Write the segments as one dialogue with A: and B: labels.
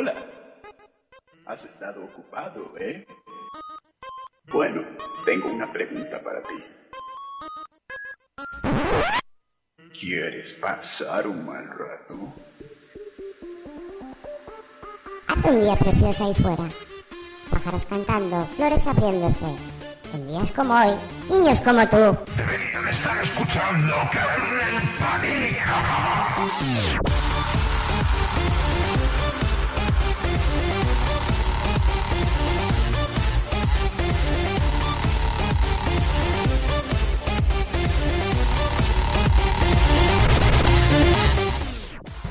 A: Hola. Has estado ocupado, ¿eh? Bueno, tengo una pregunta para ti. ¿Quieres pasar un mal rato?
B: Hace un día precioso ahí fuera. Pájaros cantando, flores abriéndose. En días como hoy, niños como tú.
C: Deberían estar escuchando Kernel Panic.
D: Podcast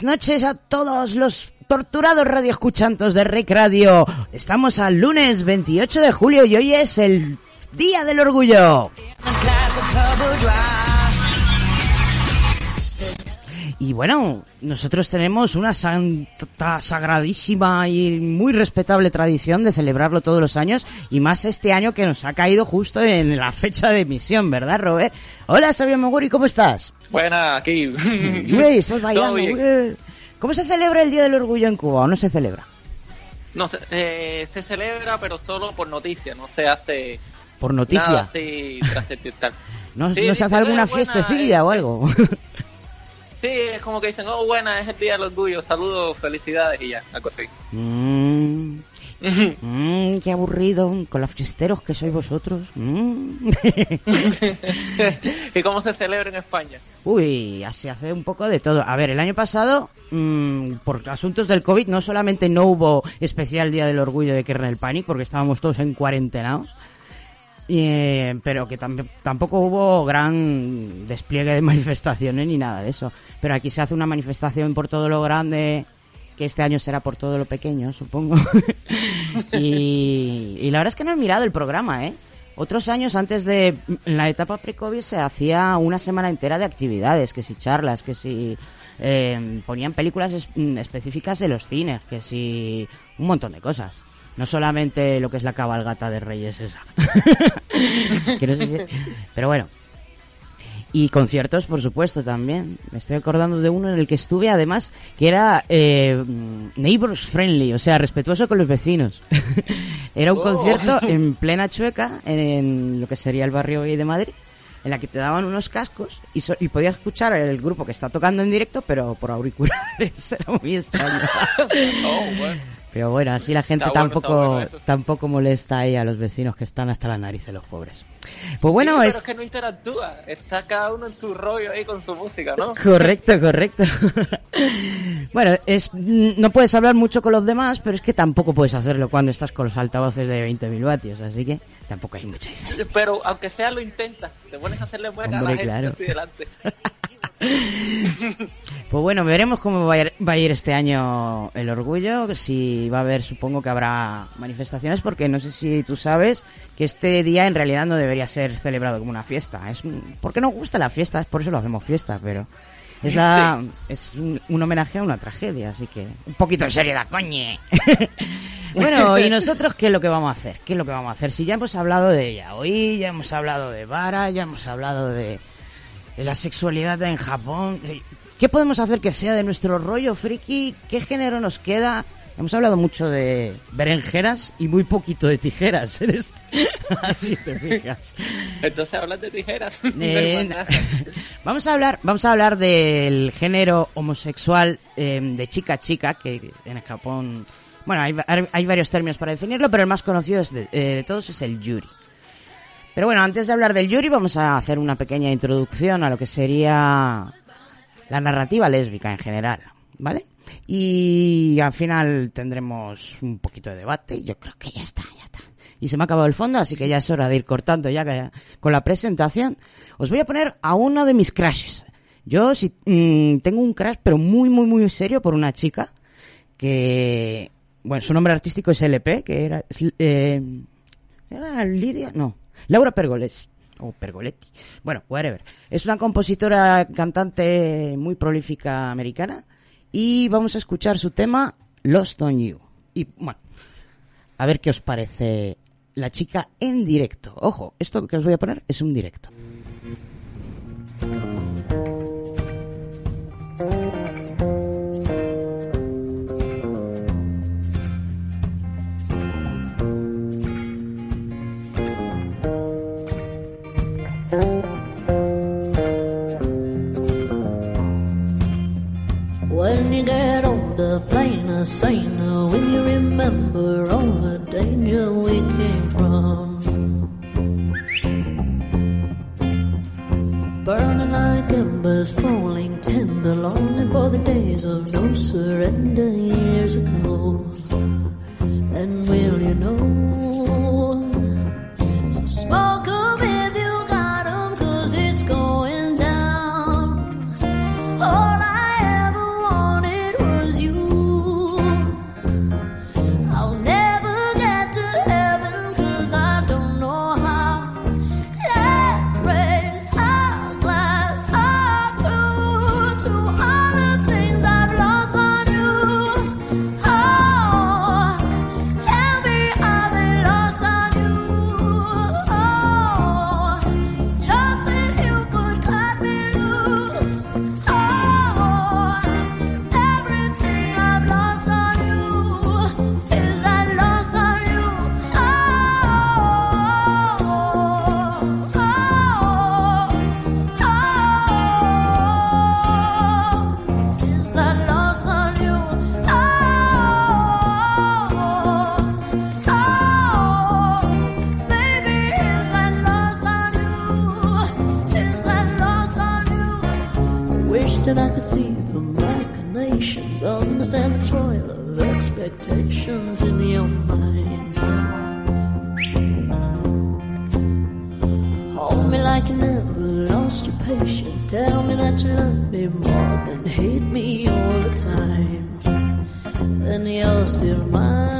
E: Noches a todos los torturados radioescuchantes de Rec Radio. Estamos al lunes 28 de julio y hoy es el Día del Orgullo. Y bueno, nosotros tenemos una santa, sagradísima y muy respetable tradición de celebrarlo todos los años y más este año que nos ha caído justo en la fecha de emisión, ¿verdad, Robert? Hola, Sabio Moguri, ¿cómo estás?
F: Buena, aquí.
E: Estás bailando. ¿Cómo se celebra el Día del Orgullo en Cuba o no se celebra?
F: No, se, eh, se celebra, pero solo por noticia, no se hace
E: Por noticia.
F: nada.
E: ¿No,
F: Sí,
E: no se hace alguna
F: "Eh, buena,
E: fiestecilla
F: eh,
E: o algo?
F: Sí, es como que dicen, oh, buena, es el Día del Orgullo, saludos, felicidades y ya, algo así.
E: Mm, mm, qué aburrido, con los fiesteros que sois vosotros. Mm.
F: ¿Y cómo se celebra en España?
E: Uy, se hace un poco de todo. A ver, el año pasado, mm, por asuntos del COVID, no solamente no hubo especial Día del Orgullo de Kernel Panic, porque estábamos todos en cuarentenados, eh, pero que tam- tampoco hubo gran despliegue de manifestaciones ni nada de eso. Pero aquí se hace una manifestación por todo lo grande, que este año será por todo lo pequeño, supongo. y, la verdad es que no he mirado el programa, ¿eh? Otros años antes de la etapa pre-COVID se hacía una semana entera de actividades, que si charlas, que si eh, ponían películas es- específicas de los cines, que si un montón de cosas. No solamente lo que es la cabalgata de Reyes esa. Que no sé si- Pero bueno. Y conciertos, por supuesto, también. Me estoy acordando de uno en el que estuve, además, que era eh, neighbors friendly, o sea, respetuoso con los vecinos. era un
F: Oh.
E: concierto en plena Chueca, en lo que sería el barrio gay de Madrid, en la que te daban unos cascos y, so- y podías escuchar el grupo que está tocando en directo, pero por auriculares. era muy extraño.
F: Oh, bueno.
E: Pero bueno, así la gente
F: bueno,
E: tampoco,
F: bueno
E: tampoco molesta ahí a los vecinos que están hasta la nariz de los pobres. Pues bueno,
F: Sí, pero
E: es
F: es que no interactúa, está cada uno en su rollo ahí con su música, ¿no?
E: correcto, correcto. bueno, es no puedes hablar mucho con los demás, pero es que tampoco puedes hacerlo cuando estás con los altavoces de 20.000 vatios, así que tampoco hay mucha diferencia.
F: Pero aunque sea lo intentas, te pones a hacerle mueca a la gente
E: claro.
F: así delante.
E: Pues bueno, veremos cómo va a, ir, va a ir este año el orgullo, si va a haber, supongo que habrá manifestaciones, porque no sé si tú sabes que este día en realidad no debería ser celebrado como una fiesta. Es porque nos gusta la fiesta, es por eso lo hacemos fiesta, pero es, la, es un, un homenaje a una tragedia, así que un poquito de seriedad, coñe. bueno, ¿y nosotros qué es lo que vamos a hacer? ¿Qué es lo que vamos a hacer? Si ya hemos hablado de ella hoy, ya hemos hablado de Vara, ya hemos hablado de la sexualidad en Japón. ¿Qué podemos hacer que sea de nuestro rollo friki? ¿Qué género nos queda? Hemos hablado mucho de berenjenas y muy poquito de tijeras. en este- Así te fijas.
F: Entonces hablas de tijeras.
E: Eh, vamos a hablar, vamos a hablar del género homosexual eh, de chica a chica que en Japón, bueno, hay, hay varios términos para definirlo, pero el más conocido es de, eh, de todos es el yuri. Pero bueno, antes de hablar del Yuri, vamos a hacer una pequeña introducción a lo que sería la narrativa lésbica en general, ¿vale? Y al final tendremos un poquito de debate yo creo que ya está, ya está. Y se me ha acabado el fondo, así que ya es hora de ir cortando ya con la presentación. Os voy a poner a uno de mis crashes. Yo si, mmm, tengo un crash, pero muy, muy, muy serio por una chica que... Bueno, su nombre artístico es LP, que era... Eh, ¿Era Lidia? No. Laura Pergolesi o Pergoletti. Bueno, whatever. Es una compositora, cantante muy prolífica americana y vamos a escuchar su tema Lost on You. Y bueno, a ver qué os parece la chica en directo. Ojo, esto que os voy a poner es un directo.
G: Say sign when you remember all the danger we came from. Burning like embers, falling tender, longing for the days of no surrender years ago. And will you know? much love me more than hate me all the time, then you're still mine.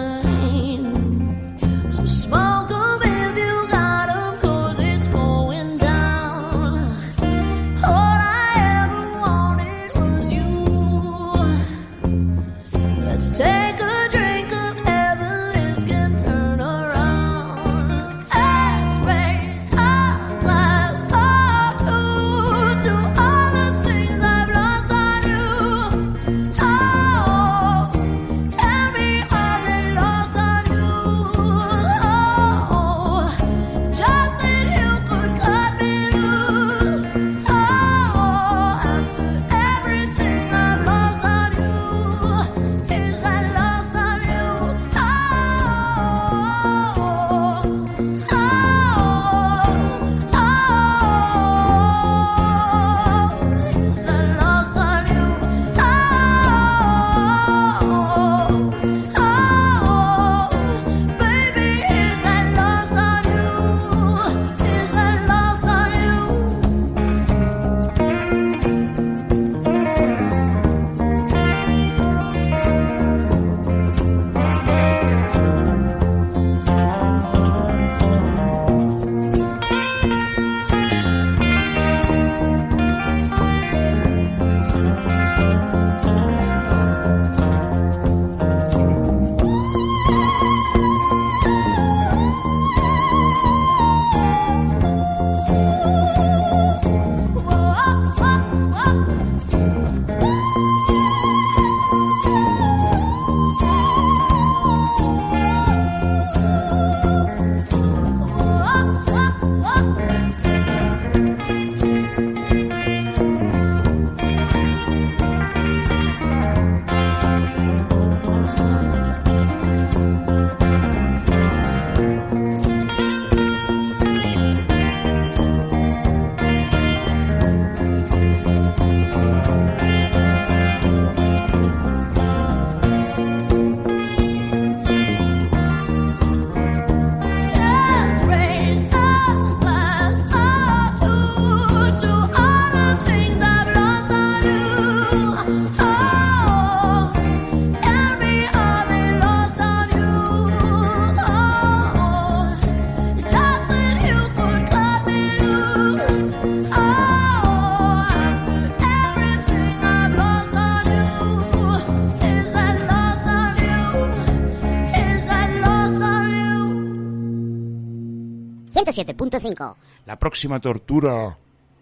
B: 107.5.
C: La próxima tortura.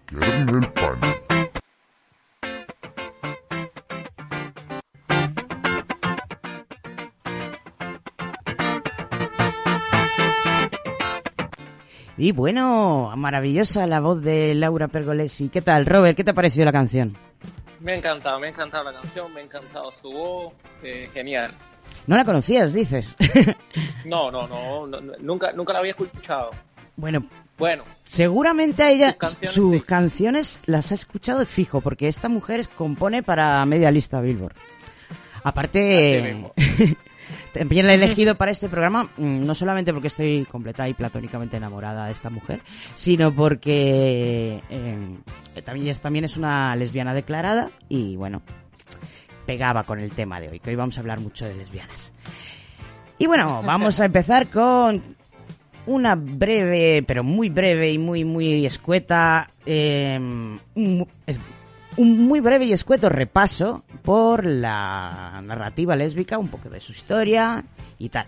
C: Kernel Panic.
E: Y bueno, maravillosa la voz de Laura Pergolesi. ¿Qué tal, Robert? ¿Qué te ha parecido la canción?
F: Me ha encantado, me ha encantado la canción, me ha encantado su voz, eh, genial.
E: No la conocías, dices.
F: No, no, no, no, no, nunca, nunca la había escuchado.
E: Bueno,
F: Bueno,
E: seguramente a ella
F: Sus canciones,
E: sus
F: sí.
E: canciones las ha escuchado fijo, porque esta mujer compone para media lista Billboard. Aparte, también la he elegido para este programa, mm, no solamente porque estoy completa y platónicamente enamorada de esta mujer, sino porque eh, también, es, también es una lesbiana declarada y bueno, pegaba con el tema de hoy, que hoy vamos a hablar mucho de lesbianas. Y bueno, vamos a empezar con una breve, pero muy breve y muy, muy escueta, eh, un, muy breve y escueto repaso por la narrativa lésbica, un poco de su historia y tal.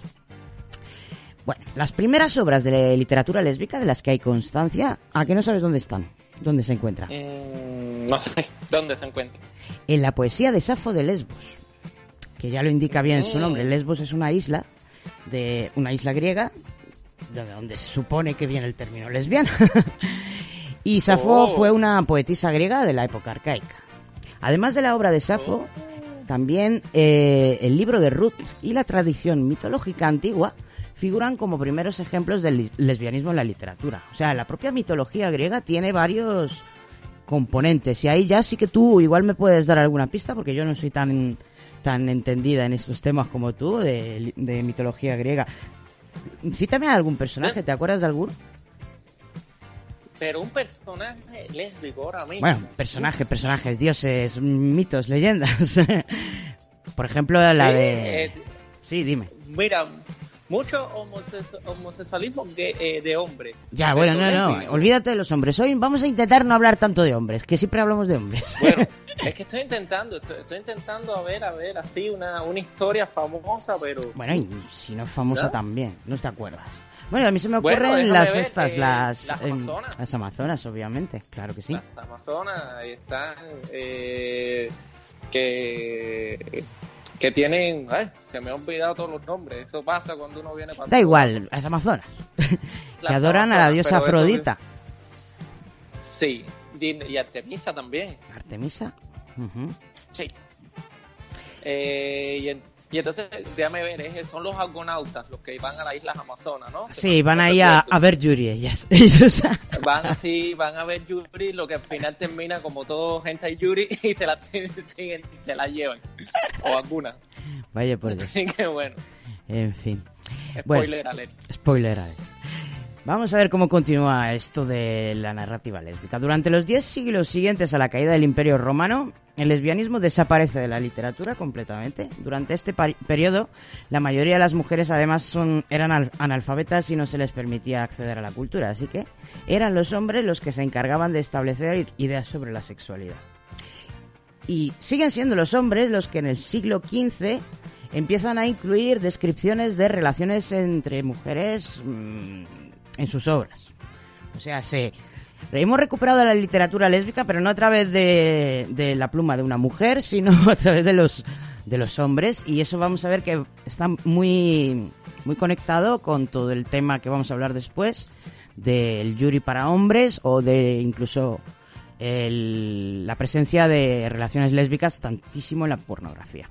E: Bueno, las primeras obras de literatura lésbica de las que hay constancia, ¿a que no sabes dónde están? ¿Dónde se encuentran?
F: mm, no sé dónde se encuentra.
E: en la poesía de Safo de Lesbos, que ya lo indica bien su nombre. Lesbos es una isla de una isla griega de donde se supone que viene el término lesbiana. y Safo
F: Oh.
E: fue una poetisa griega de la época arcaica. Además de la obra de Safo, también eh, el libro de Ruth y la tradición mitológica antigua figuran como primeros ejemplos del lesbianismo en la literatura. O sea, la propia mitología griega tiene varios componentes y ahí ya sí que tú igual me puedes dar alguna pista porque yo no soy tan tan entendida en estos temas como tú de mitología griega. Cítame a algún personaje, ¿te acuerdas de alguno?
F: Pero un personaje lésbico ahora mismo.
E: Bueno, personajes, personajes, dioses, mitos, leyendas. Por ejemplo, la
F: Sí,
E: de...
F: eh,
E: Sí, dime.
F: Mira, mucho homosexu- homosexualismo eh, de hombre.
E: Ya, bueno, no, no, olvídate de los hombres. Hoy vamos a intentar no hablar tanto de hombres, que siempre hablamos de hombres.
F: Bueno, es que estoy intentando, estoy, estoy intentando a ver, a ver, así una, una historia famosa, pero
E: Bueno, y si no es famosa también, ¿no te acuerdas? Bueno, a mí se me ocurren las
F: ver,
E: estas,
F: eh,
E: las,
F: las
E: em,
F: amazonas.
E: las amazonas, obviamente, claro que sí.
F: las amazonas están eh, que que tienen, se me han olvidado todos los nombres. Eso pasa cuando uno viene para
E: Da igual, las amazonas, que
F: Las
E: adoran a la diosa Afrodita.
F: Sí, y Artemisa también.
E: Artemisa.
F: Sí. Eh, y, en- y entonces, déjame ver, es- son los argonautas los que van a las Islas Amazonas, ¿no?
E: Sí, van ahí a, ver Yuri, ellas. ellos.
F: Van así, van a ver Yuri, lo que al final termina como todo gente y Yuri y se la, se la llevan. O alguna.
E: Vaya por Dios.
F: Así que bueno,
E: En fin. Bueno.
F: spoiler alert.
E: Spoiler alert. Vamos a ver cómo continúa esto de la narrativa lésbica. Durante los diez siglos siguientes a la caída del Imperio Romano, el lesbianismo desaparece de la literatura completamente. Durante este periodo, la mayoría de las mujeres además son, eran al- analfabetas y no se les permitía acceder a la cultura, así que eran los hombres los que se encargaban de establecer ideas sobre la sexualidad. Y siguen siendo los hombres los que en el siglo XV empiezan a incluir descripciones de relaciones entre mujeres mm, en sus obras. O sea, se hemos recuperado la literatura lésbica, pero no a través de, de la pluma de una mujer, sino a través de los de los hombres y eso vamos a ver que está muy muy conectado con todo el tema que vamos a hablar después del Yuri para hombres o de incluso la presencia de relaciones lésbicas tantísimo en la pornografía.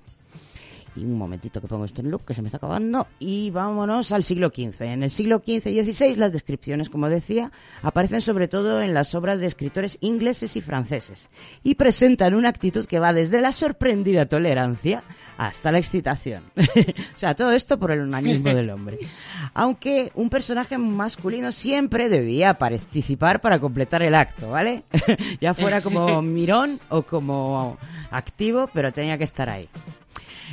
E: Y un momentito que pongo esto en loop, que se me está acabando. Y vámonos al siglo XV. En el siglo XV y XVI las descripciones, como decía, aparecen sobre todo en las obras de escritores ingleses y franceses. Y presentan una actitud que va desde la sorprendida tolerancia hasta la excitación. o sea, todo esto por el onanismo del hombre. Aunque un personaje masculino siempre debía participar para completar el acto, ¿vale? ya fuera como mirón o como activo, pero tenía que estar ahí.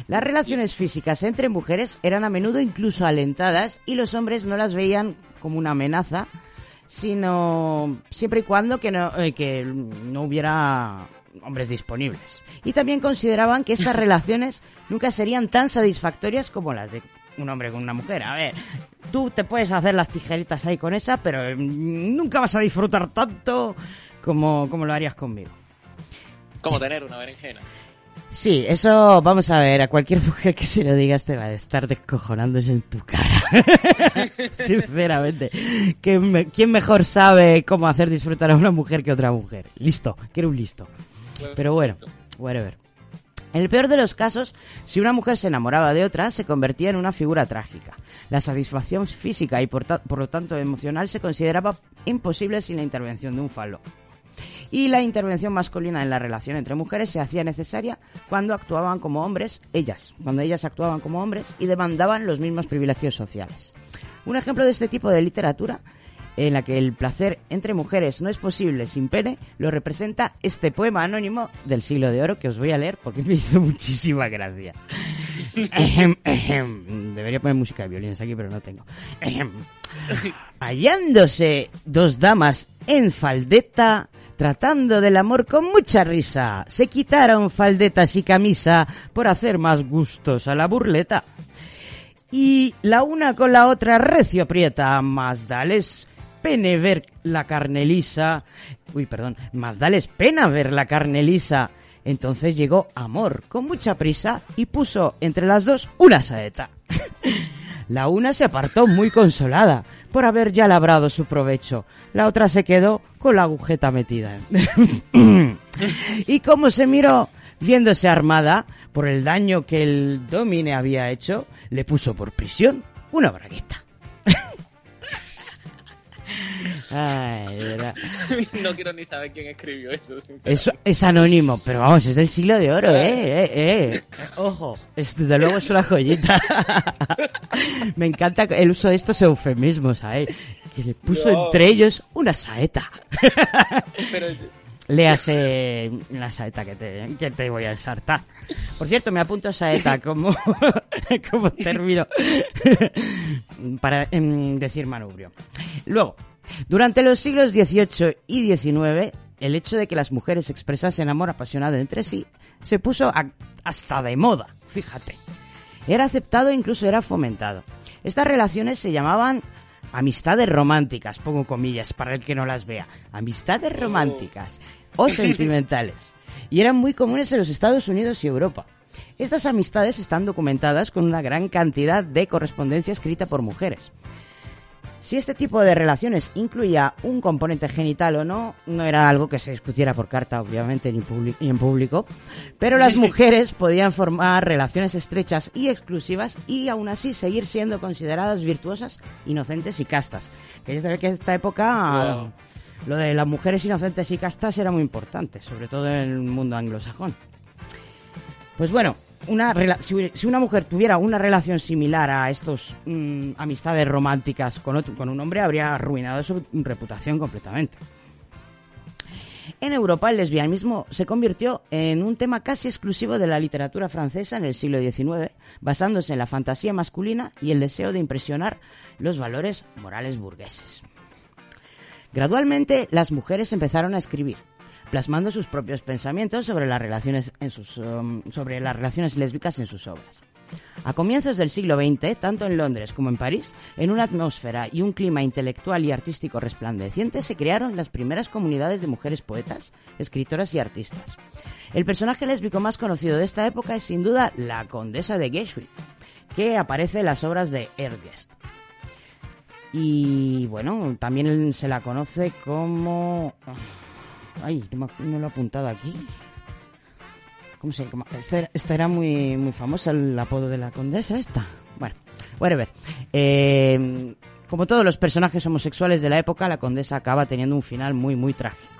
E: Las relaciones físicas entre mujeres eran a menudo incluso alentadas y los hombres no las veían como una amenaza, sino siempre y cuando que no, eh, que no hubiera hombres disponibles. Y también consideraban que estas relaciones nunca serían tan satisfactorias como las de un hombre con una mujer. A ver, tú te puedes hacer las tijeritas ahí con esa, pero mm, nunca vas a disfrutar tanto como, como lo harías conmigo.
F: Como tener una berenjena.
E: Sí, eso vamos a ver, a cualquier mujer que se lo digas te va a estar descojonándose en tu cara. Sinceramente. ¿Quién, me- quién mejor sabe cómo hacer disfrutar a una mujer que otra mujer? Listo, quiero un listo. Pero bueno, whatever. En el peor de los casos, si una mujer se enamoraba de otra, se convertía en una figura trágica. La satisfacción física y por, por lo tanto emocional se consideraba imposible sin la intervención de un falo. Y la intervención masculina en la relación entre mujeres se hacía necesaria cuando actuaban como hombres, ellas, cuando ellas actuaban como hombres y demandaban los mismos privilegios sociales. Un ejemplo de este tipo de literatura en la que el placer entre mujeres no es posible sin pene, lo representa este poema anónimo del siglo de oro que os voy a leer porque me hizo muchísima gracia. Debería poner música de violines aquí, pero no tengo. Hallándose dos damas en faldeta, tratando del amor con mucha risa, se quitaron faldetas y camisa por hacer más gustos a la burleta. Y la una con la otra recio aprieta, más dales pene ver la carne lisa. Uy, perdón, más dales pena ver la carne lisa. Entonces llegó Amor con mucha prisa y puso entre las dos una saeta. La una se apartó muy consolada por haber ya labrado su provecho. La otra se quedó con la agujeta metida. y como se miró, viéndose armada por el daño que el domine había hecho, le puso por prisión una bragueta. Ay, de verdad.
F: no quiero ni saber quién escribió eso, sinceramente.
E: Eso es anónimo, pero vamos, es del siglo de oro, eh, eh, eh. Ojo, es- desde luego es una joyita. Me encanta el uso de estos eufemismos, ¿sabes? Que le puso
F: No.
E: entre ellos una saeta.
F: Pero
E: Léase la saeta que te, que te voy a ensartar. Por cierto, me apunto saeta como, como término para em, decir manubrio. Luego, durante los siglos XVIII y XIX, el hecho de que las mujeres expresasen amor apasionado entre sí se puso a- hasta de moda, fíjate. Era aceptado e incluso era fomentado. Estas relaciones se llamaban amistades románticas, pongo comillas para el que no las vea. Amistades románticas o sentimentales. Y eran muy comunes en los Estados Unidos y Europa. Estas amistades están documentadas con una gran cantidad de correspondencia escrita por mujeres. Si este tipo de relaciones incluía un componente genital o no, no era algo que se discutiera por carta, obviamente, ni, en público, pero las mujeres podían formar relaciones estrechas y exclusivas y aún así seguir siendo consideradas virtuosas, inocentes y castas. Que ve que en esta época
F: Wow.
E: lo de las mujeres inocentes y castas era muy importante, sobre todo en el mundo anglosajón. Pues bueno, una si una mujer tuviera una relación similar a estos mm, amistades románticas con, otro- con un hombre, habría arruinado su reputación completamente. En Europa, el lesbianismo se convirtió en un tema casi exclusivo de la literatura francesa en el siglo XIX, basándose en la fantasía masculina y el deseo de impresionar los valores morales burgueses. Gradualmente, las mujeres empezaron a escribir, plasmando sus propios pensamientos sobre las relaciones, en sus, um, sobre las relaciones lésbicas en sus obras. A comienzos del siglo XX, tanto en Londres como en París, en una atmósfera y un clima intelectual y artístico resplandeciente, se crearon las primeras comunidades de mujeres poetas, escritoras y artistas. El personaje lésbico más conocido de esta época es sin duda la condesa de Geschwitz, que aparece en las obras de Ernst. Y bueno, también se la conoce como... Ay, no, lo he apuntado aquí. ¿Cómo se llama? Esta era, esta era muy, muy famosa, el apodo de la condesa esta. Bueno, whatever. Eh, como todos los personajes homosexuales de la época, la condesa acaba teniendo un final muy, muy trágico.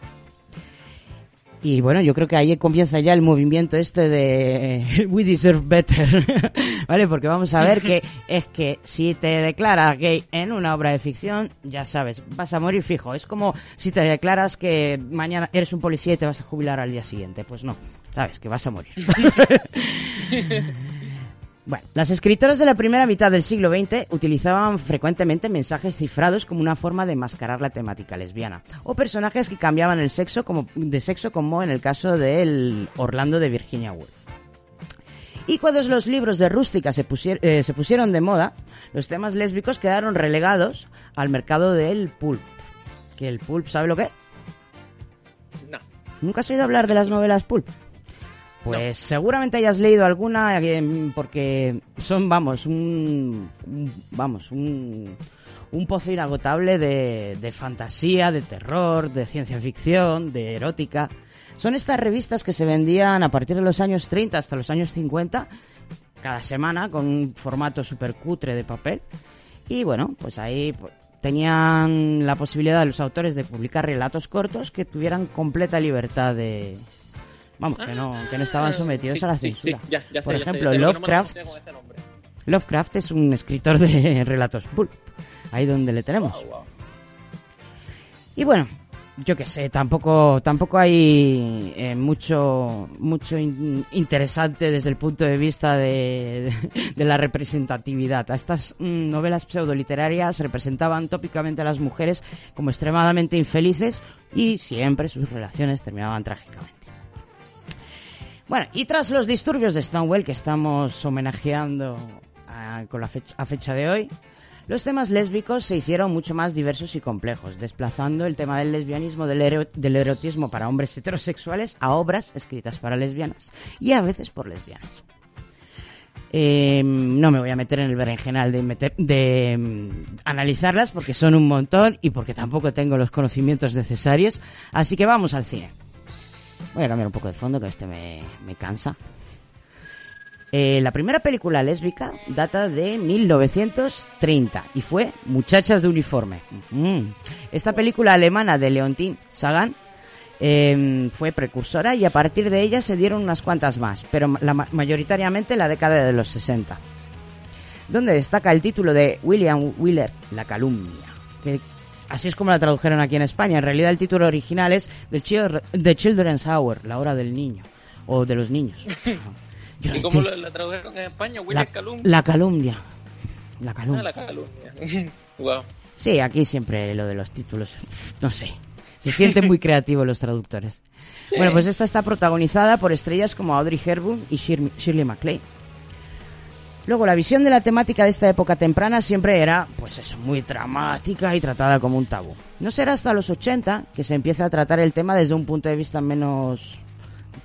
E: Y bueno, yo creo que ahí comienza ya el movimiento este de We Deserve Better, ¿vale? Porque vamos a ver que es que si te declaras gay en una obra de ficción, ya sabes, vas a morir fijo. Es como si te declaras que mañana eres un policía y te vas a jubilar al día siguiente. Pues no, sabes que vas a morir. Bueno, las escritoras de la primera mitad del siglo XX utilizaban frecuentemente mensajes cifrados como una forma de mascarar la temática lesbiana, o personajes que cambiaban el sexo como, de sexo como en el caso del Orlando de Virginia Woolf. Y cuando los libros de rústica se, pusier- eh, se pusieron de moda, los temas lésbicos quedaron relegados al mercado del pulp. Que el pulp, ¿sabe lo que?
F: No.
E: ¿Nunca has oído hablar de las novelas pulp? Pues seguramente hayas leído alguna eh, porque son, vamos, un, vamos, un, un pozo inagotable de, de fantasía, de terror, de ciencia ficción, de erótica. Son estas revistas que se vendían a partir de los años 30 hasta los años 50, cada semana, con un formato súper cutre de papel. Y bueno, pues ahí pues, tenían la posibilidad los autores de publicar relatos cortos que tuvieran completa libertad de... Vamos, que no, que no estaban sometidos
F: Sí,
E: a la
F: sí,
E: censura.
F: ya, ya sé,
E: Por
F: sé,
E: ejemplo,
F: ya no
E: Lovecraft,
F: nombre.
E: Lovecraft es un escritor de relatos pulp. Ahí donde le tenemos. Y bueno, yo qué sé, tampoco tampoco hay eh, mucho mucho in- interesante desde el punto de vista de, de- de la representatividad. A estas mm, novelas pseudoliterarias representaban tópicamente a las mujeres como extremadamente infelices y siempre sus relaciones terminaban trágicamente. Bueno, y tras los disturbios de Stonewall que estamos homenajeando a, con la fecha, a fecha de hoy, los temas lésbicos se hicieron mucho más diversos y complejos, desplazando el tema del lesbianismo, del, ero- del erotismo para hombres heterosexuales a obras escritas para lesbianas y a veces por lesbianas. Eh, no me voy a meter en el berenjenal de, meter- de mm, analizarlas porque son un montón y porque tampoco tengo los conocimientos necesarios, así que vamos al cine. Voy a cambiar un poco de fondo, que este me, cansa. Eh, la primera película lésbica data de 1930 y fue Muchachas de uniforme. Mm. Esta película alemana de Leontine Sagan eh, fue precursora y a partir de ella se dieron unas cuantas más, pero la, ma- mayoritariamente en la década de los 60. Donde destaca el título de William Wheeler, La calumnia. Así es como la tradujeron aquí en España. En realidad el título original es The, Chil- The Children's Hour, la hora del niño. O de los niños. Yo
F: ¿Y
E: no
F: cómo la, la tradujeron en España?
E: la,
F: Calum.
E: la calumnia. La
F: Ah,
E: calumnia.
F: la calumnia. wow.
E: Sí, aquí siempre lo de los títulos, no sé. Se sienten muy creativos los traductores. Bueno, pues esta está protagonizada por estrellas como Audrey Hepburn y Shir- Shirley MacLaine. Luego, la visión de la temática de esta época temprana siempre era, pues eso, muy dramática y tratada como un tabú. No será hasta los 80 que se empieza a tratar el tema desde un punto de vista menos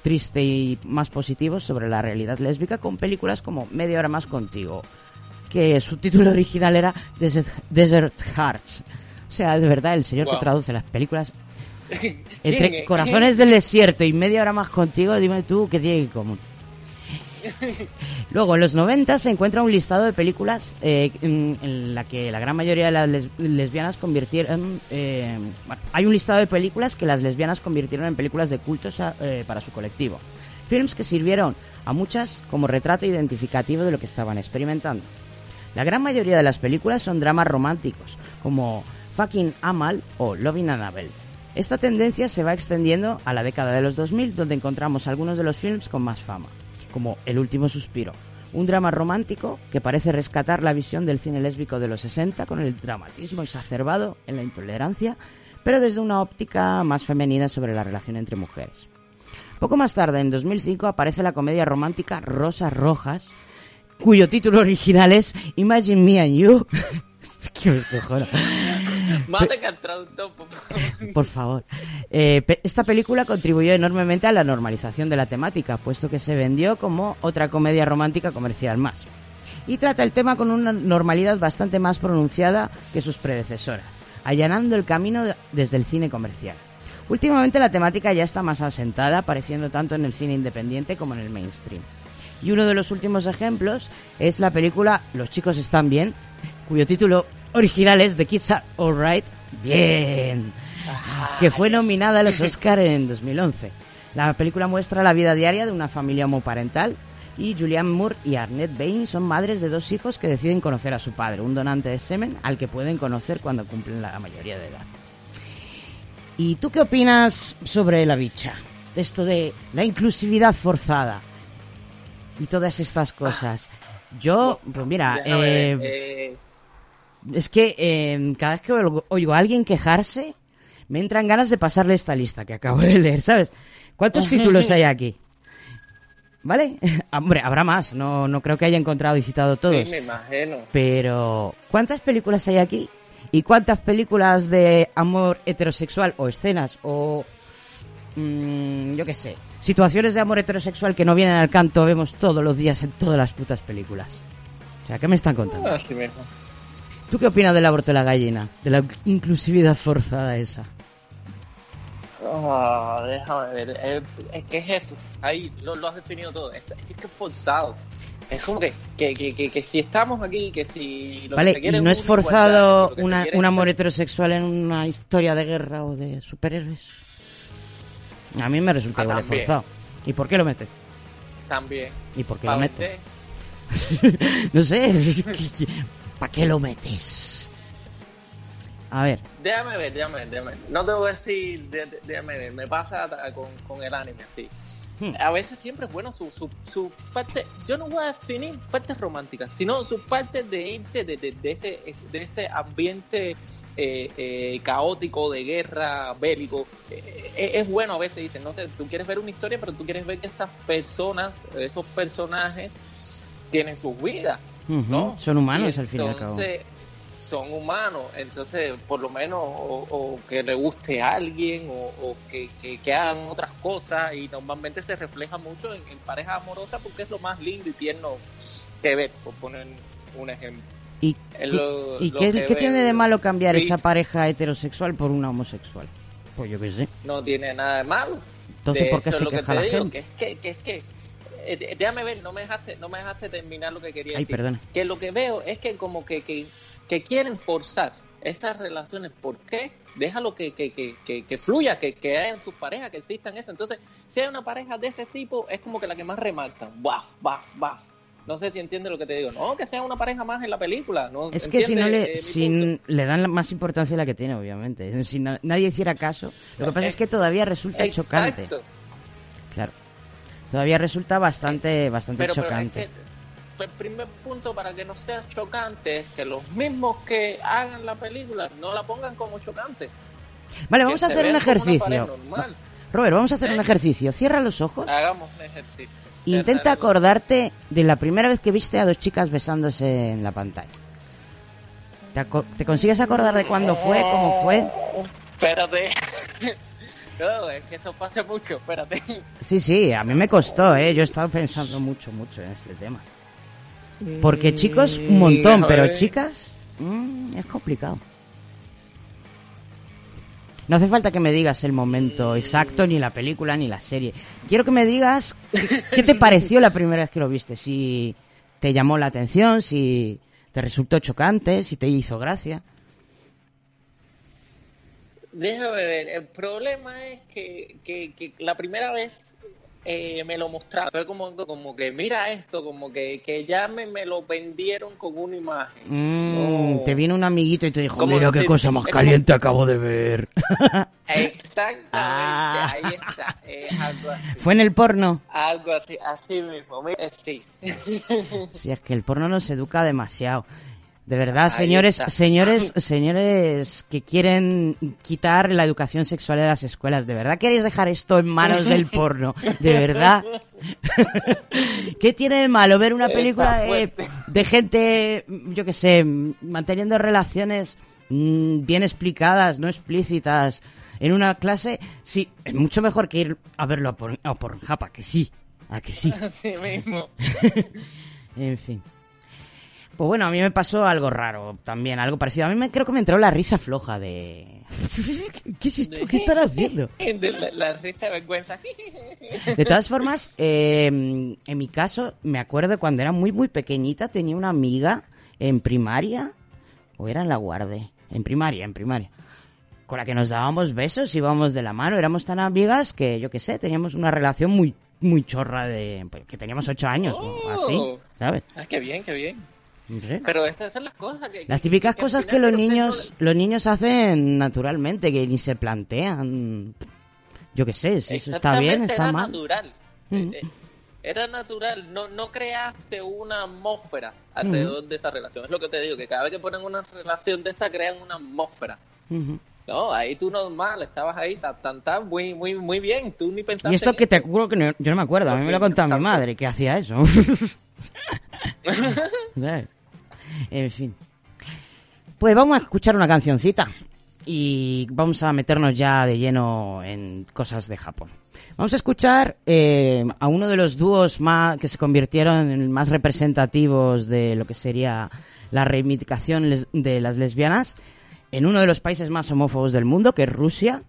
E: triste y más positivo sobre la realidad lésbica con películas como Media hora más contigo, que su título original era Desert, Desert Hearts. O sea, de verdad, el señor que traduce las películas
F: ¿Quién
E: entre
F: es?
E: Corazones del Desierto y Media hora más contigo, dime tú qué tiene en común. Luego, en los 90 se encuentra un listado de películas eh, en, la que la gran mayoría de las les- lesbianas convirtieron... eh, hay un listado de películas que las lesbianas convirtieron en películas de cultos a- eh, para su colectivo. Films que sirvieron a muchas como retrato identificativo de lo que estaban experimentando. La gran mayoría de las películas son dramas románticos, como Fucking Amal o Loving Annabelle. Esta tendencia se va extendiendo a la década de los 2000, donde encontramos algunos de los films con más fama, como El último suspiro, un drama romántico que parece rescatar la visión del cine lésbico de los 60 con el dramatismo exacerbado en la intolerancia, pero desde una óptica más femenina sobre la relación entre mujeres. Poco más tarde, en 2005, aparece la comedia romántica Rosas Rojas, cuyo título original es Imagine Me and You. que me.
F: Al traductor, por favor.
E: Por favor. Eh, esta película contribuyó enormemente a la normalización de la temática, puesto que se vendió como otra comedia romántica comercial más. Y trata el tema con una normalidad bastante más pronunciada que sus predecesoras, allanando el camino de- desde el cine comercial. Últimamente la temática ya está más asentada, apareciendo tanto en el cine independiente como en el mainstream. Y uno de los últimos ejemplos es la película Los chicos están bien, cuyo título original es The Kids Are Alright. Bien. Que fue nominada a los Oscar en 2011. La película muestra la vida diaria de una familia homoparental y Julianne Moore y Arnett Bain son madres de dos hijos que deciden conocer a su padre, un donante de semen al que pueden conocer cuando cumplen la mayoría de edad. ¿Y tú qué opinas sobre la bicha? De esto de la inclusividad forzada y todas estas cosas. Yo, pues mira, eh,
F: eh,
E: es que eh, cada vez que oigo, a alguien quejarse, me entran ganas de pasarle esta lista que acabo de leer, ¿sabes? ¿Cuántos títulos hay aquí? ¿Vale? Hombre, habrá más, no, no creo que haya encontrado y citado todos.
F: Sí, me imagino.
E: Pero, ¿cuántas películas hay aquí? ¿Y cuántas películas de amor heterosexual o escenas o... mm, yo qué sé, situaciones de amor heterosexual que no vienen al canto vemos todos los días en todas las putas películas? O sea, ¿qué me están contando?
F: Así mismo.
E: ¿Tú qué opinas del aborto de la gallina? De la inclusividad forzada esa.
F: Ah, déjame ver. eh, Es, que es eso. Ahí lo, lo has definido todo. Es, es que es forzado. Es como que, que, que, que, que si estamos aquí, que si. Lo
E: Vale,
F: que
E: y no
F: es igualdad,
E: forzado una- un amor
F: ser-
E: heterosexual en una historia de guerra o de superhéroes. A mí me resulta
F: Ah,
E: igual
F: también.
E: forzado. ¿Y por qué lo metes?
F: También.
E: ¿Y por qué lo metes? no sé, ¿para qué lo metes? A ver,
F: Déjame ver, déjame ver, déjame ver. No te voy a decir, dé- dé- déjame ver, me pasa con, con el anime así.
E: Hmm.
F: A veces siempre es bueno su, su, su parte, yo no voy a definir partes románticas, sino su parte de irte de, de, de ese, de ese ambiente eh, eh, caótico de guerra bélico. Eh, es bueno a veces, dicen, no te, tú quieres ver una historia, pero tú quieres ver que estas personas, esos personajes, tienen sus vidas.
E: ujú,
F: ¿no?
E: son humanos
F: Y
E: al fin y al cabo.
F: entonces, son humanos, entonces por lo menos o, o que le guste a alguien o, o que, que, que hagan otras cosas y normalmente se refleja mucho en, en parejas amorosas porque es lo más lindo y tierno que ver, por poner un ejemplo.
E: ¿Y,
F: lo-
E: y qué,
F: que
E: qué tiene de malo cambiar esa pareja heterosexual por una homosexual? Pues yo qué sé.
F: No tiene nada de malo.
E: Entonces,
F: De
E: ¿por qué se
F: lo que
E: queja
F: te
E: la
F: digo,
E: gente?
F: Que es que, que es que eh, déjame ver, no me dejaste, no me dejaste terminar lo que quería
E: Ay,
F: decir.
E: perdona.
F: Que lo que veo es que como que, que, que quieren forzar esas relaciones. ¿Por qué? Déjalo que, que, que, que, que fluya, que, que haya en sus parejas, que existan eso. Entonces, si hay una pareja de ese tipo, es como que la que más remarcan. Baf, baf, baf. No sé si entiendes lo que te digo. No, que sea una pareja más en la película. ¿no?
E: Es que si no
F: ¿Entiendes,
E: le,
F: eh,
E: si le dan más importancia a la que tiene, obviamente. Si na- nadie hiciera caso, lo que pasa es que todavía resulta chocante.
F: Exacto.
E: Claro. Todavía resulta bastante, bastante
F: Pero, pero es
E: chocante.
F: que el primer punto para que no sea chocante es que los mismos que hagan la película no la pongan como chocante.
E: Vale, vamos a hacer un ejercicio. Robert, vamos a hacer un
F: ¿Eh?
E: ejercicio. Cierra los ojos.
F: Hagamos un ejercicio.
E: Intenta acordarte de la primera vez que viste a dos chicas besándose en la pantalla. ¿Te, aco- te consigues acordar de cuándo fue, cómo fue?
F: Espérate. No, es que esto pasa mucho, espérate.
E: Sí, sí, a mí me costó, ¿eh? Yo he estado pensando mucho, mucho en este tema. Porque chicos, un montón, pero chicas, mm, es complicado. No hace falta que me digas el momento exacto, ni la película, ni la serie. Quiero que me digas qué, qué te pareció la primera vez que lo viste. Si te llamó la atención, si te resultó chocante, si te hizo gracia.
F: Déjame ver, el problema es que, que, que la primera vez eh, me lo mostraron. Fue como, como que mira esto, como que, que ya me, me lo vendieron con una imagen.
E: Mm,
F: No.
E: Te vino un amiguito y te dijo,
F: ¿Cómo
E: mira qué cosa más caliente acabo de ver.
F: Exactamente,
E: Ah.
F: ahí está. Es algo así.
E: ¿Fue en el porno?
F: Algo así, así mismo. mira, Sí.
E: Si es que el porno nos educa demasiado. De verdad,
F: Ahí
E: señores,
F: está.
E: señores, señores que quieren quitar la educación sexual de las escuelas, ¿de verdad queréis dejar esto en manos del porno? ¿De verdad? ¿Qué tiene de malo ver una película de, gente, yo qué sé, manteniendo relaciones mm, bien explicadas, no explícitas, en una clase? Sí, es mucho mejor que ir a verlo a, por, a Pornhub, ¿a que sí? ¿A que sí?
F: Así mismo.
E: En fin. Pues bueno, a mí me pasó algo raro también, algo parecido. A mí me creo que me entró la risa floja de... ¿Qué es esto? ¿Qué están haciendo?
F: De La, la risa de vergüenza.
E: De todas formas, eh, en mi caso, me acuerdo cuando era muy, muy pequeñita, tenía una amiga en primaria, o era en la guarde, en primaria, en primaria, con la que nos dábamos besos, íbamos de la mano, éramos tan amigas que, yo qué sé, teníamos una relación muy, muy chorra de... pues, que teníamos ocho años, o así,
F: Oh.
E: ¿sabes?
F: Ah, qué bien, qué bien. Pero estas son las cosas que...
E: Las típicas
F: que
E: cosas que los niños
F: no-
E: los niños hacen naturalmente, que ni se plantean. Yo qué sé, si eso está bien, está
F: era
E: mal.
F: natural.
E: Ujú.
F: Eh, Era natural, no, no creaste una atmósfera alrededor de esa relación. Es lo que te digo, que cada vez que ponen una relación de esa, crean una atmósfera. No, ahí tú normal, estabas ahí, tan, tan, tan, muy, muy, muy bien. Tú ni pensaste.
H: Y esto que te juro que no- yo no me acuerdo, a mí me lo ha contado mi madre que hacía eso. En fin. Pues vamos a escuchar una cancioncita y vamos a meternos ya de lleno en cosas de Japón. Vamos a escuchar eh, a uno de los dúos más que se convirtieron en más representativos de lo que sería la reivindicación de las lesbianas en uno de los países más homófobos del mundo, que es Rusia,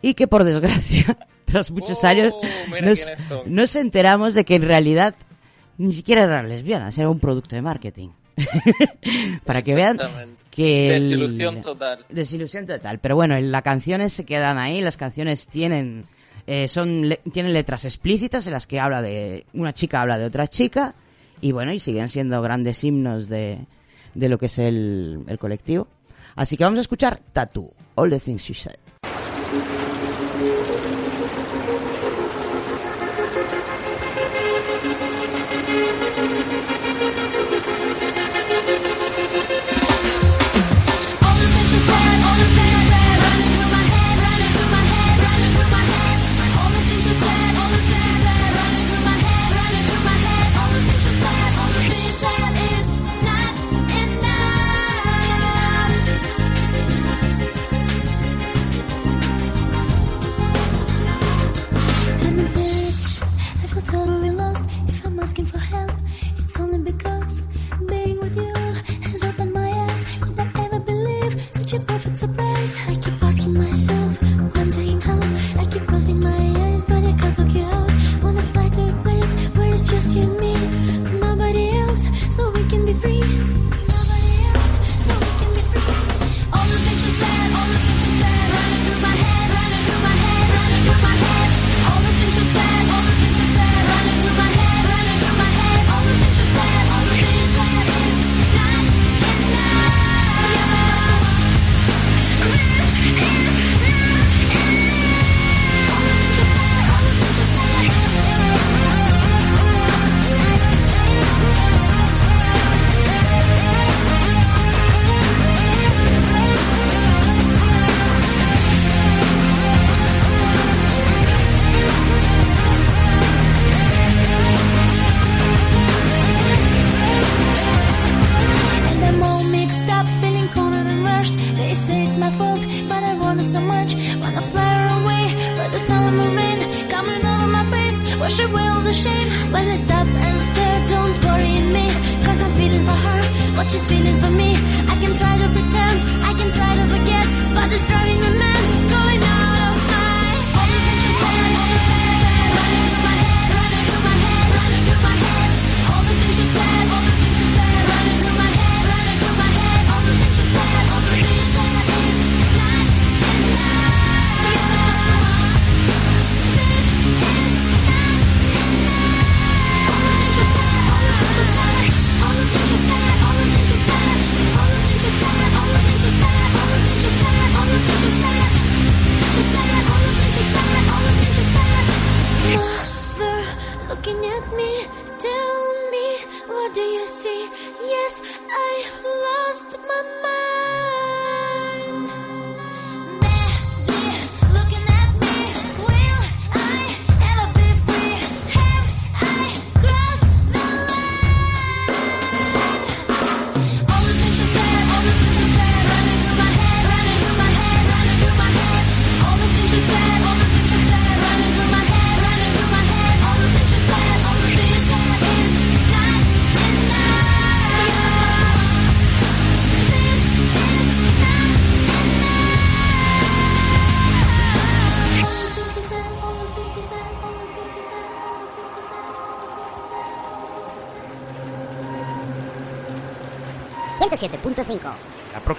H: y que por desgracia, tras muchos
F: Oh,
H: años,
F: mira
H: nos, nos enteramos de que en realidad ni siquiera eran lesbianas, era un producto de marketing. Para que vean que... el-
F: Desilusión total.
H: Desilusión total. Pero bueno, las canciones se quedan ahí, las canciones tienen... eh, son le- tienen letras explícitas en las que habla de... Una chica habla de otra chica y bueno, y siguen siendo grandes himnos de, de lo que es el, el colectivo. Así que vamos a escuchar Tattoo, All the Things She Said.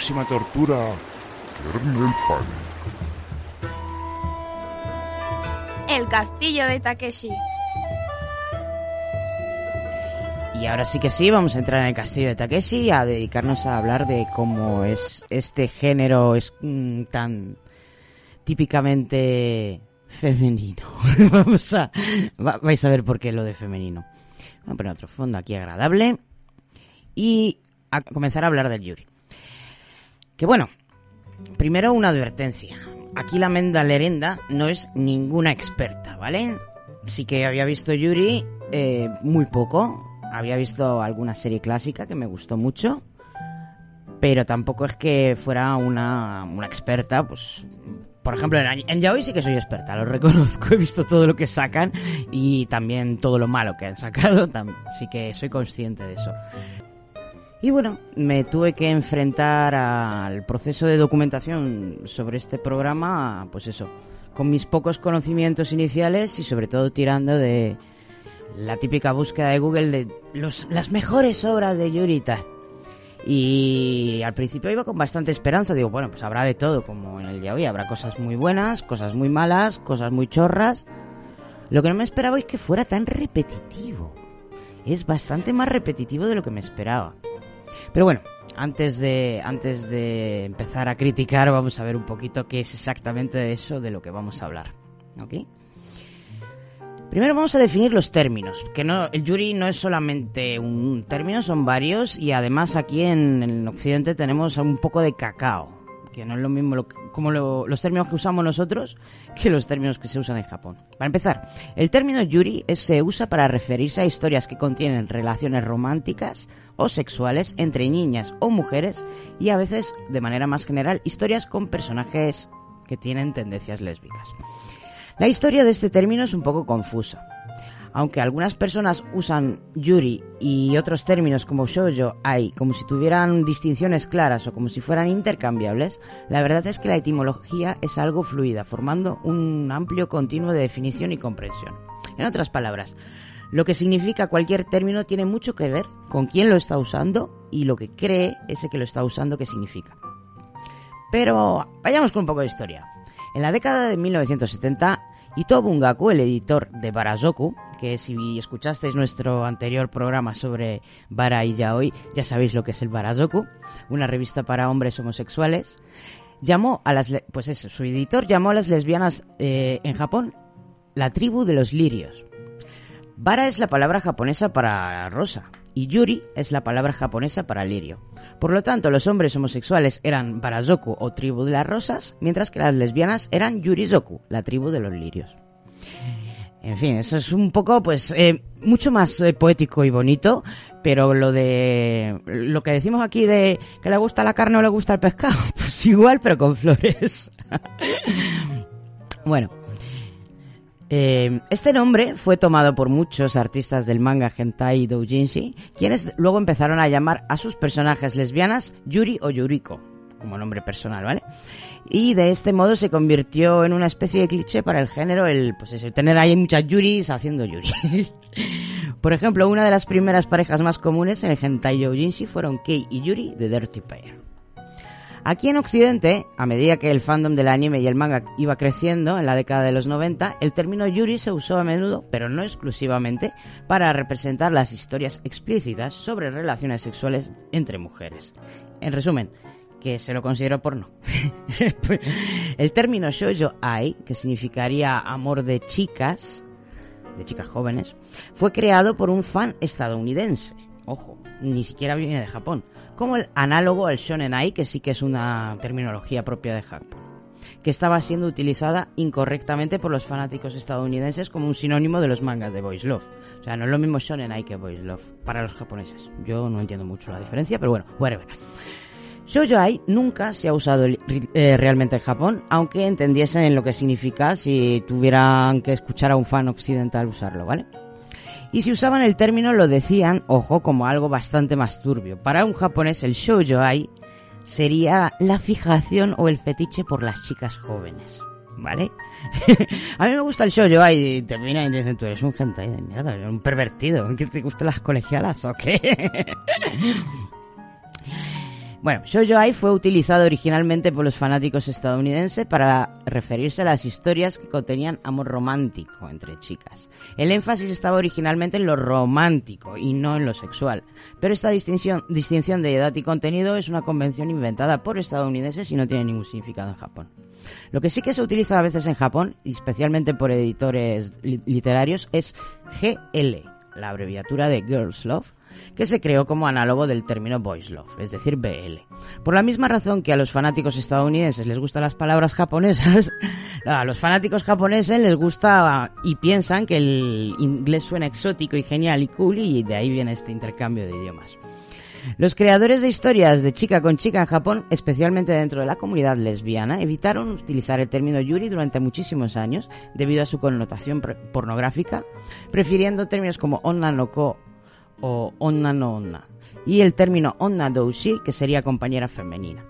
C: Próxima tortura, Kernel Pan.
I: El castillo de Takeshi.
H: Y ahora sí que sí, vamos a entrar en el castillo de Takeshi a dedicarnos a hablar de cómo es este género es mm, tan típicamente femenino. vamos a va- vais a ver por qué lo de femenino. Vamos a poner otro fondo aquí agradable y a comenzar a hablar del Yuri. Que bueno,
E: primero una advertencia. Aquí la Menda Lerenda no es ninguna experta, ¿vale? Sí que había visto Yuri eh, muy poco. Había visto alguna serie clásica que me gustó mucho. Pero tampoco es que fuera una, una experta, pues por ejemplo, en, en yaoi sí que soy experta, lo reconozco, he visto todo lo que sacan y también todo lo malo que han sacado, tam- así que soy consciente de eso. Y bueno, me tuve que enfrentar al proceso de documentación sobre este programa, pues eso, con mis pocos conocimientos iniciales y sobre todo tirando de la típica búsqueda de Google de las mejores obras de Yuri y al principio iba con bastante esperanza, digo, bueno, pues habrá de todo, como en el yaoi, habrá cosas muy buenas, cosas muy malas, cosas muy chorras. Lo que no me esperaba es que fuera tan repetitivo. Es bastante más repetitivo de lo que me esperaba. Pero bueno, antes de, antes de empezar a criticar, vamos a ver un poquito qué es exactamente eso de lo que vamos a hablar. ¿Ok? Primero vamos a definir los términos, que el yuri no es solamente un término, son varios y además aquí en, en Occidente tenemos un poco de cacao, que no es lo mismo como lo- los términos que usamos nosotros que los términos que se usan en Japón. Para empezar, el término yuri se usa para referirse a historias que contienen relaciones románticas o sexuales entre niñas o mujeres y a veces, de manera más general, historias con personajes que tienen tendencias lésbicas. La historia de este término es un poco confusa. Aunque algunas personas usan yuri y otros términos como shoujo, ai, como si tuvieran distinciones claras o como si fueran intercambiables, la verdad es que la etimología es algo fluida, formando un amplio continuo de definición y comprensión. En otras palabras, lo que significa cualquier término tiene mucho que ver con quién lo está usando y lo que cree ese que lo está usando que significa. Pero vayamos con un poco de historia. En la década de 1970, Ito Bungaku, el editor de Barazoku, que si escuchasteis nuestro anterior programa sobre Bara y Yaoi, ya sabéis lo que es el Barazoku, una revista para hombres homosexuales, llamó a las, pues su editor llamó a las lesbianas eh, en Japón la tribu de los lirios. Bara es la palabra japonesa para rosa y Yuri es la palabra japonesa para lirio. Por lo tanto, los hombres homosexuales eran Barazoku o tribu de las rosas, mientras que las lesbianas eran Yurizoku, la tribu de los lirios. En fin, eso es un poco, pues, eh, mucho más eh, poético y bonito, pero lo de, lo que decimos aquí de que le gusta la carne o le gusta el pescado, pues igual, pero con flores. bueno, eh, este nombre fue tomado por muchos artistas del manga hentai doujinshi, quienes luego empezaron a llamar a sus personajes lesbianas Yuri o Yuriko, como nombre personal, ¿vale? Y de este modo se convirtió en una especie de cliché para el género, el, pues tener ahí muchas Yuris haciendo Yuri. por ejemplo, una de las primeras parejas más comunes en el hentai doujinshi fueron Kei y Yuri de Dirty Pair. Aquí en Occidente, a medida que el fandom del anime y el manga iba creciendo en la década de los 90, el término yuri se usó a menudo, pero no exclusivamente, para representar las historias explícitas sobre relaciones sexuales entre mujeres. En resumen, que se lo considero porno. el término shoujo ai, que significaría amor de chicas, de chicas jóvenes, fue creado por un fan estadounidense. Ojo, ni siquiera viene de Japón. Como el análogo al shonen ai, que sí que es una terminología propia de Japón. Que estaba siendo utilizada incorrectamente por los fanáticos estadounidenses como un sinónimo de los mangas de Boys Love. O sea, no es lo mismo shonen ai que Boys Love para los japoneses. Yo no entiendo mucho la diferencia, pero bueno, whatever. Shoujo ai nunca se ha usado eh, realmente en Japón, aunque entendiesen lo que significa si tuvieran que escuchar a un fan occidental usarlo, ¿vale? Y si usaban el término lo decían, ojo, como algo bastante más turbio. Para un japonés el shoujo ai sería la fijación o el fetiche por las chicas jóvenes. ¿Vale? a mí me gusta el shoujo ai y te miran y dicen, tú eres un hentai de mierda, eres un pervertido, ¿que te gustan las colegialas o qué? Bueno, Shoujo Ai fue utilizado originalmente por los fanáticos estadounidenses para referirse a las historias que contenían amor romántico entre chicas. El énfasis estaba originalmente en lo romántico y no en lo sexual, pero esta distinción, distinción de edad y contenido es una convención inventada por estadounidenses y no tiene ningún significado en Japón. Lo que sí que se utiliza a veces en Japón, y especialmente por editores li- literarios, es GL la abreviatura de Girls Love, que se creó como análogo del término Boys Love, es decir, BL. Por la misma razón que a los fanáticos estadounidenses les gustan las palabras japonesas, a los fanáticos japoneses les gusta y piensan que el inglés suena exótico y genial y cool y de ahí viene este intercambio de idiomas. Los creadores de historias de chica con chica en Japón, especialmente dentro de la comunidad lesbiana, evitaron utilizar el término yuri durante muchísimos años debido a su connotación pornográfica, prefiriendo términos como onna no ko o onna no onna y el término onna doushi, que sería compañera femenina.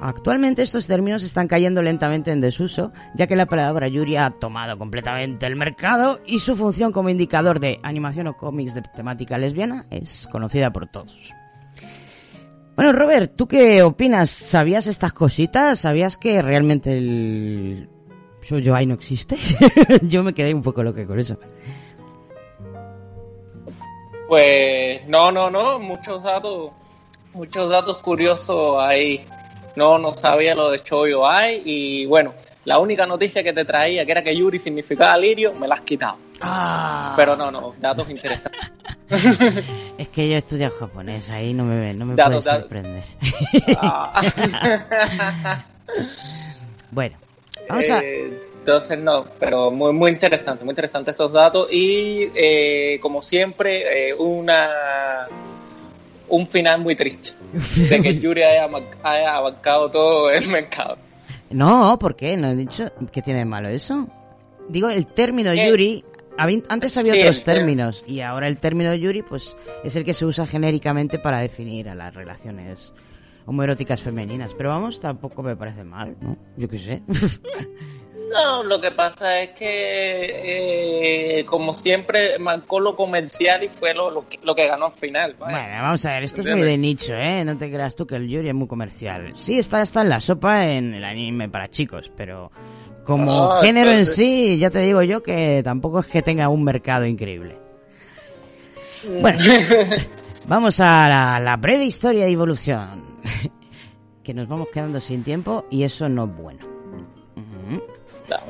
E: Actualmente estos términos están cayendo lentamente en desuso, ya que la palabra Yuri ha tomado completamente el mercado y su función como indicador de animación o cómics de temática lesbiana es conocida por todos. Bueno, Robert, ¿tú qué opinas? ¿Sabías estas cositas? ¿Sabías que realmente el shoujo no existe? Yo me quedé un poco loco con eso.
F: Pues no, no, no, muchos datos, muchos datos curiosos ahí. No, no sabía lo de Choyo Ai y bueno, la única noticia que te traía, que era que Yuri significaba lirio, me la has quitado. Pero no, no, datos interesantes.
E: Es que yo he estudiado japonés, ahí no me, no me
F: Datos,
E: puede
F: datos.
E: sorprender.
F: Ah.
E: bueno, vamos a...
F: Entonces no, pero muy muy interesante, muy interesante esos datos y eh, como siempre eh, una un final muy triste de que Yuri haya, haya abarcado todo el mercado.
E: No, ¿por qué? ¿No he dicho que tiene de malo eso? Digo, el término
F: Eh,
E: Yuri... Antes había
F: sí,
E: otros términos y ahora el término Yuri pues es el que se usa genéricamente para definir a las relaciones homoeróticas femeninas. Pero vamos, tampoco me parece mal, ¿no? Yo qué sé.
F: No, lo que pasa es que eh, como siempre marcó lo comercial y fue lo, lo, que, lo que ganó al final. vaya.
E: Bueno, vamos a ver, esto es muy de nicho, ¿eh? No te creas tú que el Yuri es muy comercial. Sí, está, está en la sopa en el anime para chicos, pero como
F: Ah,
E: género en sí, ya te digo yo que tampoco es que tenga un mercado increíble. Bueno, vamos a la, la breve historia y evolución. que nos vamos quedando sin tiempo y eso no es bueno.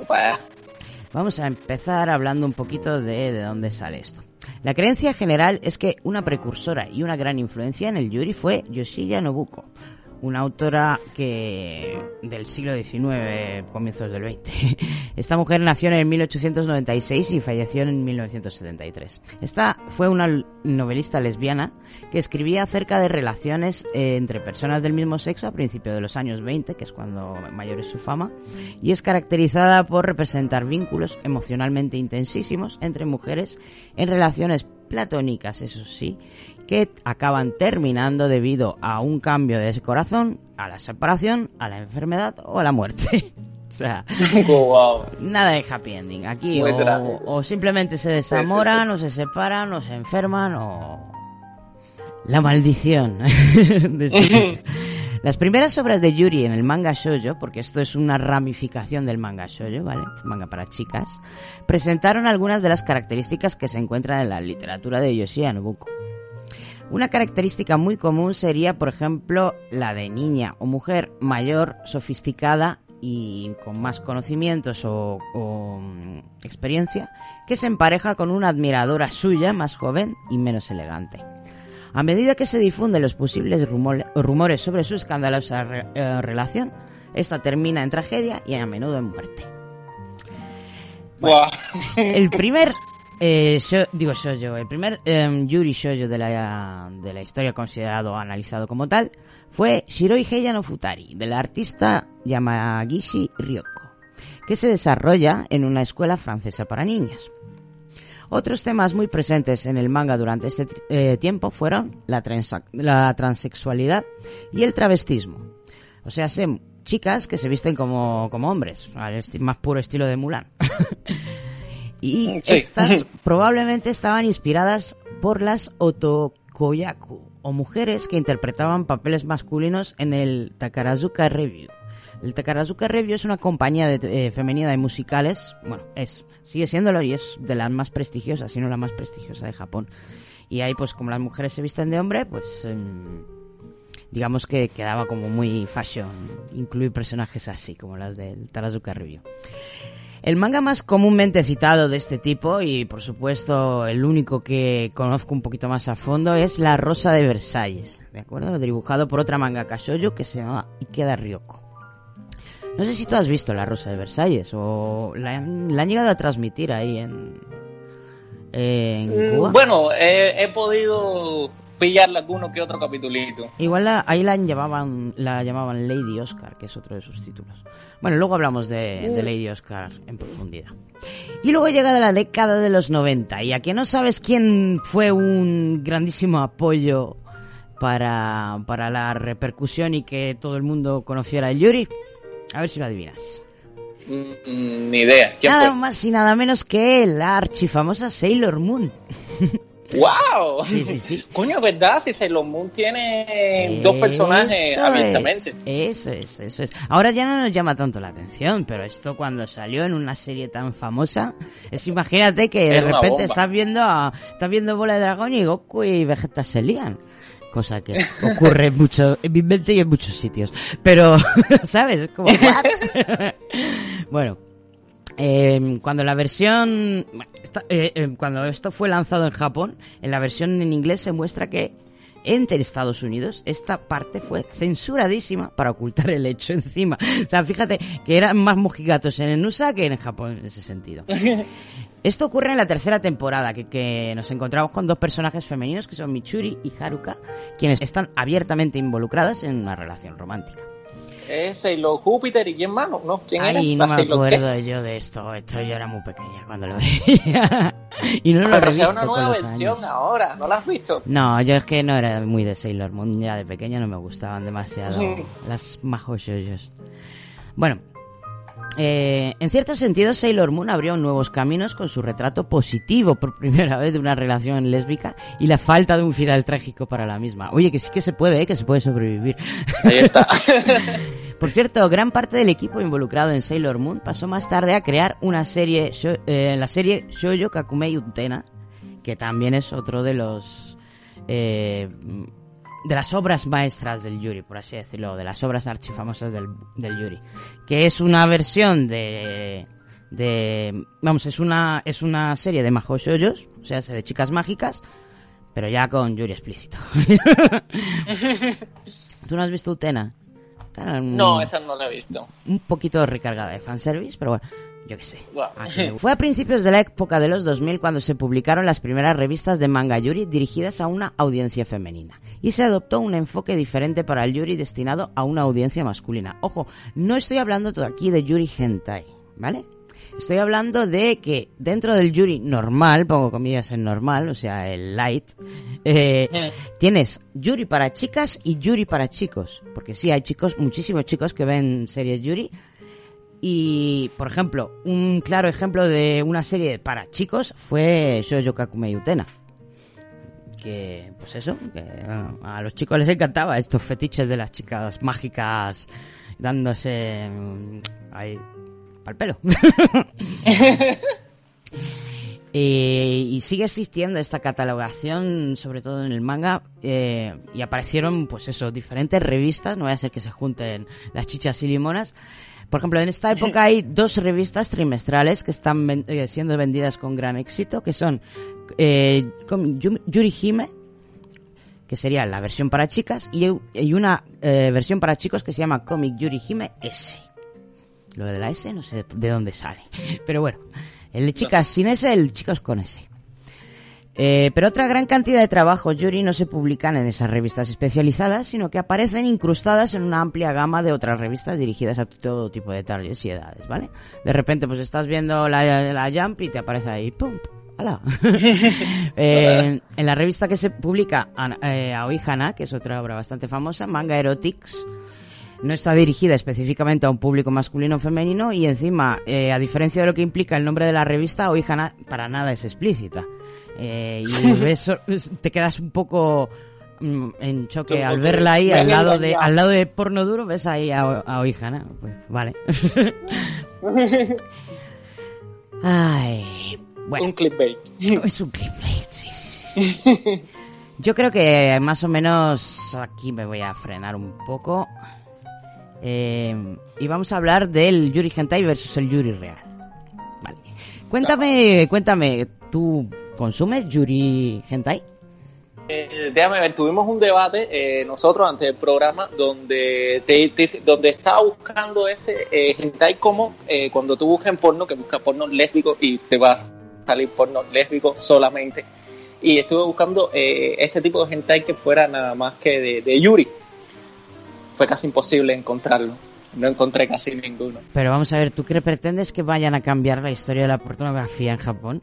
F: Pues,
E: Vamos a empezar hablando un poquito de, de dónde sale esto. La creencia general es que una precursora y una gran influencia en el yuri fue Yoshiya Nobuko, una autora que del siglo XIX, comienzos del XX. Esta mujer nació en 1896 y falleció en 1973. Esta fue una novelista lesbiana que escribía acerca de relaciones eh, entre personas del mismo sexo a principios de los años 20, que es cuando mayor es su fama, y es caracterizada por representar vínculos emocionalmente intensísimos entre mujeres en relaciones platónicas, eso sí, que acaban terminando debido a un cambio de ese corazón, a la separación, a la enfermedad o a la muerte. o sea,
F: wow.
E: nada de happy ending. Aquí o, simplemente se desamoran, o se separan, o se enferman, o... La maldición. este. Las primeras obras de Yuri en el manga shoujo, porque esto es una ramificación del manga shoujo, ¿vale? Manga para chicas, presentaron algunas de las características que se encuentran en la literatura de Yoshia Nobuko. Una característica muy común sería, por ejemplo, la de niña o mujer mayor, sofisticada y con más conocimientos o, o, mm, experiencia, que se empareja con una admiradora suya más joven y menos elegante. A medida que se difunden los posibles rumor- rumores sobre su escandalosa re- eh, relación, esta termina en tragedia y a menudo en muerte. El primer eh, sho- digo shoujo, el primer em, Yuri shoujo de la, de la historia considerado analizado como tal fue Shiroi Heiya no Futari, del artista Yamagishi Ryoko, que se desarrolla en una escuela francesa para niñas. Otros temas muy presentes en el manga durante este eh, tiempo fueron la, la transexualidad y el travestismo. O sea, son chicas que se visten como, como hombres, más puro estilo de Mulan. y
F: Sí.
E: estas probablemente estaban inspiradas por las otokoyaku, o mujeres que interpretaban papeles masculinos en el Takarazuka Review. El Takarazuka Review es una compañía de, eh, femenina de musicales, bueno, es, sigue siéndolo y es de las más prestigiosas, si no la más prestigiosa de Japón. Y ahí, pues, como las mujeres se visten de hombre, pues, em, digamos que quedaba como muy fashion incluir personajes así, como las del Takarazuka Review. El manga más comúnmente citado de este tipo, y por supuesto el único que conozco un poquito más a fondo, es La Rosa de Versalles, ¿de acuerdo? Dibujado por otra mangaka shoujo que se llama Ikeda Ryoko. No sé si tú has visto La Rosa de Versalles o la han, la han llegado a transmitir ahí en, en
F: Mm,
E: Cuba.
F: Bueno, he, he podido pillarle alguno que otro capitulito.
E: Igual la- ahí la llamaban, la llamaban Lady Oscar, que es otro de sus títulos. Bueno, luego hablamos de, de Lady Oscar en profundidad. Y luego llega la década de los 90. Y a que no sabes quién fue un grandísimo apoyo para, para la repercusión y que todo el mundo conociera a Yuri. A ver si lo adivinas.
F: Mm, ni idea. ¿Quién
E: Nada
F: fue?
E: más y nada menos que la archifamosa Sailor Moon.
F: ¡Wow!
E: Sí, sí, sí.
F: Coño, ¿verdad? Si Sailor Moon tiene dos personajes
E: Eso
F: abiertamente.
E: es, eso es, eso es. Ahora ya no nos llama tanto la atención, pero esto cuando salió en una serie tan famosa, es imagínate que de repente estás viendo a, estás viendo Bola de Dragón y Goku y Vegeta se lían. Cosa que ocurre mucho en mi mente y en muchos sitios. Pero, ¿sabes? Es como, bueno, eh, cuando la versión esta- eh, eh, cuando esto fue lanzado en Japón en la versión en inglés se muestra que entre Estados Unidos esta parte fue censuradísima para ocultar el hecho encima o sea fíjate que eran más mojigatos en el USA que en Japón en ese sentido esto ocurre en la tercera temporada, que, que nos encontramos con dos personajes femeninos que son Michuri y Haruka, quienes están abiertamente involucradas en una relación romántica.
F: Es Sailor Júpiter y quién más, ¿no? ¿No? ¿Quién
E: Ay,
F: era?
E: no me
F: Sailor qué?
E: acuerdo yo de esto. Esto yo era muy pequeña cuando lo veía. y no lo
F: Pero sea una nueva versión
E: años.
F: ahora, ¿no la has visto?
E: No, yo es que no era muy de Sailor Moon. Ya de pequeño no me gustaban demasiado
F: Sí.
E: las majoyoyos. Bueno, eh, en cierto sentido, Sailor Moon abrió nuevos caminos con su retrato positivo por primera vez de una relación lésbica y la falta de un final trágico para la misma. Oye, que sí que se puede, ¿eh? que se puede sobrevivir.
F: Ahí está.
E: Por cierto, gran parte del equipo involucrado en Sailor Moon pasó más tarde a crear una serie, eh, la serie Shoujo Kakumei Utena, que también es otro de los eh, de las obras maestras del Yuri, por así decirlo, de las obras archifamosas del, del Yuri, que es una versión de de vamos, es una es una serie de majo shoujos, o sea, de chicas mágicas, pero ya con Yuri explícito. ¿Tú no has visto Utena?
F: No, esa no la he visto.
E: un poquito recargada de fanservice, pero bueno, yo qué sé. Me- Fue a principios de la época de los 2000 cuando se publicaron las primeras revistas de manga yuri dirigidas a una audiencia femenina. Y se adoptó un enfoque diferente para el yuri destinado a una audiencia masculina. Ojo, no estoy hablando todo aquí de yuri hentai, ¿vale? Estoy hablando de que dentro del yuri normal, pongo comillas en normal, o sea, el light, eh, tienes yuri para chicas y yuri para chicos. Porque sí, hay chicos, muchísimos chicos que ven series yuri. Y, por ejemplo, un claro ejemplo de una serie para chicos fue Shoujo Kakumei Utena. Que, pues eso, que a los chicos les encantaba estos fetiches de las chicas mágicas dándose mm, ahí al pelo. Eh, y sigue existiendo esta catalogación, sobre todo en el manga, eh, y aparecieron, pues eso, diferentes revistas, no vaya a ser que se junten las chichas y limonas. Por ejemplo, en esta época hay dos revistas trimestrales que están ven- eh, siendo vendidas con gran éxito, que son eh, Yuri Hime, que sería la versión para chicas, y, y una eh, versión para chicos que se llama Comic Yuri Hime S. Lo de la S no sé de dónde sale. Pero bueno, el de chicas sin S, el chicos con S. Eh, pero otra gran cantidad de trabajos Yuri no se publican en esas revistas especializadas, sino que aparecen incrustadas en una amplia gama de otras revistas dirigidas a todo tipo de targets y edades, ¿vale? De repente, pues estás viendo la, la Jump y te aparece ahí, ¡pum! ¡Hala! Eh, en la revista que se publica, eh, Aoi que es otra obra bastante famosa, Manga Erotics, no está dirigida específicamente a un público masculino o femenino y encima, eh, a diferencia de lo que implica el nombre de la revista, Aoi para nada es explícita. Eh, y ves, te quedas un poco mm, en choque al verla ahí al lado de al lado de porno duro ves ahí a, a Aoi Hana. pues vale ay bueno
F: Un clickbait.
E: es un clickbait, sí, sí, sí, sí. Yo creo que más o menos aquí me voy a frenar un poco. Eh, y vamos a hablar del Yuri Hentai versus el Yuri real. Cuéntame, cuéntame, ¿tú consumes Yuri Hentai?
F: Eh, déjame ver, tuvimos un debate eh, nosotros antes del programa donde te, te- donde estaba buscando ese eh, hentai como eh, cuando tú buscas en porno, que buscas porno lésbico y te va a salir porno lésbico solamente. Y estuve buscando este tipo de hentai que fuera nada más que de, de Yuri. Fue casi imposible encontrarlo. No encontré casi ninguno.
E: Pero vamos a ver, ¿tú qué pretendes que vayan a cambiar la historia de la pornografía en Japón?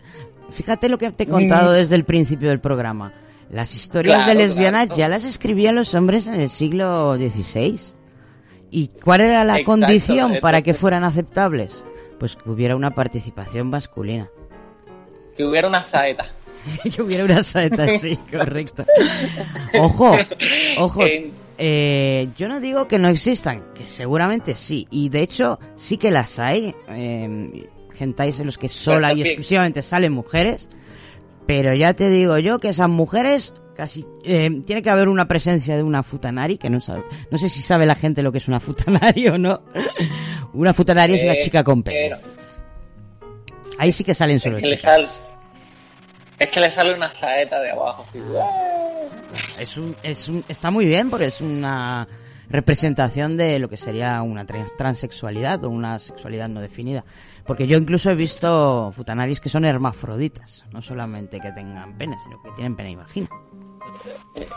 E: Fíjate lo que te he contado
F: Mm.
E: desde el principio del programa. Las historias
F: Claro,
E: de lesbianas
F: claro.
E: ya las escribían los hombres en el siglo XVI. ¿Y cuál era la
F: Exacto,
E: condición para que fueran aceptables? Pues que hubiera una participación masculina.
F: Que hubiera una saeta.
E: que hubiera una saeta, sí, correcto. Ojo, ojo. Eh, yo no digo que no existan, que seguramente sí. Y de hecho, sí que las hay. Eh, gentais en los que sola y exclusivamente salen mujeres. Pero ya te digo yo que esas mujeres casi eh, tiene que haber una presencia de una futanari que no sabe no sé si sabe la gente lo que es una futanari o no una futanari es una
F: Eh,
E: chica con
F: pero-
E: ahí sí que salen solo
F: es que le es que le sale una saeta de abajo.
E: Es un, es un, está muy bien porque es una representación de lo que sería una trans- transexualidad o una sexualidad no definida. Porque yo incluso he visto futanaris que son hermafroditas, no solamente que tengan pene, sino que tienen pene y vagina.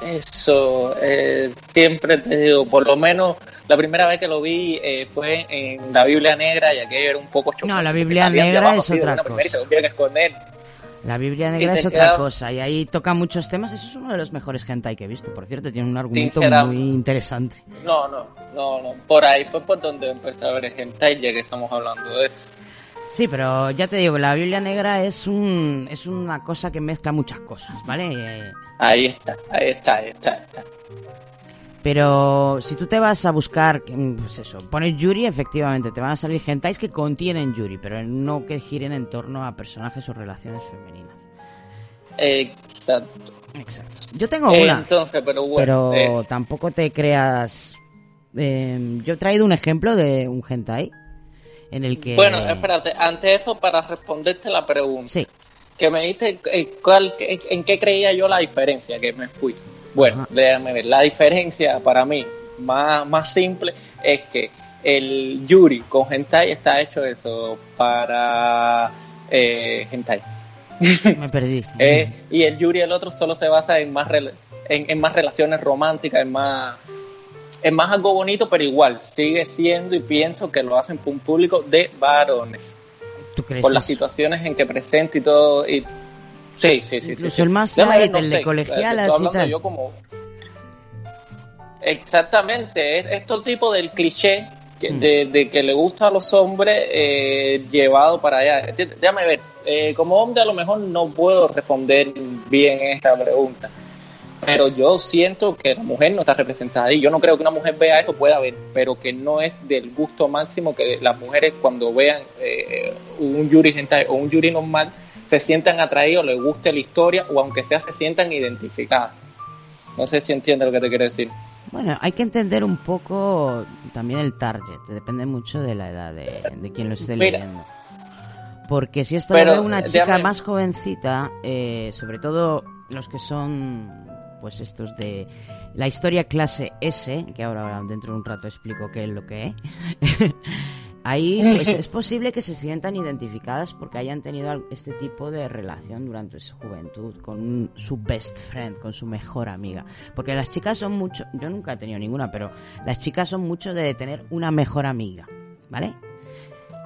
F: Eso, eh, siempre te digo, por lo menos la primera vez que lo vi eh, fue en la Biblia Negra y aquello era un poco chocante.
E: No, la Biblia Negra
F: abajo
E: es otra cosa.
F: que.
E: La Biblia negra es otra
F: queda-
E: cosa y ahí toca muchos temas. Eso es uno de los mejores hentai que he visto. Por cierto, tiene un argumento
F: Sincera-
E: muy interesante.
F: No, no, no, no. Por ahí fue por donde empecé a ver hentai, ya que estamos hablando de eso.
E: Sí, pero ya te digo, la Biblia negra es un es una cosa que mezcla muchas cosas, ¿vale? Eh,
F: Ahí está, ahí está, ahí está. ahí está.
E: Pero si tú te vas a buscar, mm, pues eso, pones Yuri, efectivamente, te van a salir hentais que contienen Yuri, pero no que giren en torno a personajes o relaciones femeninas.
F: Exacto.
E: Exacto. Yo tengo una,
F: Entonces, pero bueno.
E: pero
F: es-
E: tampoco te creas... eh, yo he traído un ejemplo de un hentai en el que...
F: Bueno, espérate, antes de eso, para responderte la pregunta.
E: Sí,
F: que me diste eh, cuál, en qué creía yo la diferencia, que me fui. Bueno,
E: Ajá.
F: déjame ver. La diferencia para mí, más, más simple, es que el Yuri con Hentai está hecho eso para eh, Hentai.
E: me perdí.
F: Eh, y el Yuri, el otro, solo se basa en más, en más relaciones románticas, en más, en más algo bonito, pero igual, sigue siendo y pienso que lo hacen para un público de varones
E: ¿Tú crees
F: por las situaciones en que presenta y todo. Y... Sí, sí, sí.
E: Incluso
F: sí.
E: el más light, el de colegialas
F: estoy
E: y tal.
F: yo como... Exactamente, es estos tipos del cliché que-
E: Mm.
F: de, de que le gusta a los hombres eh, llevado para allá. Dé- Déjame ver, eh, como hombre a lo mejor no puedo responder bien esta pregunta, pero yo siento que la mujer no está representada ahí. Yo no creo que una mujer vea eso, pueda ver, pero que no es del gusto máximo que las mujeres cuando vean eh, un Yuri hentai o un Yuri normal se sientan atraídos, les guste la historia o aunque sea se sientan identificadas. No sé si entiende lo que te quiero decir.
E: Bueno, hay que entender un poco también el target. Depende mucho de la edad de, de quien lo esté
F: Mira.
E: leyendo. Porque si esto
F: Pero,
E: lo ve una
F: eh,
E: chica
F: déjame-
E: más jovencita, eh, sobre todo los que son, pues estos de la historia clase S, que ahora dentro de un rato explico qué es lo que es, ahí pues, es posible que se sientan identificadas porque hayan tenido este tipo de relación durante su juventud con su best friend, con su mejor amiga. Porque las chicas son mucho, yo nunca he tenido ninguna, pero las chicas son mucho de tener una mejor amiga, ¿vale?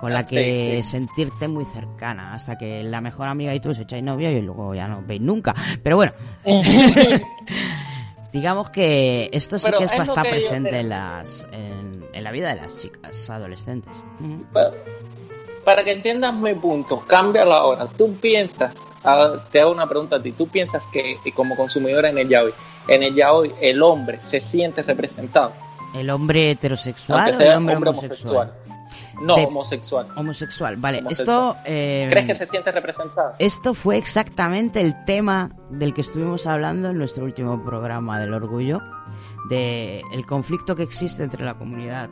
E: Con la
F: sí,
E: que
F: sí.
E: sentirte muy cercana, hasta que la mejor amiga y tú os echáis novio y luego ya no os veis nunca. Pero bueno, digamos que esto sí
F: Pero
E: que es
F: es lo
E: bastante
F: que yo
E: presente
F: te-
E: en, las, en, en la vida de las chicas adolescentes.
F: Para, para que entiendas mi punto, cámbialo ahora. Tú piensas, te hago una pregunta a ti, tú piensas que eh, como consumidora en el yaoi, en el yaoi el hombre se siente representado,
E: ¿El hombre heterosexual
F: aunque
E: o
F: sea
E: el hombre,
F: hombre
E: homosexual?
F: homosexual? No,
E: De-
F: homosexual.
E: Homosexual, vale.
F: Homosexual.
E: Esto, eh,
F: ¿Crees que se siente representado?
E: esto fue exactamente el tema del que estuvimos hablando en nuestro último programa del orgullo, de el conflicto que existe entre la comunidad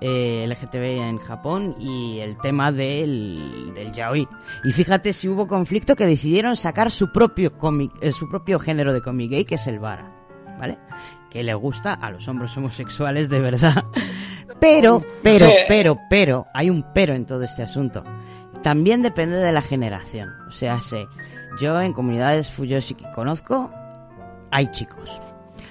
E: eh, LGTB en Japón y el tema del, del yaoi. Y fíjate si hubo conflicto que decidieron sacar su propio cómic, eh, su propio género de cómic gay que es el vara, ¿vale? Que le gusta a los hombres homosexuales de verdad. Pero, pero, pero, pero, hay un pero en todo este asunto. También depende de la generación. O sea, sé, yo en comunidades Fuyoshi que conozco, hay chicos.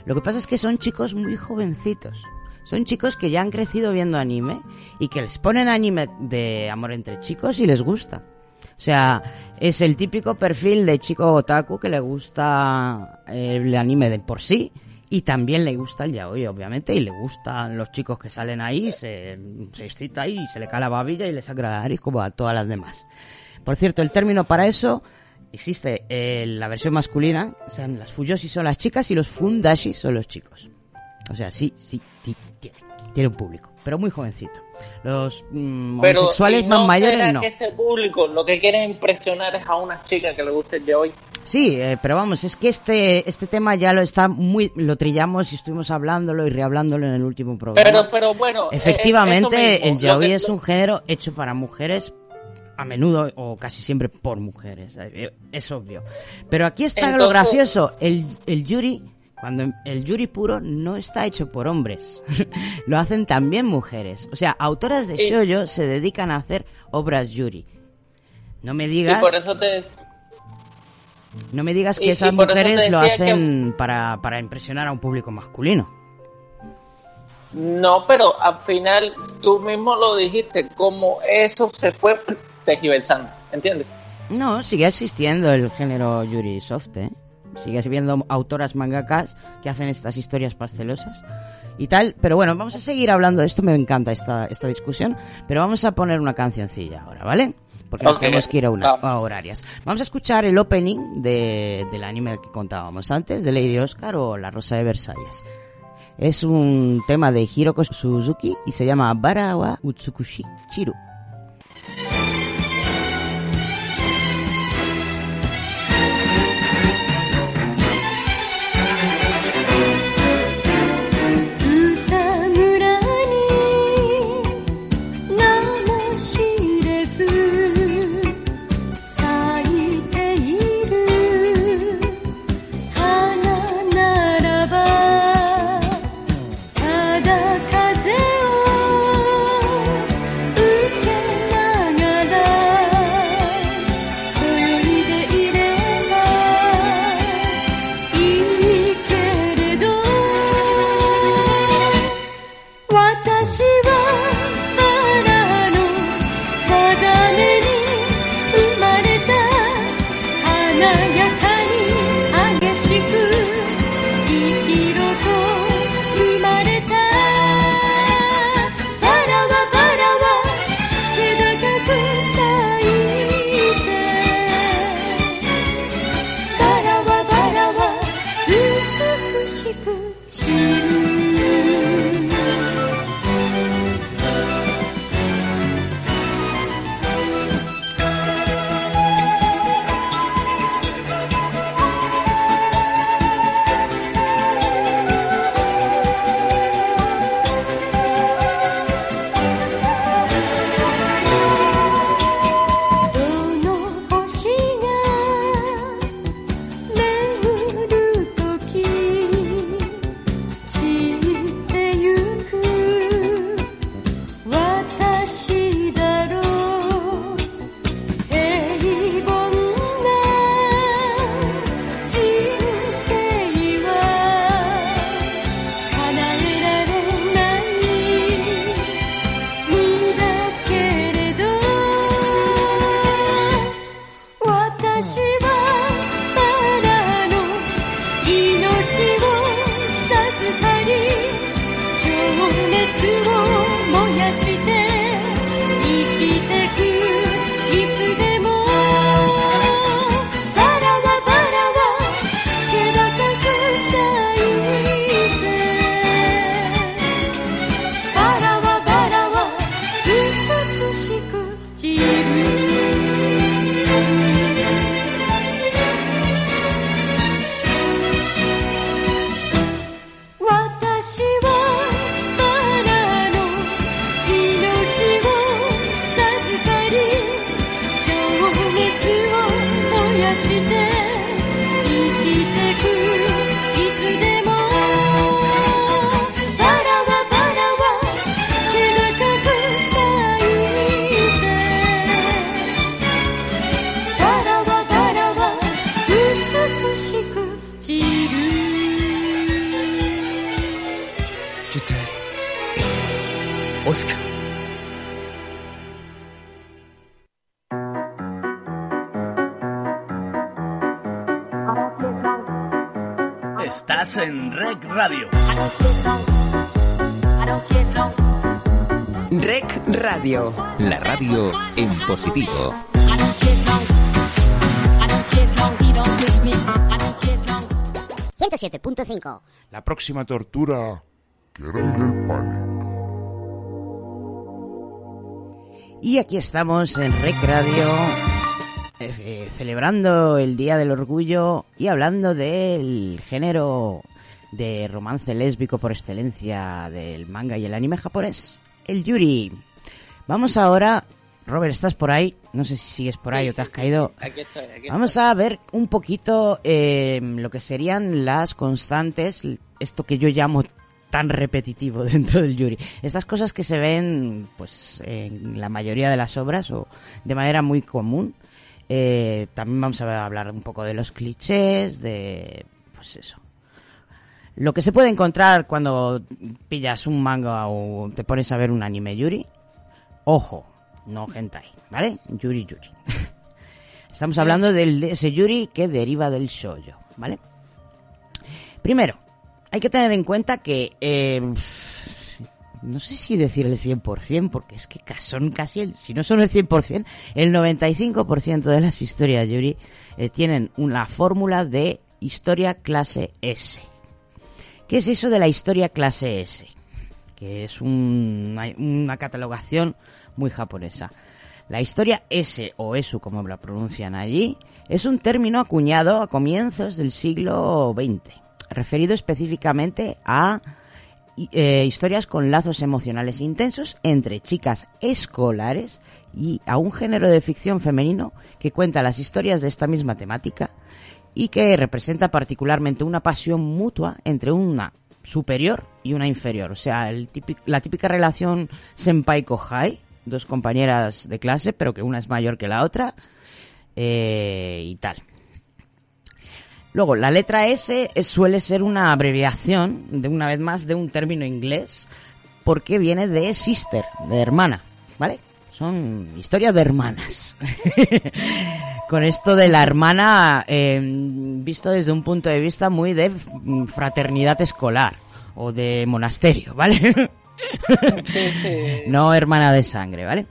E: Lo que pasa es que son chicos muy jovencitos. Son chicos que ya han crecido viendo anime y que les ponen anime de amor entre chicos y les gusta. O sea, es el típico perfil de chico otaku que le gusta el anime de por sí y también le gusta el yaoi, obviamente, y le gustan los chicos que salen ahí, se, se excita ahí, se le cae la babilla y le saca la nariz como a todas las demás. Por cierto, el término para eso existe eh, la versión masculina, o sea, las fuyoshi son las chicas y los fundashi son los chicos. O sea, sí, sí, sí, tiene, tiene un público, pero muy jovencito. Los mm,
F: Pero
E: homosexuales
F: ¿y
E: más
F: no
E: mayores
F: será
E: no.
F: que ese público lo que quiere impresionar es a una chica que le guste el yaoi?
E: Sí, eh, pero vamos, es que este este tema ya lo está muy lo trillamos y estuvimos hablándolo y rehablándolo en el último programa.
F: Pero, pero bueno, eh,
E: Efectivamente, el yaoi
F: que-
E: es un género hecho para mujeres a menudo o casi siempre por mujeres, eh, es obvio. Pero aquí está lo gracioso, el, el yuri, cuando el yuri puro no está hecho por hombres, lo hacen también mujeres. O sea, autoras de
F: Y-
E: shoujo se dedican a hacer obras yuri. No me
F: Y
E: digas,
F: por eso te...
E: no me digas que
F: y-
E: esas mujeres lo
F: que-
E: hacen para, para impresionar a un público masculino.
F: No, pero al final tú mismo lo dijiste, como eso se fue tejiversando, ¿entiendes?
E: No, sigue existiendo el género Yuri Soft, ¿eh? Sigue habiendo autoras mangakas que hacen estas historias pastelosas y tal. Pero bueno, vamos a seguir hablando de esto. Me encanta esta, esta discusión. Pero vamos a poner una cancioncilla ahora, ¿vale? Porque nos tenemos que ir a, una,
F: vamos.
E: a horarias. Vamos a escuchar el opening de, del anime que contábamos antes, de Lady Oscar o La Rosa de Versalles. Es un tema de Hiroko Suzuki y se llama Barawa Utsukushi Chiru.
J: Positivo.
B: ...107.5...
C: La próxima tortura...
E: Y aquí estamos en Rec Radio, eh, celebrando el Día del Orgullo y hablando del género de romance lésbico por excelencia del manga y el anime japonés, el Yuri. Vamos ahora, Robert, ¿estás por ahí? No sé si sigues por ahí o te has caído.
F: Aquí estoy, aquí
E: Vamos a ver un poquito eh, lo que serían las constantes, esto que yo llamo tan repetitivo dentro del Yuri. Estas cosas que se ven pues en la mayoría de las obras o de manera muy común. Eh, también vamos a hablar un poco de los clichés, de pues eso. Lo que se puede encontrar cuando pillas un manga o te pones a ver un anime Yuri. Ojo, no hentai, ¿vale? Yuri Yuri. Estamos hablando del, de ese Yuri que deriva del shoujo, ¿vale? Primero, hay que tener en cuenta que eh, no sé si decir el 100%, porque es que son casi, el, si no son el 100%, el 95% de las historias Yuri eh, tienen una fórmula de historia clase S. ¿Qué es eso de la historia clase S? Que es un- una catalogación muy japonesa. La historia S o ESU, como la pronuncian allí, es un término acuñado a comienzos del siglo XX, referido específicamente a eh, historias con lazos emocionales intensos entre chicas escolares y a un género de ficción femenino que cuenta las historias de esta misma temática y que representa particularmente una pasión mutua entre una superior y una inferior. O sea, la típica relación senpai-kohai, dos compañeras de clase, pero que una es mayor que la otra, eh, y tal. Luego, la letra S suele ser una abreviación, de una vez más, de un término inglés, porque viene de sister, de hermana, ¿vale? Son historias de hermanas. Con esto de la hermana, eh, visto desde un punto de vista muy de fraternidad escolar o de monasterio, ¿vale? No hermana de sangre, ¿vale?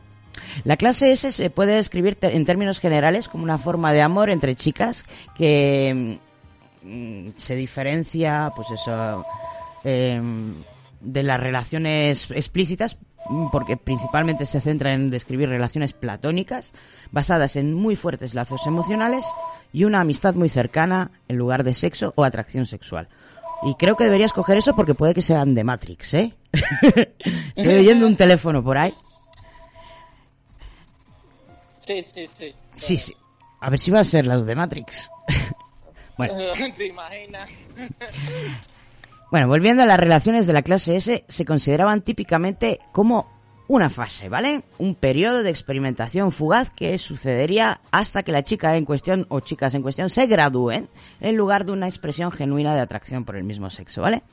E: La clase S se puede describir en términos generales como una forma de amor entre chicas que mm, se diferencia, pues eso, em, de las relaciones explícitas, mm, porque principalmente se centra en describir relaciones platónicas basadas en muy fuertes lazos emocionales y una amistad muy cercana en lugar de sexo o atracción sexual. Y creo que deberías coger eso porque puede que sean de Matrix, ¿eh? Estoy oyendo un teléfono por ahí.
F: Sí, sí, sí.
E: Sí, sí. A ver si va a ser los de Matrix. bueno,
F: ¿Te imaginas?
E: bueno, volviendo a las relaciones de la clase S, se consideraban típicamente como una fase, ¿vale? Un periodo de experimentación fugaz que sucedería hasta que la chica en cuestión o chicas en cuestión se gradúen en lugar de una expresión genuina de atracción por el mismo sexo, ¿vale?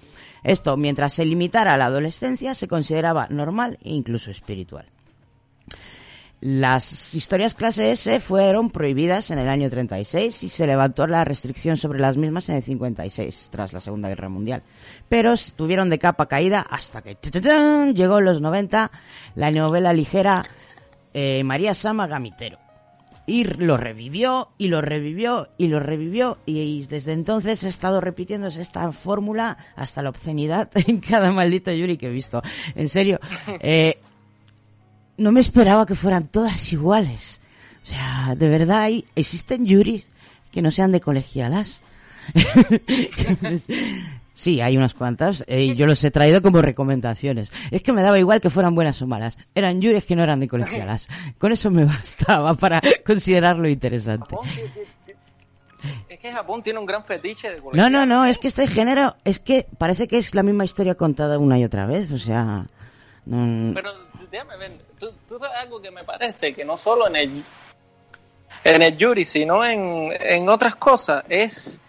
E: Esto, mientras se limitara a la adolescencia, se consideraba normal e incluso espiritual. Las historias clase S fueron prohibidas en el año 36 y se levantó la restricción sobre las mismas en el 56, tras la Segunda Guerra Mundial. Pero estuvieron de capa caída hasta que llegó en los 90 la novela ligera eh, María Sama Gamitero. Y lo revivió, y lo revivió, y lo revivió, y desde entonces he estado repitiéndose esta fórmula hasta la obscenidad en cada maldito Yuri que he visto. En serio, eh, no me esperaba que fueran todas iguales. O sea, de verdad hay, existen Yuris que no sean de colegialas. sí, hay unas cuantas eh, y yo los he traído como recomendaciones. Es que me daba igual que fueran buenas o malas. Eran Yuris que no eran de colegialas. Con eso me bastaba para considerarlo interesante.
F: Es que Japón tiene un gran fetiche de
E: No, no, no, es que este género, es que parece que es la misma historia contada una y otra vez. O sea, no-
F: Pero déjame ver, tú, tú sabes algo que me parece que no solo en el en el Yuri, sino en, en otras cosas, es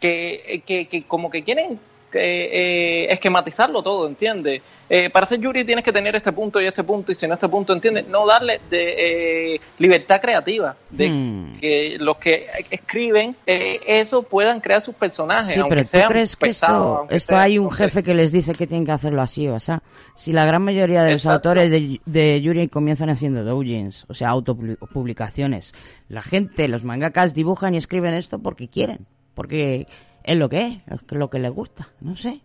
F: que, que, que como que quieren eh, eh, esquematizarlo todo, ¿entiendes? Eh, para ser jury tienes que tener este punto y este punto, y si no este punto, ¿entiendes? No darle de eh, libertad creativa, de
E: Hmm.
F: que los que escriben eh, eso puedan crear sus personajes,
E: Sí,
F: aunque
E: pero ¿tú
F: sean
E: crees que
F: pesados,
E: esto, hay un jefe que les dice que tienen que hacerlo así? O sea, si la gran mayoría de los autores de, de Yuri comienzan haciendo doujins, o sea, autopublicaciones, la gente, los mangakas dibujan y escriben esto porque quieren, porque es lo que es, es lo que les gusta, no sé,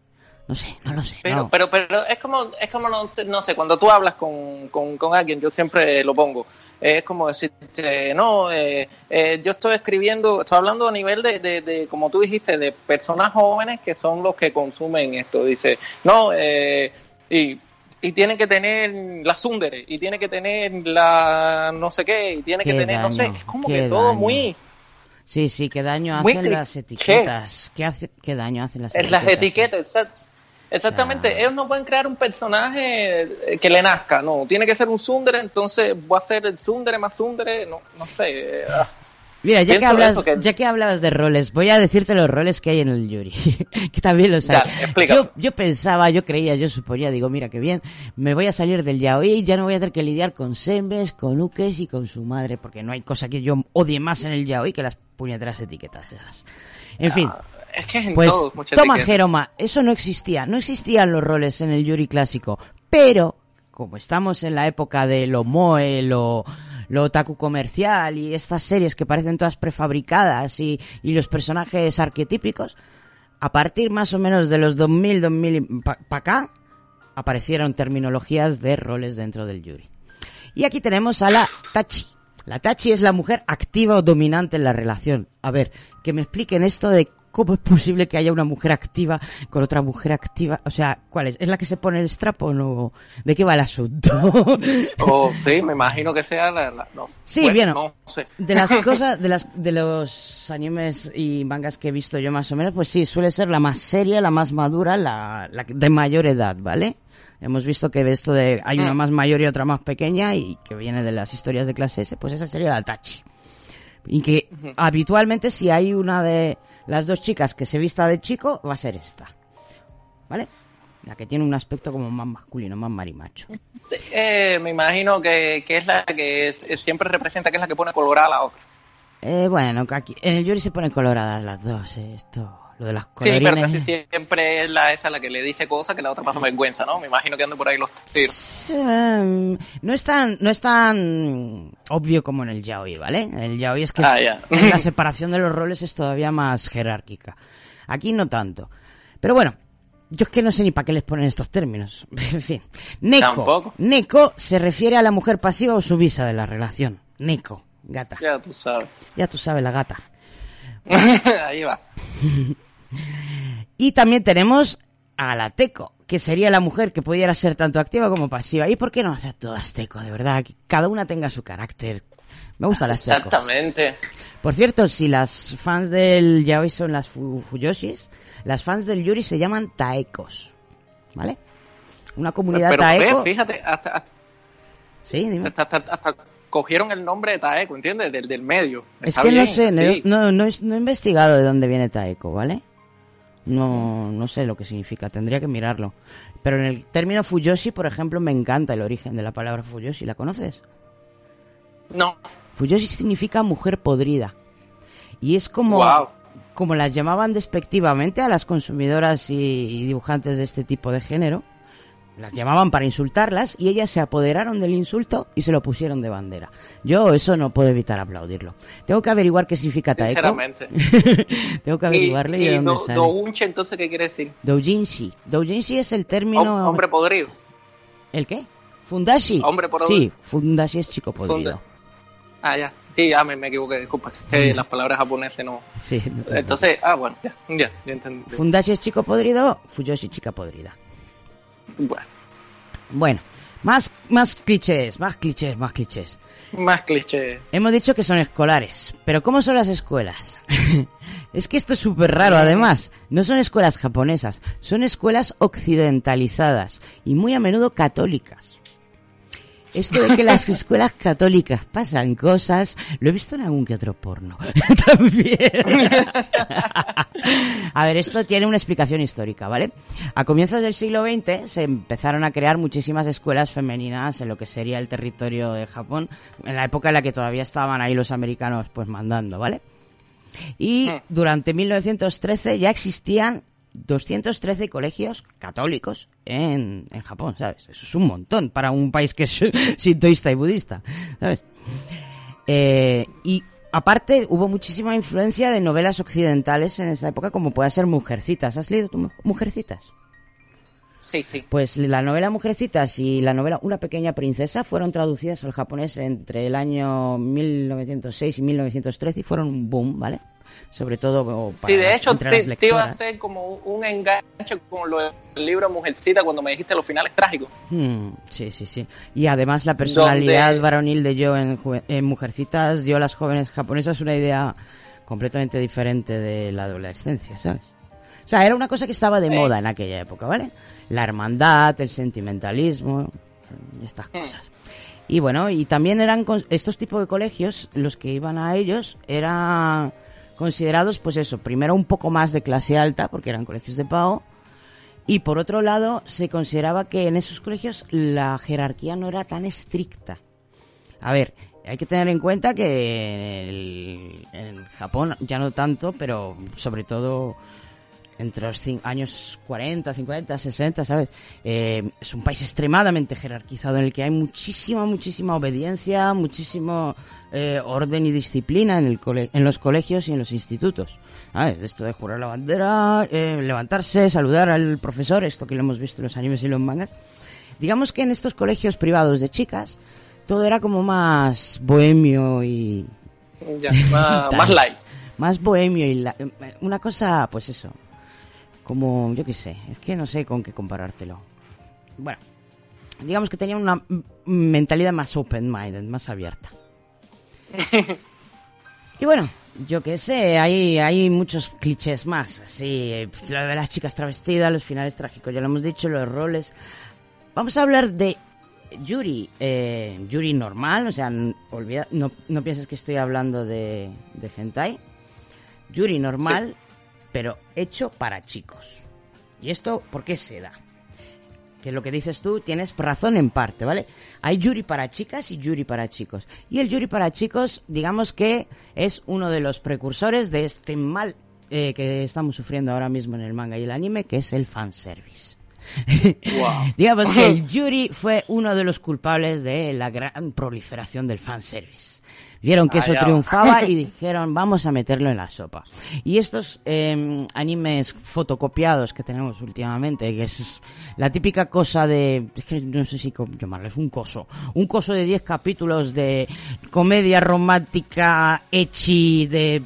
E: no sé, no lo sé.
F: Pero,
E: no.
F: pero, pero es como, es como no, sé- no sé, cuando tú hablas con, con, con alguien, yo siempre lo pongo. Eh, Es como decirte, no, eh, eh, yo estoy escribiendo, estoy hablando a nivel de, de, de, como tú dijiste, de personas jóvenes que son los que consumen esto. Dice, no, eh, y, y tiene que tener la Sundere, y tiene que tener la no sé qué, y tiene que tener, no sé, es como que todo
E: daño.
F: muy...
E: Sí, sí, qué daño hacen las etiquetas, qué, hace, qué daño hacen las etiquetas.
F: las etiquetas, exact- exactamente. Ellos no pueden crear un personaje eh, que le nazca, no. Tiene que ser un Sundere, entonces voy a hacer el Sundere más Sundere, no, no sé. eh, ah.
E: Mira, ya que, hablas,
F: que-
E: ya que hablabas de roles, voy a decirte los roles que hay en el Yuri, que también los hay. Yo, yo pensaba, yo creía, yo suponía, digo, mira, qué bien, me voy a salir del yaoi, ya no voy a tener que lidiar con sembes, con ukes y con su madre, porque no hay cosa que yo odie más en el yaoi que las puñeteras etiquetas esas. En fin,
F: Es que en
E: pues
F: muchas
E: toma. Jeroma, eso no existía, no existían los roles en el Yuri clásico, pero como estamos en la época de lo moe, lo, lo otaku comercial y estas series que parecen todas prefabricadas y, y los personajes arquetípicos, a partir más o menos de los 2000, 2000 para acá, aparecieron terminologías de roles dentro del Yuri. Y aquí tenemos a la Tachi. La Tachi es la mujer activa o dominante en la relación. A ver, que me expliquen esto de cómo es posible que haya una mujer activa con otra mujer activa. O sea, ¿cuál es? ¿Es la que se pone el strap o no? ¿De qué va el asunto?
F: Oh, sí, me imagino que sea la... la- no.
E: Sí,
F: Bueno,
E: bien.
F: No.
E: De las cosas, de las, de los animes y mangas que he visto yo más o menos, pues sí, suele ser la más seria, la más madura, la, la de mayor edad, ¿vale? Hemos visto que esto de hay una
F: Mm.
E: más mayor y otra más pequeña y que viene de las historias de clase S, pues esa sería la Tachi. Y que habitualmente si hay una de las dos chicas que se vista de chico, va a ser esta. ¿Vale? La que tiene un aspecto como más masculino, más marimacho.
F: Eh, me imagino que, que es la que siempre representa, que es la que pone colorada a la otra.
E: Eh, bueno, que aquí, en el Yuri se ponen coloradas las dos, eh, esto, lo de las
F: Sí, pero
E: colorines.
F: casi siempre es la esa la que le dice cosas que la otra pasa vergüenza, ¿no? Me imagino que ando por ahí los tiros.
E: Eh, no es tan, no es tan obvio como en el yaoi, ¿vale? En el yaoi es que
F: Ah, ya.
E: la separación de los roles es todavía más jerárquica. Aquí no tanto. Pero bueno, yo es que no sé ni para qué les ponen estos términos. en fin. Neko.
F: Tampoco.
E: Neko se refiere a la mujer pasiva o sumisa de la relación. Neko, gata.
F: Ya tú sabes.
E: Ya tú sabes, la gata.
F: ahí va.
E: Y también tenemos a la Teco, que sería la mujer que pudiera ser tanto activa como pasiva. ¿Y por qué no hacer todas Teco, de verdad? Que cada una tenga su carácter. Me gusta las Teco.
F: Exactamente.
E: Por cierto, si las fans del yaoi son las fu- Fuyoshis, las fans del Yuri se llaman Taekos. ¿Vale? Una comunidad
F: Pero ve, fíjate, hasta, hasta,
E: Sí, dime.
F: hasta- hasta- cogieron el nombre de Taeko, ¿entiendes? Del, del medio.
E: Es
F: Está
E: que no sé, no,
F: sí.
E: no, no, he- no he investigado de dónde viene Taeko, ¿vale? No, no sé lo que significa, tendría que mirarlo. Pero en el término Fuyoshi, por ejemplo, me encanta el origen de la palabra Fuyoshi, ¿la conoces?
F: No.
E: Fuyoshi significa mujer podrida. Y es como, como las llamaban despectivamente a las consumidoras y, y dibujantes de este tipo de género. Las llamaban para insultarlas y ellas se apoderaron del insulto y se lo pusieron de bandera. Yo eso no puedo evitar aplaudirlo. Tengo que averiguar qué significa Taeko.
F: Sinceramente.
E: Tengo que averiguarle y,
F: y,
E: de dónde
F: do,
E: sale.
F: dounche, entonces, ¿qué quiere decir?
E: Doujinshi. Doujinshi es el término...
F: Hom- hombre podrido.
E: ¿El qué? Fundashi.
F: Hombre podrido.
E: Sí, Fundashi es chico podrido.
F: Funda. Ah, ya. Sí, ya me, me equivoqué, disculpa. Que las palabras japonesas no.
E: Sí, no.
F: Entonces, ah, bueno, ya, ya, ya entendí.
E: Fundashi es chico podrido, Fuyoshi chica podrida.
F: Bueno,
E: Bueno, más, más clichés, más clichés, más clichés.
F: más cliché.
E: Hemos dicho que son escolares, pero ¿cómo son las escuelas? es que esto es súper raro, además. No son escuelas japonesas, son escuelas occidentalizadas y muy a menudo católicas. Esto de que las escuelas católicas pasan cosas, lo he visto en algún que otro porno. También. a ver, esto tiene una explicación histórica, ¿vale? A comienzos del siglo XX se empezaron a crear muchísimas escuelas femeninas en lo que sería el territorio de Japón, en la época en la que todavía estaban ahí los americanos pues mandando, ¿vale? Y durante 1913 ya existían 213 colegios católicos en, en Japón, ¿sabes? Eso es un montón para un país que es sintoísta y budista, ¿sabes? Eh, y aparte hubo muchísima influencia de novelas occidentales en esa época, como puede ser Mujercitas. ¿Has leído tu Mu- Mujercitas?
F: Sí, sí.
E: Pues la novela Mujercitas y la novela Una pequeña princesa fueron traducidas al japonés entre el año 1906 y 1913 y fueron un boom, ¿vale? Sobre todo para
F: Sí, de hecho, te, iba a hacer como un enganche con lo del libro Mujercita cuando me dijiste los finales trágicos.
E: Mm, sí, sí, sí. Y además la personalidad
F: Donde-
E: varonil de Yo en, en Mujercitas dio a las jóvenes japonesas una idea completamente diferente de la adolescencia, ¿sabes? O sea, era una cosa que estaba de moda en aquella época, ¿vale? La hermandad, el sentimentalismo, estas cosas. Y bueno, y también eran estos tipos de colegios, los que iban a ellos, eran considerados, pues eso, primero un poco más de clase alta, porque eran colegios de pago, y por otro lado, se consideraba que en esos colegios la jerarquía no era tan estricta. A ver, hay que tener en cuenta que el- en Japón ya no tanto, pero sobre todo entre los años 40, 50, 60, ¿sabes? Eh, es un país extremadamente jerarquizado en el que hay muchísima, muchísima obediencia, muchísimo eh, orden y disciplina en, el cole- en los colegios y en los institutos. ¿Sabes? Esto de jurar la bandera, eh, levantarse, saludar al profesor, esto que lo hemos visto en los animes y los mangas. Digamos que en estos colegios privados de chicas, todo era como más bohemio y...
F: Ya, más, light.
E: Más bohemio y la- una cosa, pues eso, como, yo qué sé, es que no sé con qué comparártelo. Bueno, digamos que tenía una mentalidad más open-minded, más abierta. Y bueno, yo qué sé, hay, hay muchos clichés más, así, eh, lo de las chicas travestidas, los finales trágicos, ya lo hemos dicho, los roles. Vamos a hablar de Yuri, eh, Yuri normal, o sea, olvida, no, no pienses que estoy hablando de, de hentai. Yuri normal, pero hecho para chicos. ¿Y esto por qué se da? Que lo que dices tú tienes razón en parte, ¿vale? Hay Yuri para chicas y Yuri para chicos. Y el Yuri para chicos, digamos que es uno de los precursores de este mal eh, que estamos sufriendo ahora mismo en el manga y el anime, que es el fanservice. Digamos que el Yuri fue uno de los culpables de la gran proliferación del fanservice. Vieron que eso
F: Allá va.
E: triunfaba y dijeron, vamos a meterlo en la sopa. Y estos eh, animes fotocopiados que tenemos últimamente, que es la típica cosa de, es que no sé si llamarles, un coso. Un coso de 10 capítulos de comedia romántica, echi, de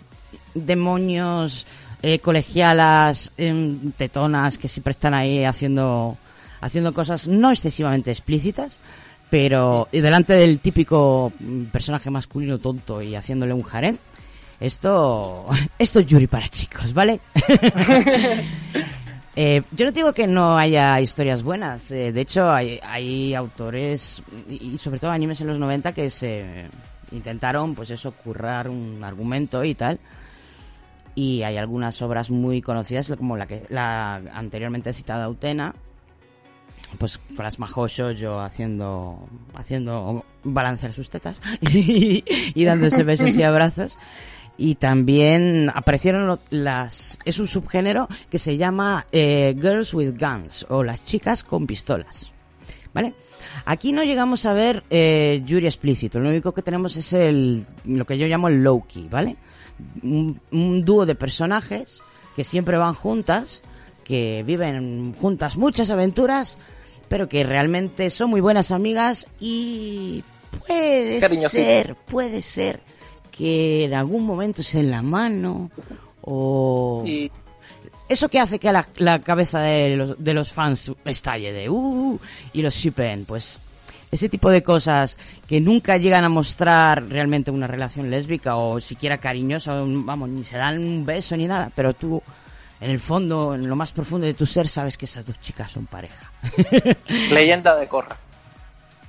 E: demonios, eh, colegialas, em, tetonas, que siempre están ahí haciendo, haciendo cosas no excesivamente explícitas, pero delante del típico mm, personaje masculino tonto y haciéndole un harem. Esto, esto es Yuri para chicos, ¿vale? Eh, yo no digo que no haya historias buenas. eh, de hecho, hay, autores y, y sobre todo animes en los 90 que se intentaron, pues eso, currar un argumento y tal. Y hay algunas obras muy conocidas, como la que la anteriormente citada Utena, pues Plasma yo haciendo haciendo balancear sus tetas y, y dándose besos y abrazos y también aparecieron las es un subgénero que se llama eh, Girls with Guns o las chicas con pistolas ¿vale? Aquí no llegamos a ver eh, Yuri explícito, lo único que tenemos es el lo que yo llamo el Loki, ¿vale? Un, un dúo de personajes que siempre van juntas, que viven juntas muchas aventuras, pero que realmente son muy buenas amigas y puede ser, puede ser que en algún momento se den la mano o eso que hace que la, la cabeza de los, de los fans estalle de uh y los shippen, pues ese tipo de cosas que nunca llegan a mostrar realmente una relación lésbica o siquiera cariñosa, vamos, ni se dan un beso ni nada, pero tú en el fondo, en lo más profundo de tu ser, sabes que esas dos chicas son pareja.
F: leyenda de Corra.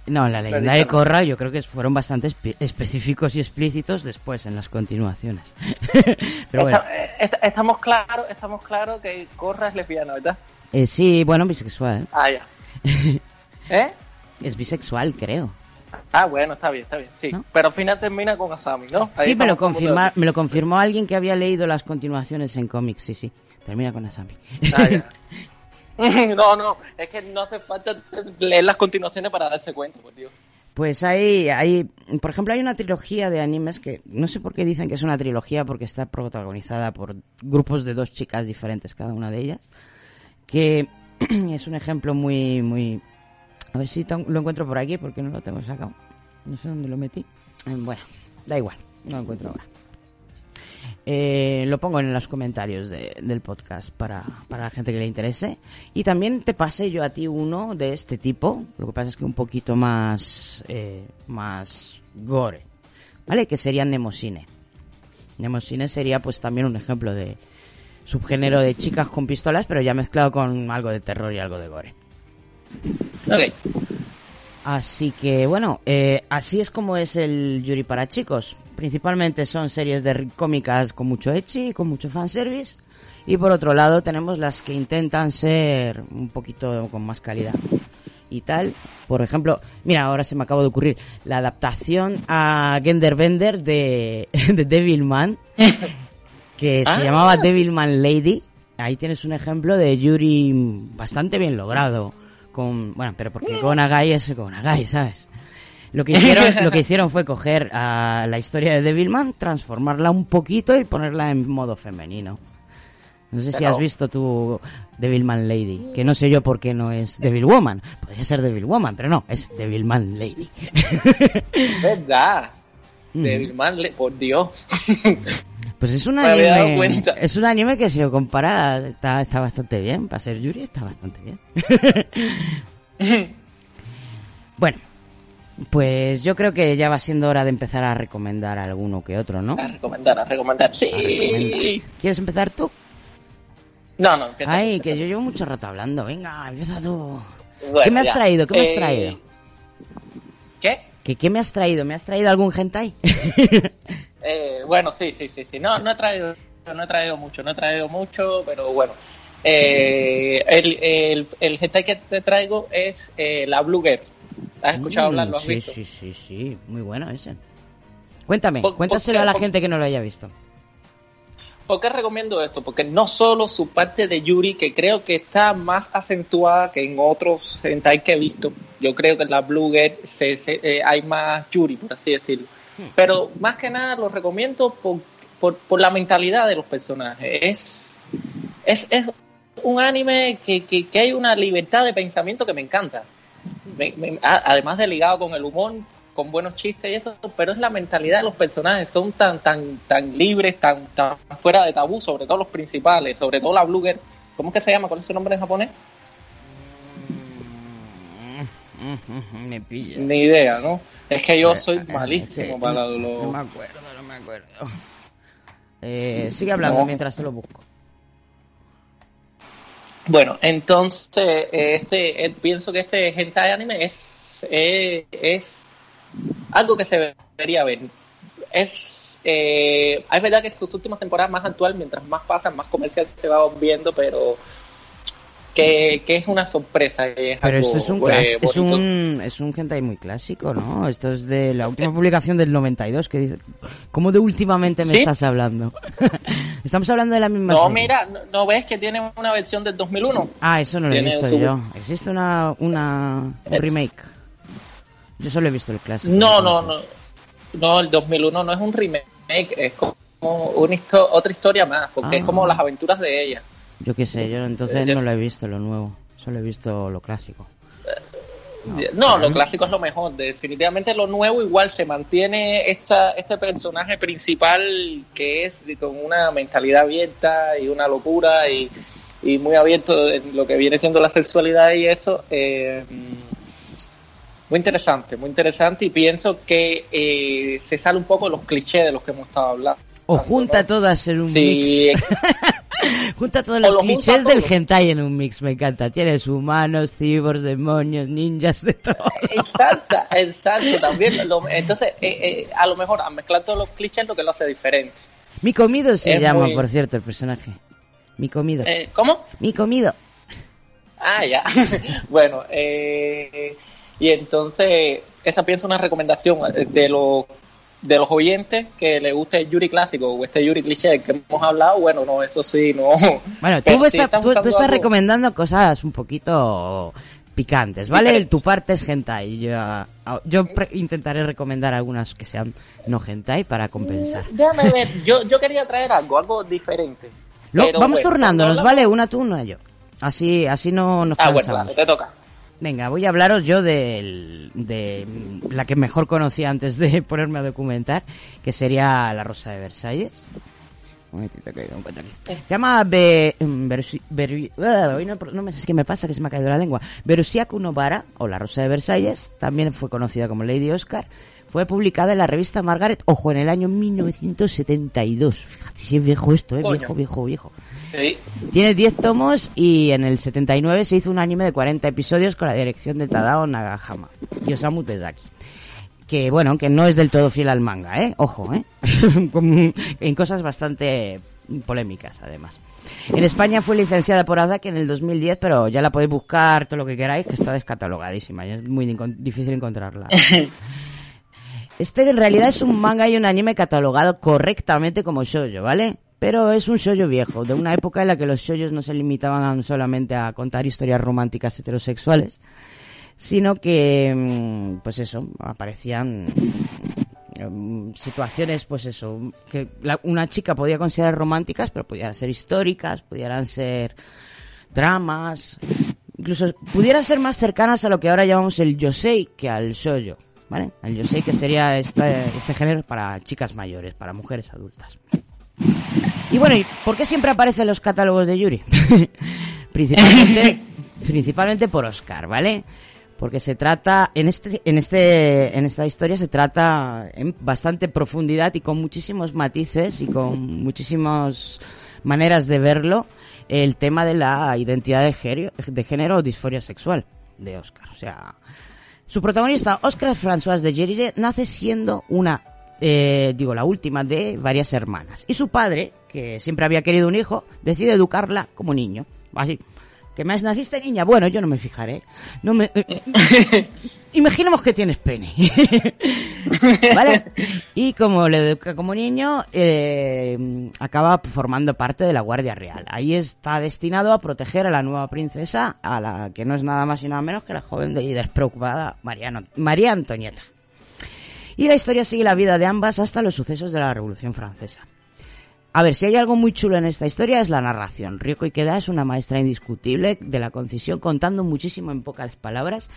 E: No, la leyenda de Korra yo creo que fueron bastante espe- específicos y explícitos después en las continuaciones. Pero bueno,
F: eh, esta- estamos claros, estamos claros que Corra es lesbiana, ¿verdad?
E: eh, sí, bueno, bisexual.
F: Ah, ya. ¿Eh?
E: Es bisexual, creo.
F: Ah, bueno, está bien, está bien, sí. Pero al final termina con Asami, ¿no? Ahí
E: Sí, me lo, confirma, me lo confirmó alguien que había leído las continuaciones en cómics, sí, sí. Termina con Asami.
F: Ah, ya. no, no, es que no hace falta leer las continuaciones para darse cuenta, por Dios.
E: Pues hay, hay, por ejemplo, hay una trilogía de animes que no sé por qué dicen que es una trilogía porque está protagonizada por grupos de dos chicas diferentes, cada una de ellas, que es un ejemplo muy, muy... A ver si lo encuentro por aquí porque no lo tengo sacado. No sé dónde lo metí. Bueno, da igual, no lo encuentro ahora. Eh, lo pongo en los comentarios de- del podcast para, para la gente que le interese. Y también te pasé yo a ti uno de este tipo. Lo que pasa es que un poquito más, eh, más gore. ¿Vale? Que sería Nemosine. Nemosine sería pues también un ejemplo de subgénero de chicas con pistolas, pero ya mezclado con algo de terror y algo de gore.
F: Ok.
E: Así que bueno, eh, así es como es el Yuri para chicos. Principalmente son series de cómicas con mucho ecchi, con mucho fanservice. Y por otro lado tenemos las que intentan ser un poquito con más calidad y tal. Por ejemplo, mira, ahora se me acaba de ocurrir la adaptación a Genderbender de, de Devilman, que se
F: Ah.
E: llamaba Devilman Lady. Ahí tienes un ejemplo de Yuri bastante bien logrado. Con, bueno, pero porque con Agai es con Agai, ¿sabes? Lo que hicieron, lo que hicieron fue coger a la historia de Devilman, transformarla un poquito y ponerla en modo femenino. No sé si has visto tu Devilman Lady, que no sé yo por qué no es Devil Woman. Podría ser Devil Woman, pero no, es Devilman Lady.
F: ¿Verdad? Devilman, por Dios.
E: Pues es un
F: Me había dado
E: anime,
F: cuenta.
E: es un anime que si lo compara está, está bastante bien, para ser Yuri está bastante bien. bueno, pues yo creo que ya va siendo hora de empezar a recomendar alguno que otro, ¿no?
F: A recomendar, a recomendar. Sí.
E: recomendar. ¿Quieres empezar tú?
F: No, no. empieza,
E: Ay,
F: empieza.
E: que yo llevo mucho rato hablando. Venga, empieza tú.
F: Bueno,
E: ¿Qué me has
F: ya.
E: traído? ¿Qué me has
F: Eh,
E: traído?
F: ¿Qué?
E: ¿Qué, ¿Qué me has traído? ¿Me has traído algún hentai?
F: Eh, bueno, sí, sí, sí, sí. No, no he traído, no he traído mucho, no he traído mucho, pero bueno. Eh, el, el, el hentai que te traigo es eh, la Blue Girl. ¿Has escuchado
E: Mm,
F: hablar? ¿Lo has
E: sí,
F: visto?
E: sí, sí, sí. Muy bueno ese. Cuéntame, cuéntaselo a la gente que no lo haya visto.
F: ¿Por qué recomiendo esto? Porque no solo su parte de Yuri, que creo que está más acentuada que en otros hentai que he visto. Yo creo que en la Blue Girl se, se- eh, hay más Yuri, por así decirlo. Pero más que nada lo recomiendo por, por, por la mentalidad de los personajes. Es, es, es un anime que, que, que hay una libertad de pensamiento que me encanta. Me- me- además de ligado con el humor, con buenos chistes y eso, pero es la mentalidad de los personajes, son tan tan tan libres, tan, tan fuera de tabú, sobre todo los principales, sobre todo la Blue Girl. ¿Cómo es que se llama? ¿Cuál es su nombre en japonés?
E: Me pilla.
F: Ni idea, ¿no? Es que yo soy
E: Eh,
F: malísimo
E: sí,
F: para
E: no,
F: lo...
E: No me acuerdo, no me acuerdo. Eh, sigue hablando
F: No.
E: mientras te lo busco.
F: Bueno, entonces, eh, este, eh, pienso que este hentai anime es, eh, es algo que se debería ver. Es, eh, es verdad que sus últimas temporadas más actual, mientras más pasan, más comercial se va viendo, pero que, que es una sorpresa. es
E: Pero
F: algo,
E: esto es un,
F: eh,
E: es un es un hentai muy clásico, ¿no? Esto es de la última publicación del 92 que dice ¿Cómo de últimamente me
F: ¿Sí?
E: estás hablando? Estamos hablando de la misma
F: No,
E: serie.
F: mira, no, ¿no ves que tiene una versión del 2001?
E: Ah, eso no lo he visto
F: su-
E: yo. Existe una una un remake. Yo solo he visto el clásico.
F: No, no, no. No, el 2001 no es un remake, es como una histo- otra historia más, porque
E: Ah.
F: es como las aventuras de ella.
E: Yo qué sé, yo entonces
F: Eh,
E: no lo he visto lo nuevo. Solo he visto lo clásico.
F: No, lo clásico es lo mejor. Definitivamente lo nuevo igual se mantiene esta, este personaje principal que es de- con una mentalidad abierta y una locura y, y muy abierto en lo que viene siendo la sexualidad y eso. eh, muy interesante, muy interesante y pienso que eh, se sale un poco los clichés de los que hemos estado hablando.
E: O junta todas en un
F: Sí,
E: mix. Junta todos los clichés del hentai en un mix, me encanta. Tienes humanos, cibors, demonios, ninjas, de todo.
F: Exacto, exacto, también. lo- entonces, eh, eh, a lo mejor, al mezclar todos los clichés es lo que lo hace diferente.
E: Mi comido se
F: Es
E: llama,
F: muy-
E: por cierto, el personaje. Mi comido.
F: Eh, ¿Cómo?
E: Mi comido.
F: Ah, ya. bueno, eh, y entonces, esa pienso una recomendación eh, de los de los oyentes que le guste el Yuri clásico o este Yuri cliché que hemos hablado, bueno, no, eso sí, no.
E: Bueno, tú, estás-
F: están
E: tú- tú
F: buscando
E: estás
F: algo-
E: recomendando cosas un poquito picantes, ¿vale?
F: Diferentes.
E: Tu parte es hentai. Yo, yo pre- intentaré recomendar algunas que sean no hentai para compensar.
F: Déjame ver, yo, yo quería traer algo, algo diferente.
E: Lo- vamos
F: bueno,
E: turnándonos, ¿vale? Una tú, una yo. Así, así no nos
F: Ah, bueno,
E: cansamos.
F: te toca.
E: Venga, voy a hablaros yo del- de, la que mejor conocía antes de ponerme a documentar, que sería La Rosa de Versalles. Un momentito que lo encuentro aquí. Se llama Be, mm, Beru- ah, no, no me sé qué me pasa, que se me ha caído la lengua. Berusiaku Novara, o La Rosa de Versalles, también fue conocida como Lady Oscar. Fue publicada en la revista Margaret, ojo, en el año 1972. Fíjate, si es viejo esto, ¿eh?
F: Coño.
E: Viejo, viejo, viejo.
F: Sí.
E: Tiene 10 tomos y en el 79 se hizo un anime de 40 episodios con la dirección de Tadao Nagahama y Osamu Tezuki. Que bueno, que no es del todo fiel al manga, ¿eh? Ojo, ¿eh? En cosas bastante polémicas, además. En España fue licenciada por Azaki en el 2010, pero ya la podéis buscar todo lo que queráis, que está descatalogadísima. y Es muy difícil encontrarla. Este en realidad es un manga y un anime catalogado correctamente como shoujo, ¿vale? Pero es un shoujo viejo, de una época en la que los shoujos no se limitaban solamente a contar historias románticas heterosexuales, sino que, mm, pues eso, aparecían mm, situaciones, pues eso, que una chica podía considerar románticas, pero podían ser históricas, pudieran ser dramas, incluso pudieran ser más cercanas a lo que ahora llamamos el yosei que al shoujo, ¿vale? El yosei que sería este, este género para chicas mayores, para mujeres adultas. Y bueno, ¿y por qué siempre aparecen en los catálogos de Yuri? principalmente, principalmente por Oscar, ¿vale? Porque se trata, en este, en este, en esta historia se trata en bastante profundidad y con muchísimos matices y con muchísimas maneras de verlo el tema de la identidad de género, de género o disforia sexual de Oscar. O sea, su protagonista, Oscar François de Jerige, nace siendo una, eh, digo, la última de varias hermanas. Y su padre, que siempre había querido un hijo, decide educarla como niño. Así. ¿Que me naciste niña? Bueno, yo no me fijaré. No me... Imaginemos que tienes pene. ¿Vale? Y como le educa como niño, eh, acaba formando parte de la Guardia Real. Ahí está destinado a proteger a la nueva princesa, a la que no es nada más y nada menos que la joven y despreocupada Mariano- María Antonieta. Y la historia sigue la vida de ambas hasta los sucesos de la Revolución Francesa. A ver, si hay algo muy chulo en esta historia es la narración. Ryoko Ikeda es una maestra indiscutible de la concisión, contando muchísimo en pocas palabras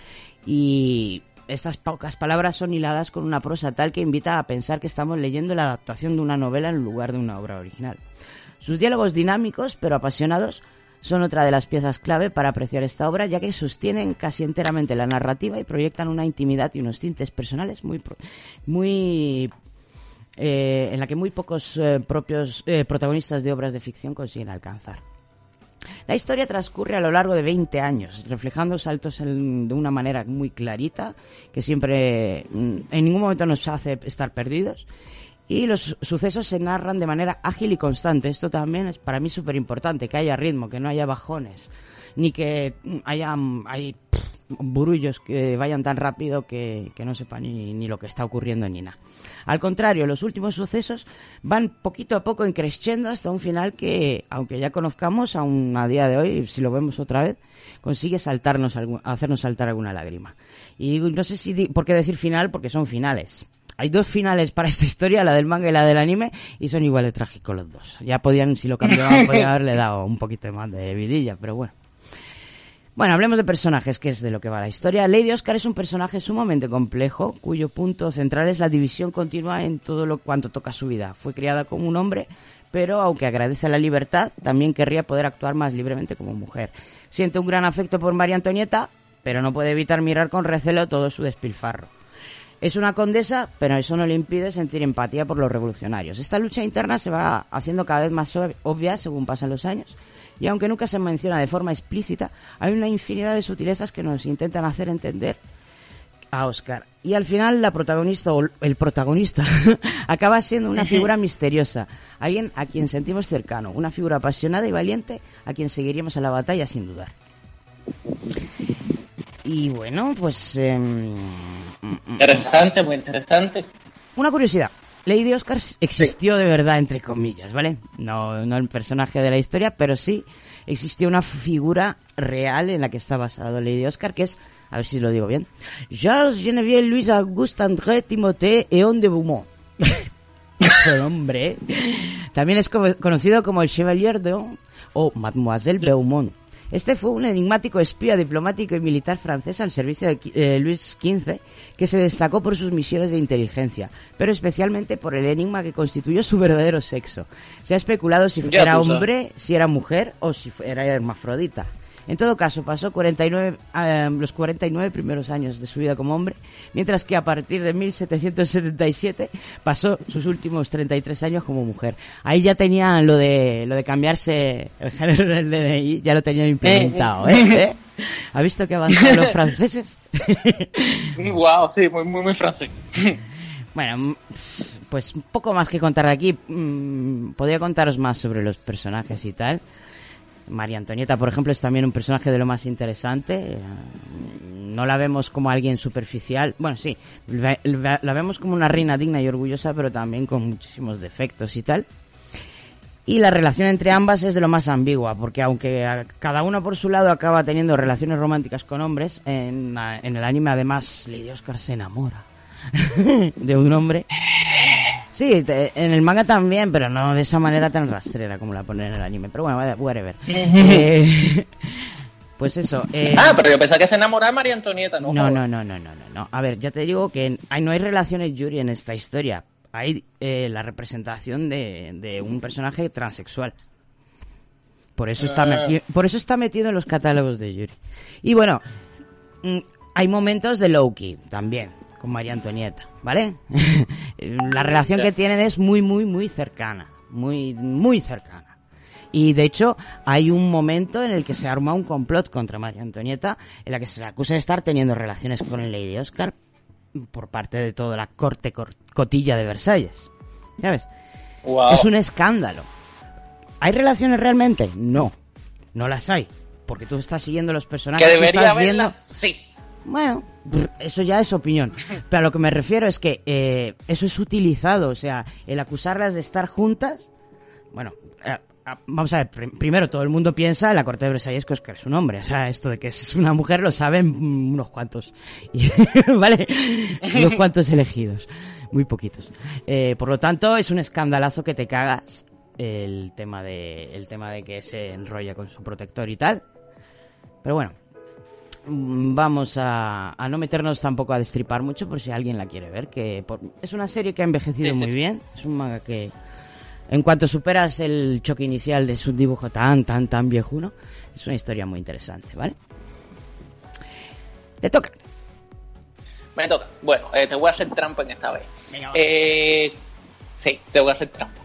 E: y estas pocas palabras son hiladas con una prosa tal que invita a pensar que estamos leyendo la adaptación de una novela en lugar de una obra original. Sus diálogos dinámicos pero apasionados son otra de las piezas clave para apreciar esta obra, ya que sostienen casi enteramente la narrativa y proyectan una intimidad y unos tintes personales muy, muy eh, en la que muy pocos eh, propios eh, protagonistas de obras de ficción consiguen alcanzar. La historia transcurre a lo largo de 20 años, reflejando saltos de una manera muy clarita, que siempre mm, en ningún momento nos hace estar perdidos. Y los sucesos se narran de manera ágil y constante. Esto también es para mí súper importante, que haya ritmo, que no haya bajones, ni que mm, haya mm, hay, burullos que vayan tan rápido que, que no sepa ni, ni lo que está ocurriendo ni nada. Al contrario, los últimos sucesos van poquito a poco increciendo hasta un final que, aunque ya conozcamos, aún a día de hoy, si lo vemos otra vez, consigue saltarnos hacernos saltar alguna lágrima. Y no sé si por qué decir final, porque son finales. Hay dos finales para esta historia, la del manga y la del anime, y son igual de trágicos los dos. Ya podían, si lo cambiaban, podían haberle dado un poquito más de vidilla, pero bueno. Bueno, hablemos de personajes, que es de lo que va la historia. Lady Oscar es un personaje sumamente complejo, cuyo punto central es la división continua en todo lo cuanto toca su vida. Fue criada como un hombre, pero aunque agradece la libertad, también querría poder actuar más libremente como mujer. Siente un gran afecto por María Antonieta, pero no puede evitar mirar con recelo todo su despilfarro. Es una condesa, pero eso no le impide sentir empatía por los revolucionarios. Esta lucha interna se va haciendo cada vez más ob- obvia según pasan los años, y aunque nunca se menciona de forma explícita, hay una infinidad de sutilezas que nos intentan hacer entender a Oscar. Y al final la protagonista o el protagonista acaba siendo una figura misteriosa, alguien a quien sentimos cercano, una figura apasionada y valiente a quien seguiríamos a la batalla sin dudar. Y bueno, pues em,
F: Interesante, muy interesante.
E: una curiosidad. Lady Oscar existió de verdad, entre comillas, ¿vale? No, no el personaje de la historia, pero sí existió una figura real en la que está basado Lady Oscar, que es, a ver si lo digo bien, Charles Geneviève Louis Auguste André Timothée Eon de Beaumont. Ese hombre. También es co- conocido como el Chevalier de o Mademoiselle Beaumont. Este fue un enigmático espía diplomático y militar francés al servicio de eh, Luis XV que se destacó por sus misiones de inteligencia, pero especialmente por el enigma que constituyó su verdadero sexo. Se ha especulado si
F: Ya
E: era hombre, si era mujer o si era hermafrodita. En todo caso, pasó 49, eh, los 49 primeros años de su vida como hombre, mientras que a partir de 1777 pasó sus últimos 33 años como mujer. Ahí ya tenían lo de lo de cambiarse el género del DNI, ya lo tenían implementado, ¿eh? ¿Eh? ¿Ha visto que avanzaron los franceses?
F: wow, sí, muy, muy, muy francés.
E: Bueno, mm, pues poco más que contar aquí. Mm, Podría contaros más sobre los personajes y tal. María Antonieta, por ejemplo, es también un personaje de lo más interesante. Eh, No la vemos como alguien superficial. Bueno, sí, la vemos como una reina digna y orgullosa, pero también con muchísimos defectos y tal. Y la relación entre ambas es de lo más ambigua, porque aunque cada uno por su lado acaba teniendo relaciones románticas con hombres, en, en el anime además Lady Oscar se enamora de un hombre. Sí, te- en el manga también, pero no de esa manera tan rastrera como la ponen en el anime. Pero bueno, vaya- whatever. Eh, pues eso. eh,
F: Ah, pero yo pensaba que se enamoraba de María Antonieta, ¿no?
E: no, no, no, no, no, no. A ver, ya te digo que hay, no hay relaciones Yuri en esta historia. Hay eh, la representación de, de un personaje transexual. Por eso está
F: Ah.
E: metido, por eso está metido en los catálogos de Yuri. Y bueno, mm, hay momentos de Loki también con María Antonieta, ¿vale? la relación que tienen es muy, muy, muy cercana, muy, muy cercana. Y de hecho, hay un momento en el que se arma un complot contra María Antonieta, en la que se le acusa de estar teniendo relaciones con el Lady Oscar por parte de toda la corte cor- cotilla de Versalles. ¿Sabes?
F: Wow.
E: Es un escándalo. ¿Hay relaciones realmente? No, no las hay. Porque tú estás siguiendo los personajes.
F: Que debería
E: estás viendo-
F: sí.
E: Bueno, eso ya es opinión. Pero a lo que me refiero es que eh, eso es utilizado. O sea, el acusarlas de estar juntas. Bueno, eh, ah, vamos a ver. prim- primero, todo el mundo piensa en la corte de Versalles que Oscar es un hombre. O sea, esto de que es una mujer lo saben mm, unos cuantos. ¿Vale? unos cuantos elegidos. Muy poquitos. Eh, por lo tanto, es un escandalazo que te cagas el tema de el tema de que se enrolla con su protector y tal. Pero bueno, Vamos a, a no meternos tampoco a destripar mucho por si alguien la quiere ver, que por- es una serie que ha envejecido muy bien, es un manga que en cuanto superas el choque inicial de su dibujo tan, tan, tan viejuno, es una historia muy interesante, ¿vale? Te toca.
F: Me toca. Bueno, eh, te voy a hacer trampa en esta vez. Eh, sí, te voy a hacer trampa.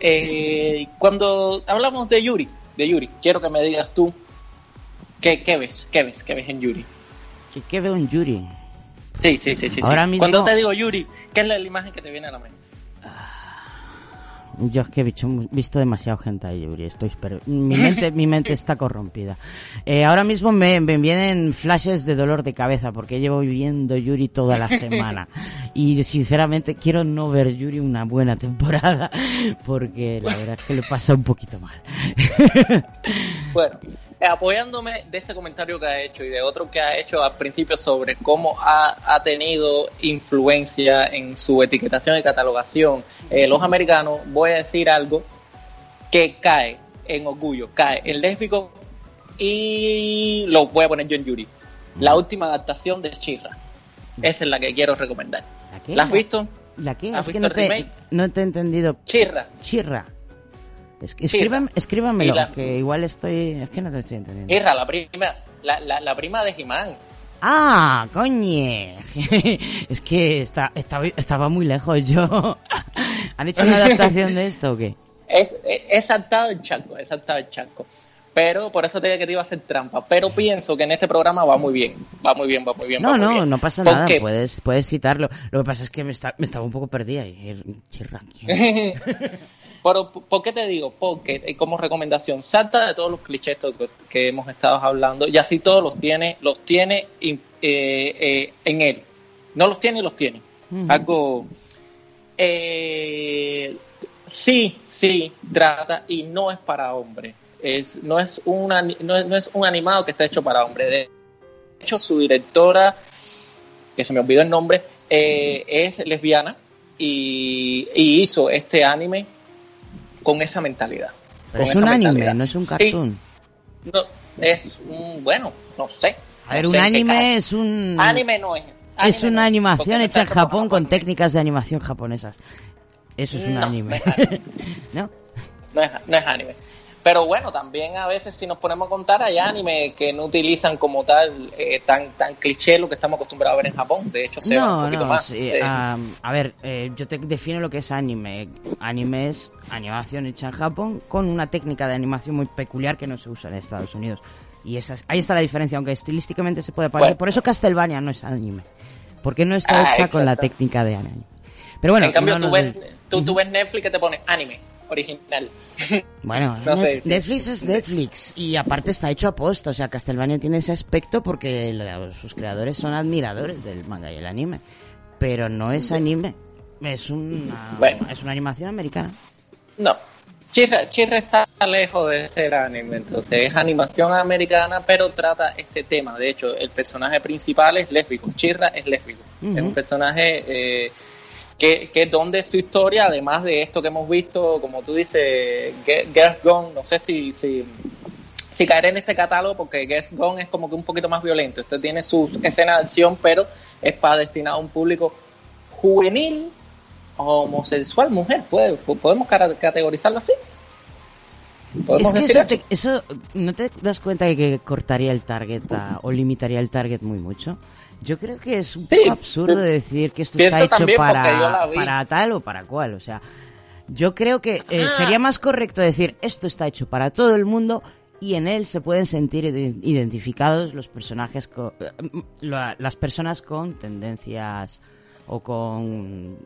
F: Eh, cuando hablamos de Yuri, de Yuri, quiero que me digas tú qué, qué ves, qué ves, qué ves en Yuri.
E: ¿Qué, qué veo en Yuri?
F: Sí, sí, sí, sí.
E: Ahora
F: sí.
E: mismo-
F: Cuando te digo Yuri, ¿qué es la, la imagen que te viene a la mente?
E: Yo es que he visto, visto demasiado gente ahí, Yuri. Estoy pero mi mente, mi mente está corrompida. Eh, ahora mismo me, me vienen flashes de dolor de cabeza porque llevo viviendo Yuri toda la semana. Y sinceramente quiero no ver Yuri una buena temporada porque la verdad es que le pasa un poquito mal.
F: Bueno, apoyándome de este comentario que ha hecho y de otro que ha hecho al principio sobre cómo ha, ha tenido influencia en su etiquetación y catalogación eh, los americanos, voy a decir algo que cae en orgullo, cae en lésbico y lo voy a poner yo en Yuri. La última adaptación de Chirra. Esa es la que quiero recomendar.
E: ¿La qué?
F: ¿La has visto?
E: ¿La qué?
F: ¿Has
E: Es que
F: visto
E: no
F: el
E: te,
F: remake?
E: no te he entendido.
F: Chirra.
E: Chirra. Es escriban, escríbanmelo,
F: la-
E: que igual estoy... Es que no te estoy entendiendo.
F: Chirra, la prima, la, la, la prima de Jimán.
E: Ah, coñe. es que está, estaba, estaba muy lejos yo. ¿Han hecho una adaptación de esto o qué?
F: Es, es, es saltado el chanco, es saltado el chanco. Pero por eso te dije que te iba a hacer trampa. Pero pienso que en este programa va muy bien. Va muy bien, va muy bien.
E: No,
F: muy
E: no,
F: bien.
E: no pasa
F: ¿Por
E: nada,
F: qué?
E: puedes, puedes citarlo. Lo que pasa es que me, está, me estaba un poco perdida y chirra.
F: Pero, ¿por qué te digo? Porque eh, como recomendación, salta de todos los clichés que, hemos estado hablando y así todos los tiene, los tiene eh, eh, en él. No los tiene y los tiene. Algo. eh, sí, sí, trata y no es para hombre. Es, no, es una, no, es, no es un animado que está hecho para hombre. De hecho, su directora, que se me olvidó el nombre, eh, es lesbiana y, y hizo este anime con esa mentalidad. Con
E: es
F: esa
E: un anime,
F: mentalidad.
E: no es un
F: Sí,
E: cartoon.
F: no, es un, bueno, no sé.
E: A ver,
F: No
E: un
F: sé
E: anime es un...
F: Anime no es.
E: es
F: Anime
E: una animación hecha en Japón con técnicas de animación japonesas. Eso es un
F: No,
E: anime. ¿No?
F: no es, no es anime. Pero bueno, también a veces si nos ponemos a contar hay anime que no utilizan como tal eh, tan tan cliché lo que estamos acostumbrados a ver en Japón. De hecho, se va un
E: No,
F: poquito
E: no,
F: más.
E: sí,
F: de-
E: a ver, eh, yo te defino lo que es anime. Anime es animación hecha en Japón con una técnica de animación muy peculiar que no se usa en Estados Unidos. Y esa es- ahí está la diferencia, aunque estilísticamente se puede parecer.
F: Bueno.
E: Por eso Castlevania no es anime. Porque no está
F: Ah,
E: hecha con la técnica de anime. Pero bueno,
F: en cambio,
E: no
F: tú, ves,
E: des-
F: tú, tú ves Netflix que te pone anime original.
E: Bueno,
F: No sé.
E: Netflix es Netflix y aparte está hecho a posta, o sea, Castlevania tiene ese aspecto porque la- sus creadores son admiradores del manga y el anime, pero no es anime, es una,
F: Bueno.
E: es una animación americana.
F: No. Chirra, Chirra está lejos de ser anime, entonces es animación americana, pero trata este tema. De hecho, el personaje principal es lésbico. Chirra es lésbico. Es un personaje eh, que, que donde su historia, además de esto que hemos visto, como tú dices, Girls Gone, no sé si, si, si caer en este catálogo, porque Girls Gone es como que un poquito más violento. Este tiene sus escenas de acción, pero es para destinado a un público juvenil homosexual mujer, ¿puede- podemos categorizarlo así. ¿Podemos
E: Es que eso,
F: eso?
E: te- eso, ¿no te das cuenta de que cortaría el target a- o limitaría el target muy mucho? Yo creo que es un
F: Sí,
E: poco absurdo decir que esto
F: pienso
E: está hecho para, para tal o para cual. O sea, yo creo que eh,
F: Ah.
E: sería más correcto decir esto está hecho para todo el mundo y en él se pueden sentir ide- identificados los personajes, co- eh, la- las personas con tendencias o con,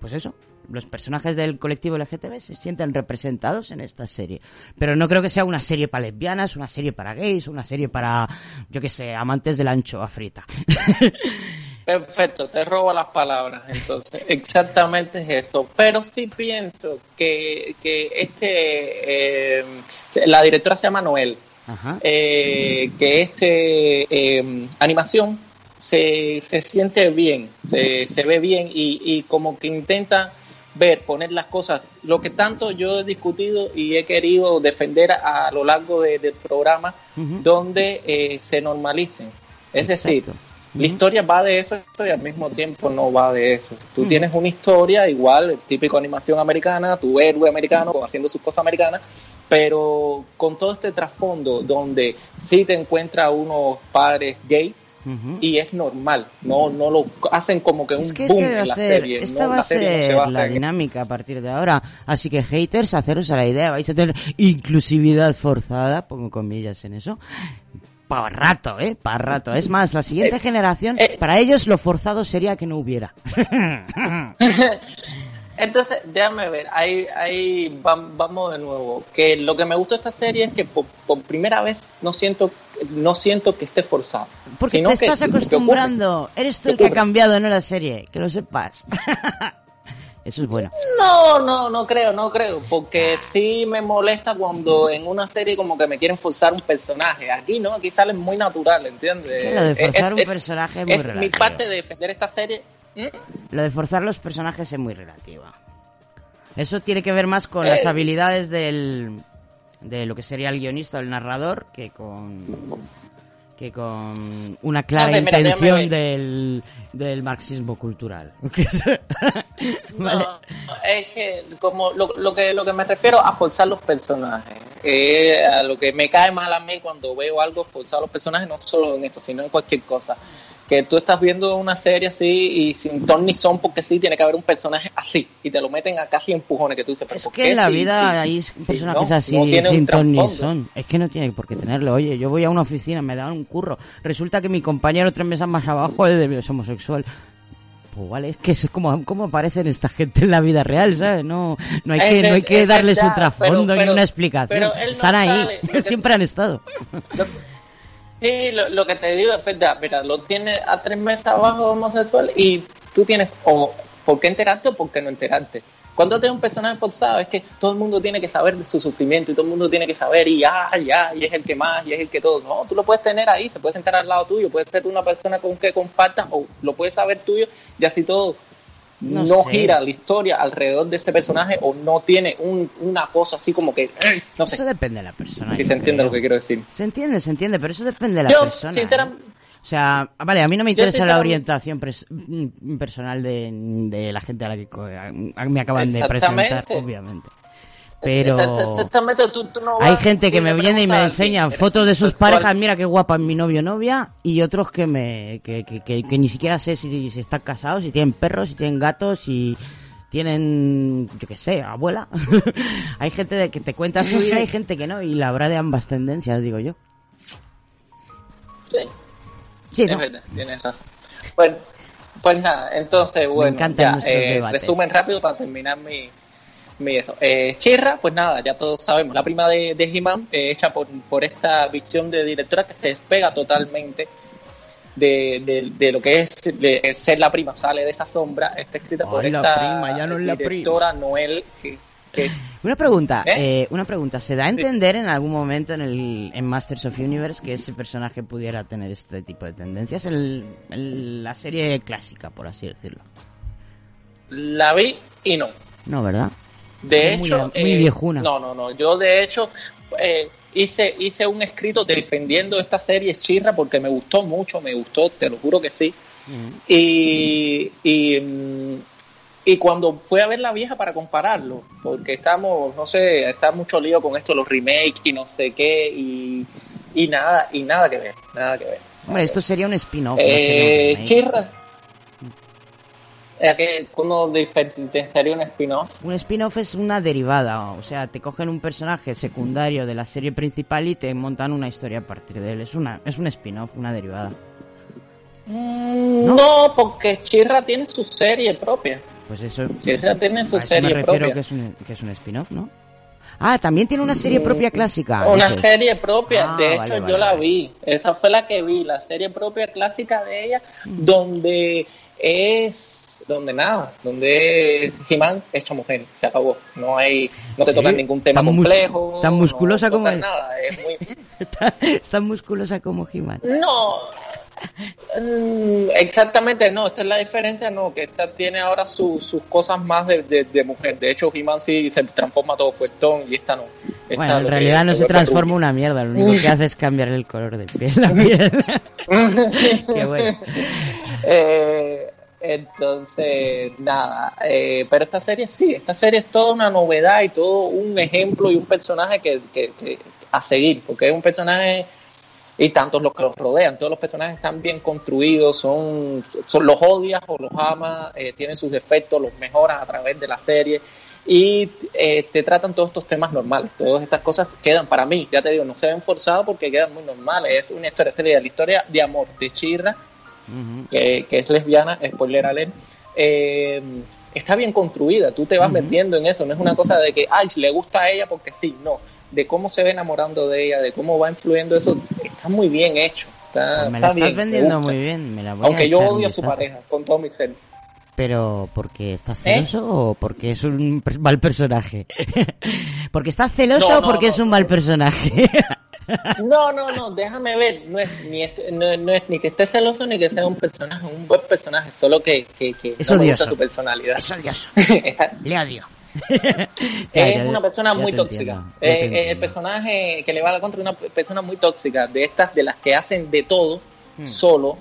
E: pues eso, los personajes del colectivo LGTB se sienten representados en esta serie. Pero no creo que sea una serie para lesbianas, una serie para gays, una serie para, yo que sé, amantes de la anchoa frita.
F: Perfecto, te robo las palabras, entonces. Exactamente es eso. Pero sí pienso que, que este, eh, la directora se llama Noel,
E: Ajá.
F: eh, que este eh, animación se, se siente bien, se, se ve bien y, y como que intenta ver, poner las cosas, lo que tanto yo he discutido y he querido defender a, a lo largo de- del programa,
E: Ujú.
F: donde eh, se normalicen. Es decir,
E: Exacto.
F: la historia va de eso y al mismo tiempo no va de eso. Tú
E: Ujú.
F: tienes una historia igual, típico animación americana, tu héroe americano haciendo sus cosas americanas, pero con todo este trasfondo donde sí te encuentras unos padres gay
E: Ujú.
F: y es normal, no no lo hacen como que un
E: Es que
F: boom
E: va
F: en la
E: ser,
F: serie.
E: esta
F: no,
E: va a
F: serie no se
E: ser
F: basa
E: la dinámica a partir de ahora. Así que haters, haceros a la idea, vais a tener inclusividad forzada, pongo comillas en eso. Para rato, ¿eh? Para rato. Es más, la siguiente
F: Eh,
E: generación,
F: eh.
E: para ellos lo forzado sería que no hubiera.
F: Entonces, déjame ver, ahí, ahí vam- vamos de nuevo. Que lo que me gustó de esta serie es que por, por primera vez no siento, no siento que esté forzado.
E: Porque te estás
F: que
E: acostumbrando. Eres tú
F: ¿Qué
E: el que ha cambiado, no la serie. Que lo sepas. Eso es bueno.
F: No, no, no creo, no creo, porque sí me molesta cuando en una serie como que me quieren forzar un personaje. Aquí no, aquí sale muy natural, ¿entiendes?
E: Lo de forzar un
F: Es-
E: personaje es muy
F: es mi parte de defender esta serie.
E: Lo de forzar los personajes es muy relativa. Eso tiene que ver más con las
F: Eh.
E: habilidades del de lo que sería el guionista o el narrador que con que con una clara
F: No sé, mira,
E: intención del, del marxismo cultural. vale.
F: No, es que como lo, lo que lo que me refiero a forzar los personajes. eh, a lo que me cae mal a mí cuando veo algo forzado a los personajes, no solo en esto, sino en cualquier cosa. Que tú estás viendo una serie así y sin ton ni son, porque sí, tiene que haber un personaje así y te lo meten a casi empujones que tú dices, pero
E: Es
F: ¿por
E: que
F: qué
E: en la
F: sí,
E: vida
F: sí?
E: hay
F: Sí,
E: personajes
F: no,
E: así
F: no tiene
E: sin ton ni son. Es que no tiene por qué tenerlo. Oye, yo voy a una oficina, me dan un curro. Resulta que mi compañero tres mesas más abajo es, de- es homosexual. Pues vale, es que es como, como aparecen esta gente en la vida real, ¿sabes? No, no hay
F: Es
E: que, no hay que
F: es
E: darles un trasfondo
F: pero-
E: ni una explicación.
F: pero él no
E: Están ahí,
F: sale,
E: siempre han estado.
F: Sí, lo, lo que te digo es verdad. Mira, lo tienes a tres meses abajo homosexual y tú tienes o por qué enterarte o por qué no enterarte. Cuando tienes un personaje forzado es que todo el mundo tiene que saber de su sufrimiento y todo el mundo tiene que saber y ya, ya, y es el que más, y es el que todo. No, tú lo puedes tener ahí, se puede sentar al lado tuyo, puede ser una persona con que compartas o lo puedes saber tuyo y así todo
E: No
F: no,
E: sé.
F: gira la historia alrededor de ese personaje o no tiene un- una cosa así como que, eh, no sé,
E: Eso depende de la persona.
F: si se entiende
E: creo.
F: lo que quiero decir.
E: Se entiende, se entiende, pero eso depende de la
F: Yo,
E: persona. ¿eh? O sea, vale, a mí no me interesa la orientación pres- mm, personal de, de la gente a la que me acaban de presentar, obviamente. Pero
F: Exactamente, tú- tú no
E: hay gente que
F: y
E: me viene y me enseñan fotos de
F: ¿eres
E: sus parejas, mira qué guapa es mi novio o novia, y otros que me que, que, que- que ni siquiera sé si, si están casados, si tienen perros, si tienen gatos, si tienen, yo qué sé, abuela. hay gente de que te cuenta su vida, hay gente que no, y la habrá de ambas tendencias, digo yo.
F: Sí,
E: Sí,
F: es
E: ¿no?
F: verdad, tienes razón. Bueno, pues nada, entonces, bueno,
E: encantan
F: ya,
E: nuestros
F: eh,
E: debates.
F: resumen rápido para terminar mi, mi eso. Eh, Chirra, pues nada, ya todos sabemos, la prima de, de He-Man, eh, hecha por, por esta visión de directora que se despega totalmente de, de, de lo que es de ser la prima, sale de esa sombra, está escrita por
E: la
F: esta
E: prima, ya no es la prima.
F: directora Noel, que, que
E: Una pregunta,
F: ¿Eh?
E: eh, una pregunta. ¿Se da a entender en algún momento en el en Masters of Universe que ese personaje pudiera tener este tipo de tendencias? El, el- la serie clásica, por así decirlo.
F: la vi y no.
E: No, ¿verdad?
F: De
E: muy-
F: hecho,
E: muy
F: eh,
E: viejuna.
F: No, no, no. Yo de hecho eh, hice hice un escrito defendiendo esta serie Chirra porque me gustó mucho, me gustó, te lo juro que sí. Y, y, mm, y cuando fui a ver la vieja para compararlo, porque estamos, no sé, está mucho lío con esto, los remakes y no sé qué, y, y nada, y nada que ver, nada que ver.
E: Hombre, esto sería un spin-off.
F: Eh. Chirra. ¿A qué, ¿Cómo diferenciaría un spin-off?
E: Un spin-off es una derivada, o sea, te cogen un personaje secundario de la serie principal y te montan una historia a partir de él. Es una es un spin-off, una derivada.
F: Mm, No, porque Chirra tiene su serie propia.
E: Pues eso.
F: Chirra tiene su
E: a eso
F: serie
E: me refiero
F: propia.
E: que es un, que es un spin-off, ¿no? Ah, también tiene una serie propia clásica.
F: Una serie propia,
E: Ah,
F: de hecho
E: vale,
F: yo la
E: vale.
F: vi, esa fue la que vi, la serie propia clásica de ella,
E: Mm.
F: donde es, donde nada, donde es He-Man hecho mujer, se acabó, no hay, no te
E: Sí,
F: tocan ningún tema
E: tan
F: complejo,
E: tan musculosa
F: no
E: como él.
F: nada, es muy,
E: Está, está musculosa como He-Man.
F: no, Mm, exactamente no, esta es la diferencia, no, que esta tiene ahora su- sus cosas más de, de- de mujer, de hecho He-Man sí se transforma todo fuertón y esta no. Esta
E: Bueno, en realidad no se
F: vuelve
E: transforma una mierda, lo único que hace es cambiar el color de piel. La piel. Qué bueno.
F: Eh, entonces, nada, eh, pero esta serie sí, esta serie es toda una novedad y todo un ejemplo y un personaje que, que- que- a seguir, porque es un personaje y tantos los que los rodean, todos los personajes están bien construidos, son, son los odias o los amas, eh, tienen sus defectos, los mejoras a través de la serie y eh, te tratan todos estos temas normales, todas estas cosas quedan para mí, ya te digo, no se ven forzados porque quedan muy normales, es una historia, es la historia de amor de Chirra que, que es lesbiana, spoiler alert, eh, está bien construida, tú te vas metiendo en eso, no es una cosa de que, ay, le gusta a ella porque sí, no, de cómo se ve enamorando de ella, de cómo va influyendo eso, está muy bien hecho. Está,
E: Me la
F: está
E: estás
F: bien,
E: vendiendo muy bien. Me la voy a
F: Aunque yo
E: echar un
F: odio a su pareja, con todo mi ser.
E: Pero porque está
F: ¿Eh?
E: celoso o porque es un mal personaje. porque está celoso
F: No,
E: o
F: no,
E: porque
F: no,
E: es un mal personaje.
F: No, no, no, déjame ver, no es ni, este- no, no es ni que esté celoso ni que sea un personaje, un buen personaje, solo que, que, que
E: Es
F: no me
E: odioso.
F: gusta su personalidad.
E: Es odioso. Le odio.
F: es una persona muy tóxica.
E: entiendo,
F: Eh, eh, el personaje que le va a la contra es una persona muy tóxica, de estas de las que hacen de todo
E: Hmm.
F: solo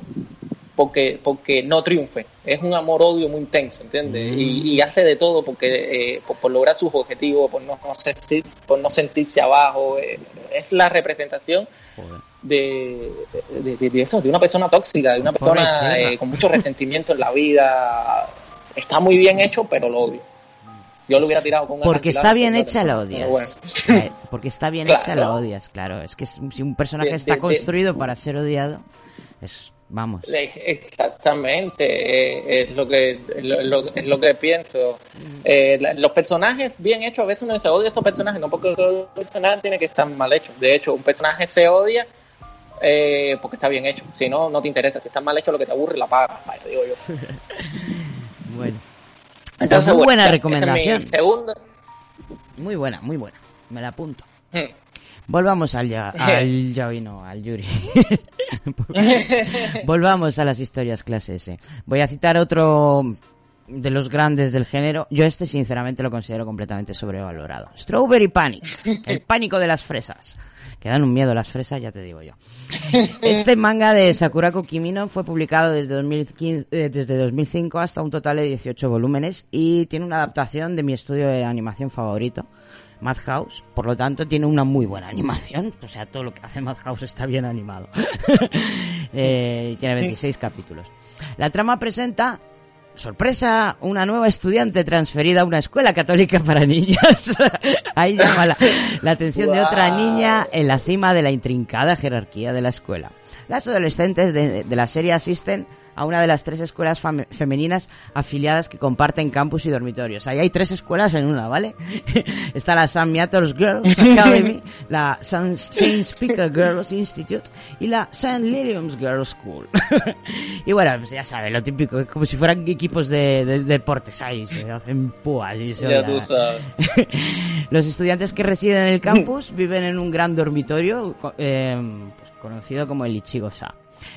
F: porque, porque no triunfe. Es un amor-odio muy intenso, ¿entiendes? Y, y hace de todo porque eh, por, por lograr sus objetivos, por no, no sentir- por no sentirse abajo. eh, es la representación de, de, de- de eso, de una persona tóxica, de una persona eh, con mucho resentimiento en la vida. Está muy bien hecho, pero lo odio. Yo lo hubiera tirado con un
E: Porque está bien hecha, la odias.
F: bueno.
E: Porque está bien hecha, la
F: Claro.
E: odias, claro. Es que si un personaje
F: De-
E: está
F: de- de-
E: construido para ser odiado, es, vamos.
F: Ex- Exactamente, eh, es lo que es lo, lo- es lo que pienso. Eh, la- los personajes bien hechos, a veces uno dice odia a estos personajes, no porque el personaje tiene que estar mal hecho. De hecho, un personaje se odia eh, porque está bien hecho. Si no, no te interesa. Si está mal hecho, lo que te aburre, la paga. Vaya, digo yo.
E: Bueno.
F: Entonces,
E: muy buena recomendación.
F: esta es mi segunda.
E: Muy buena, muy buena. Me la apunto.
F: Hmm.
E: Volvamos al ya, al no, al Yuri. Volvamos a las historias clase S. Voy a citar otro de los grandes del género. Yo este sinceramente lo considero completamente sobrevalorado. Strawberry Panic, el pánico de las fresas. Que dan un miedo las fresas, ya te digo yo. Este manga de Sakurako Kimino fue publicado desde, 2015, eh, desde 2005 hasta un total de 18 volúmenes y tiene una adaptación de mi estudio de animación favorito, Madhouse. Por lo tanto, tiene una muy buena animación. O sea, todo lo que hace Madhouse está bien animado. Eh, tiene 26 capítulos. La trama presenta sorpresa, una nueva estudiante transferida a una escuela católica para niños. Ahí llama la, la atención de otra niña en la cima de la intrincada jerarquía de la escuela. Las adolescentes de, de la serie asisten a una de las tres escuelas fam- femeninas afiliadas que comparten campus y dormitorios. Ahí hay tres escuelas en una, ¿vale? Está la San Miatos Girls Academy, la San Saint Speaker Girls Institute y la St. Lilium's Girls School. y bueno, pues ya sabes, lo típico, es como si fueran equipos de, de- de deportes, ahí se hacen púas y se
F: Ya tú sabes.
E: Los estudiantes que residen en el campus viven en un gran dormitorio eh, pues, conocido como el Ichigo-sa.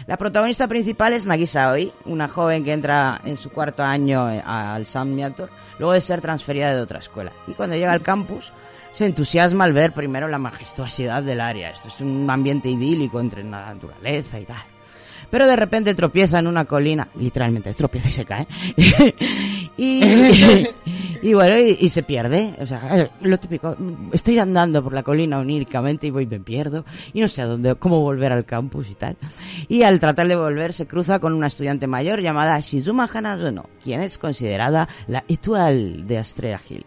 E: La protagonista principal es Nagisa Oi, una joven que entra en su cuarto año eh, al Sam Miator, luego de ser transferida de otra escuela. Y cuando llega al campus, se entusiasma al ver primero la majestuosidad del área. Esto es un ambiente idílico entre la naturaleza y tal. Pero de repente tropieza en una colina, literalmente tropieza y se cae. y, y bueno, y, y se pierde. O sea, eh, lo típico, estoy andando por la colina oníricamente y voy me pierdo y no sé a dónde, cómo volver al campus y tal. Y al tratar de volver se cruza con una estudiante mayor llamada Shizuma Hanazono, quien es considerada la Etoile de Astrea Hill.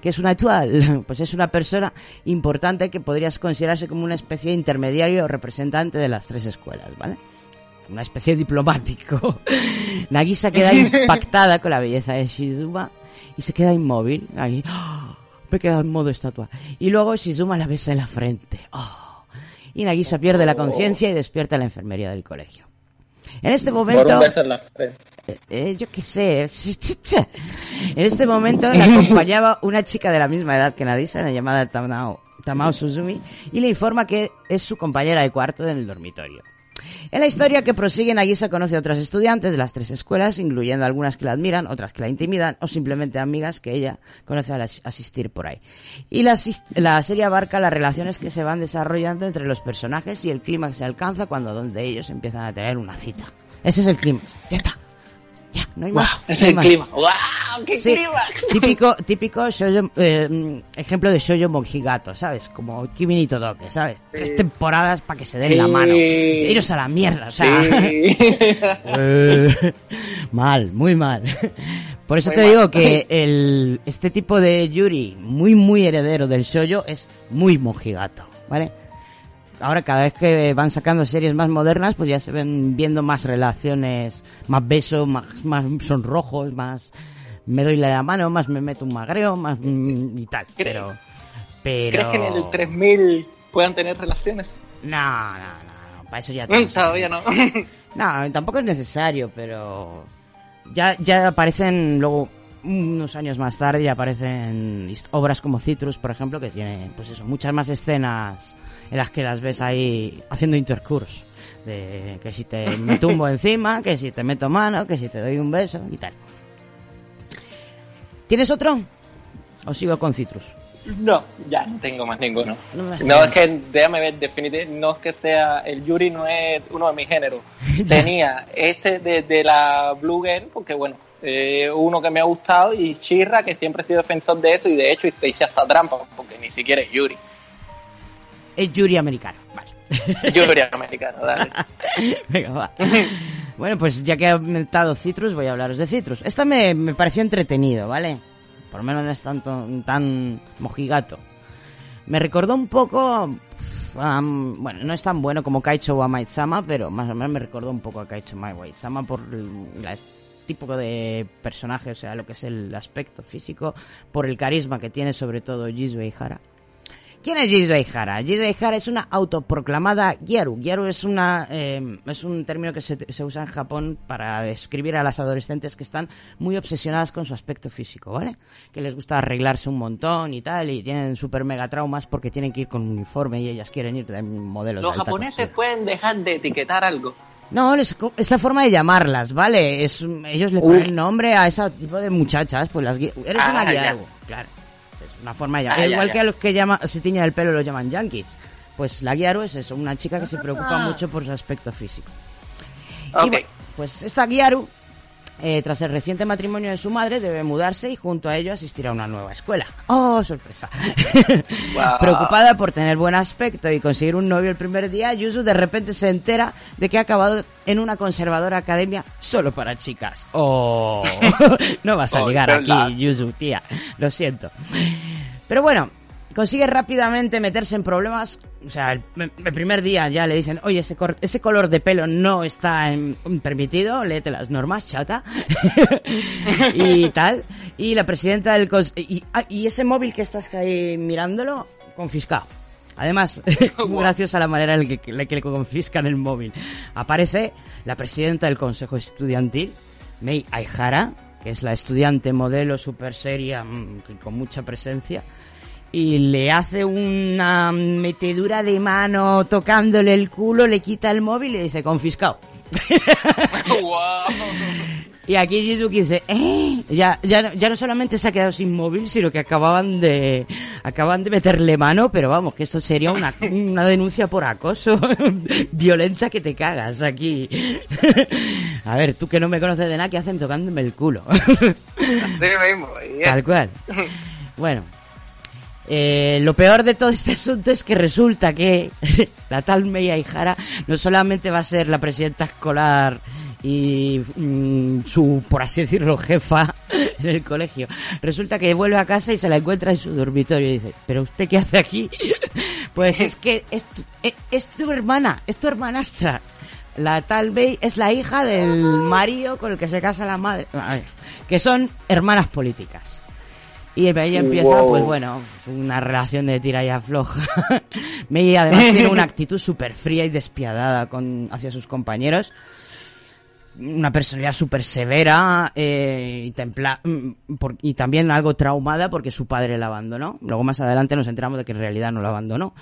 E: ¿Qué es una actual? Pues es una persona importante que podrías considerarse como una especie de intermediario o representante de las tres escuelas, ¿vale? Una especie de diplomático. Nagisa queda impactada con la belleza de Shizuma y se queda inmóvil. Ahí, ¡oh! me he quedado en modo estatua. Y luego Shizuma la besa en la frente. ¡Oh! Y Nagisa pierde la conciencia y despierta en la enfermería del colegio. En este momento...
F: Por un beso en la frente.
E: Eh, eh, yo qué sé. En este momento la acompañaba una chica de la misma edad que Nadisa, llamada Tamao, Tamao Suzumi, y le informa que es su compañera de cuarto en el dormitorio. En la historia que prosigue, Nagisa conoce a otras estudiantes de las tres escuelas, incluyendo algunas que la admiran, otras que la intimidan, o simplemente amigas que ella conoce al as- asistir por ahí. Y la, la serie abarca las relaciones que se van desarrollando entre los personajes y el clima que se alcanza cuando dos de ellos empiezan a tener una cita. Ese es el clima. Ya está. Ya, no hay más.
F: Ese
E: no
F: es
E: hay
F: el
E: más.
F: clima. ¡Wow! ¡Qué
E: Sí,
F: clima!
E: típico, típico shoujo, eh, ejemplo de shoujo mojigato, ¿sabes? Como Kimi ni Todoke, ¿sabes? Tres temporadas para que se den la mano.
F: Sí.
E: Iros a la mierda, o sea.
F: Sí.
E: Eh, mal, muy mal. Por eso
F: Muy
E: te
F: mal.
E: digo que el, este tipo de Yuri, muy, muy heredero del shoujo, es muy mojigato, ¿vale? Ahora cada vez que van sacando series más modernas, pues ya se ven viendo más relaciones, más besos, más, más sonrojos, más me doy la mano, más me meto un magreo, más mm, y tal.
F: ¿Cre-
E: Pero, pero...
F: ¿Crees que en el 3000 puedan tener relaciones?
E: No, no, no, no, para eso ya
F: Mm, Todavía no.
E: No, tampoco es necesario, pero ya, ya aparecen luego unos años más tarde ya aparecen obras como Citrus, por ejemplo, que tiene pues eso, muchas más escenas en las que las ves ahí haciendo intercurso. De que si te me tumbo encima, que si te meto mano, que si te doy un beso y tal. ¿Tienes otro? ¿O sigo con Citrus?
F: No, ya no tengo más ninguno.
E: No
F: es que, déjame ver, definitivamente, no es que sea, el Yuri no es uno de mis géneros. Tenía este de, de la Blue Girl, porque bueno, eh, uno que me ha gustado, y Shirra, que siempre he sido defensor de eso, y de hecho hice hasta trampa, porque ni siquiera es Yuri.
E: Es Yuri americano. Vale.
F: Yuri americano, dale.
E: Venga, va. Bueno, pues ya que he aumentado Citrus, voy a hablaros de Citrus. Esta me, me pareció entretenido, ¿vale? Por lo menos no es tanto, tan mojigato. Me recordó un poco... bueno, no es tan bueno como Kaicho Maid-sama, pero más o menos me recordó un poco a Kaicho Maid-sama por el tipo de personaje, o sea, lo que es el aspecto físico, por el carisma que tiene sobre todo Jizue Ihara. ¿Quién es Jizue Ihara? Ihara es una autoproclamada Gyaru. Gyaru es, una, eh, es un término que se, se usa en Japón para describir a las adolescentes que están muy obsesionadas con su aspecto físico, ¿vale? Que les gusta arreglarse un montón y tal, y tienen super mega traumas porque tienen que ir con uniforme y ellas quieren ir de modelos
F: Los
E: de alta
F: japoneses pueden dejar de etiquetar algo.
E: no, es, es la forma de llamarlas, ¿vale? Es, ellos le ponen nombre a ese tipo de muchachas, pues las Eres
F: Ah,
E: una
F: ya.
E: guiaru, claro. Una forma de llamar.
F: Ah,
E: Igual
F: ya.
E: que a los que llama, se tiñen el pelo los llaman yankees. Pues la guiaru es eso, una chica que se preocupa
F: Ah.
E: mucho por su aspecto físico. Y pues esta guiaru, eh, tras el reciente matrimonio de su madre, debe mudarse y junto a ello asistir a una nueva escuela. ¡Oh, sorpresa!
F: Wow.
E: Preocupada por tener buen aspecto y conseguir un novio el primer día, Yuzu de repente se entera de que ha acabado en una conservadora academia solo para chicas. ¡Oh! no vas a
F: Oh,
E: ligar aquí, Yuzu, tía. Lo siento. Pero bueno, consigue rápidamente meterse en problemas. O sea, el, el primer día ya le dicen, oye, ese, cor- ese color de pelo no está en- permitido, léete las normas, chata. y tal. Y la presidenta del... Y, ah, y ese móvil que estás ahí mirándolo, confiscado. Además, muy graciosa la manera en la que, la que le confiscan el móvil. Aparece la presidenta del consejo estudiantil, Mei Aihara, que es la estudiante modelo super seria mm, con mucha presencia, y le hace una metedura de mano tocándole el culo, le quita el móvil y le dice confiscado. Y aquí Jizuki dice, ¿eh? Ya, ya, no- ya no solamente se ha quedado sin móvil, sino que acababan de, acaban de meterle mano, pero vamos, que esto sería una, una denuncia por acoso violenta que te cagas aquí. A ver, tú que no me conoces de nada, ¿qué hacen tocándome el culo? Tal cual. Bueno, eh, lo peor de todo este asunto es que resulta que la tal Meia Ihara no solamente va a ser la presidenta escolar y mm, su, por así decirlo, jefa en el colegio. Resulta que vuelve a casa y se la encuentra en su dormitorio y dice, ¿pero usted qué hace aquí? Pues es que es tu, es- es tu hermana, es tu hermanastra. La tal Bey es la hija del marido con el que se casa la madre. A ver, que son hermanas políticas. Y ella empieza,
F: Wow.
E: pues bueno, una relación de tira y afloja. Mei además tiene una actitud súper fría y despiadada con, hacia sus compañeros. Una personalidad súper severa eh, y, templa mm, por- y también algo traumada porque su padre la abandonó. Luego más adelante nos enteramos de que en realidad no la abandonó.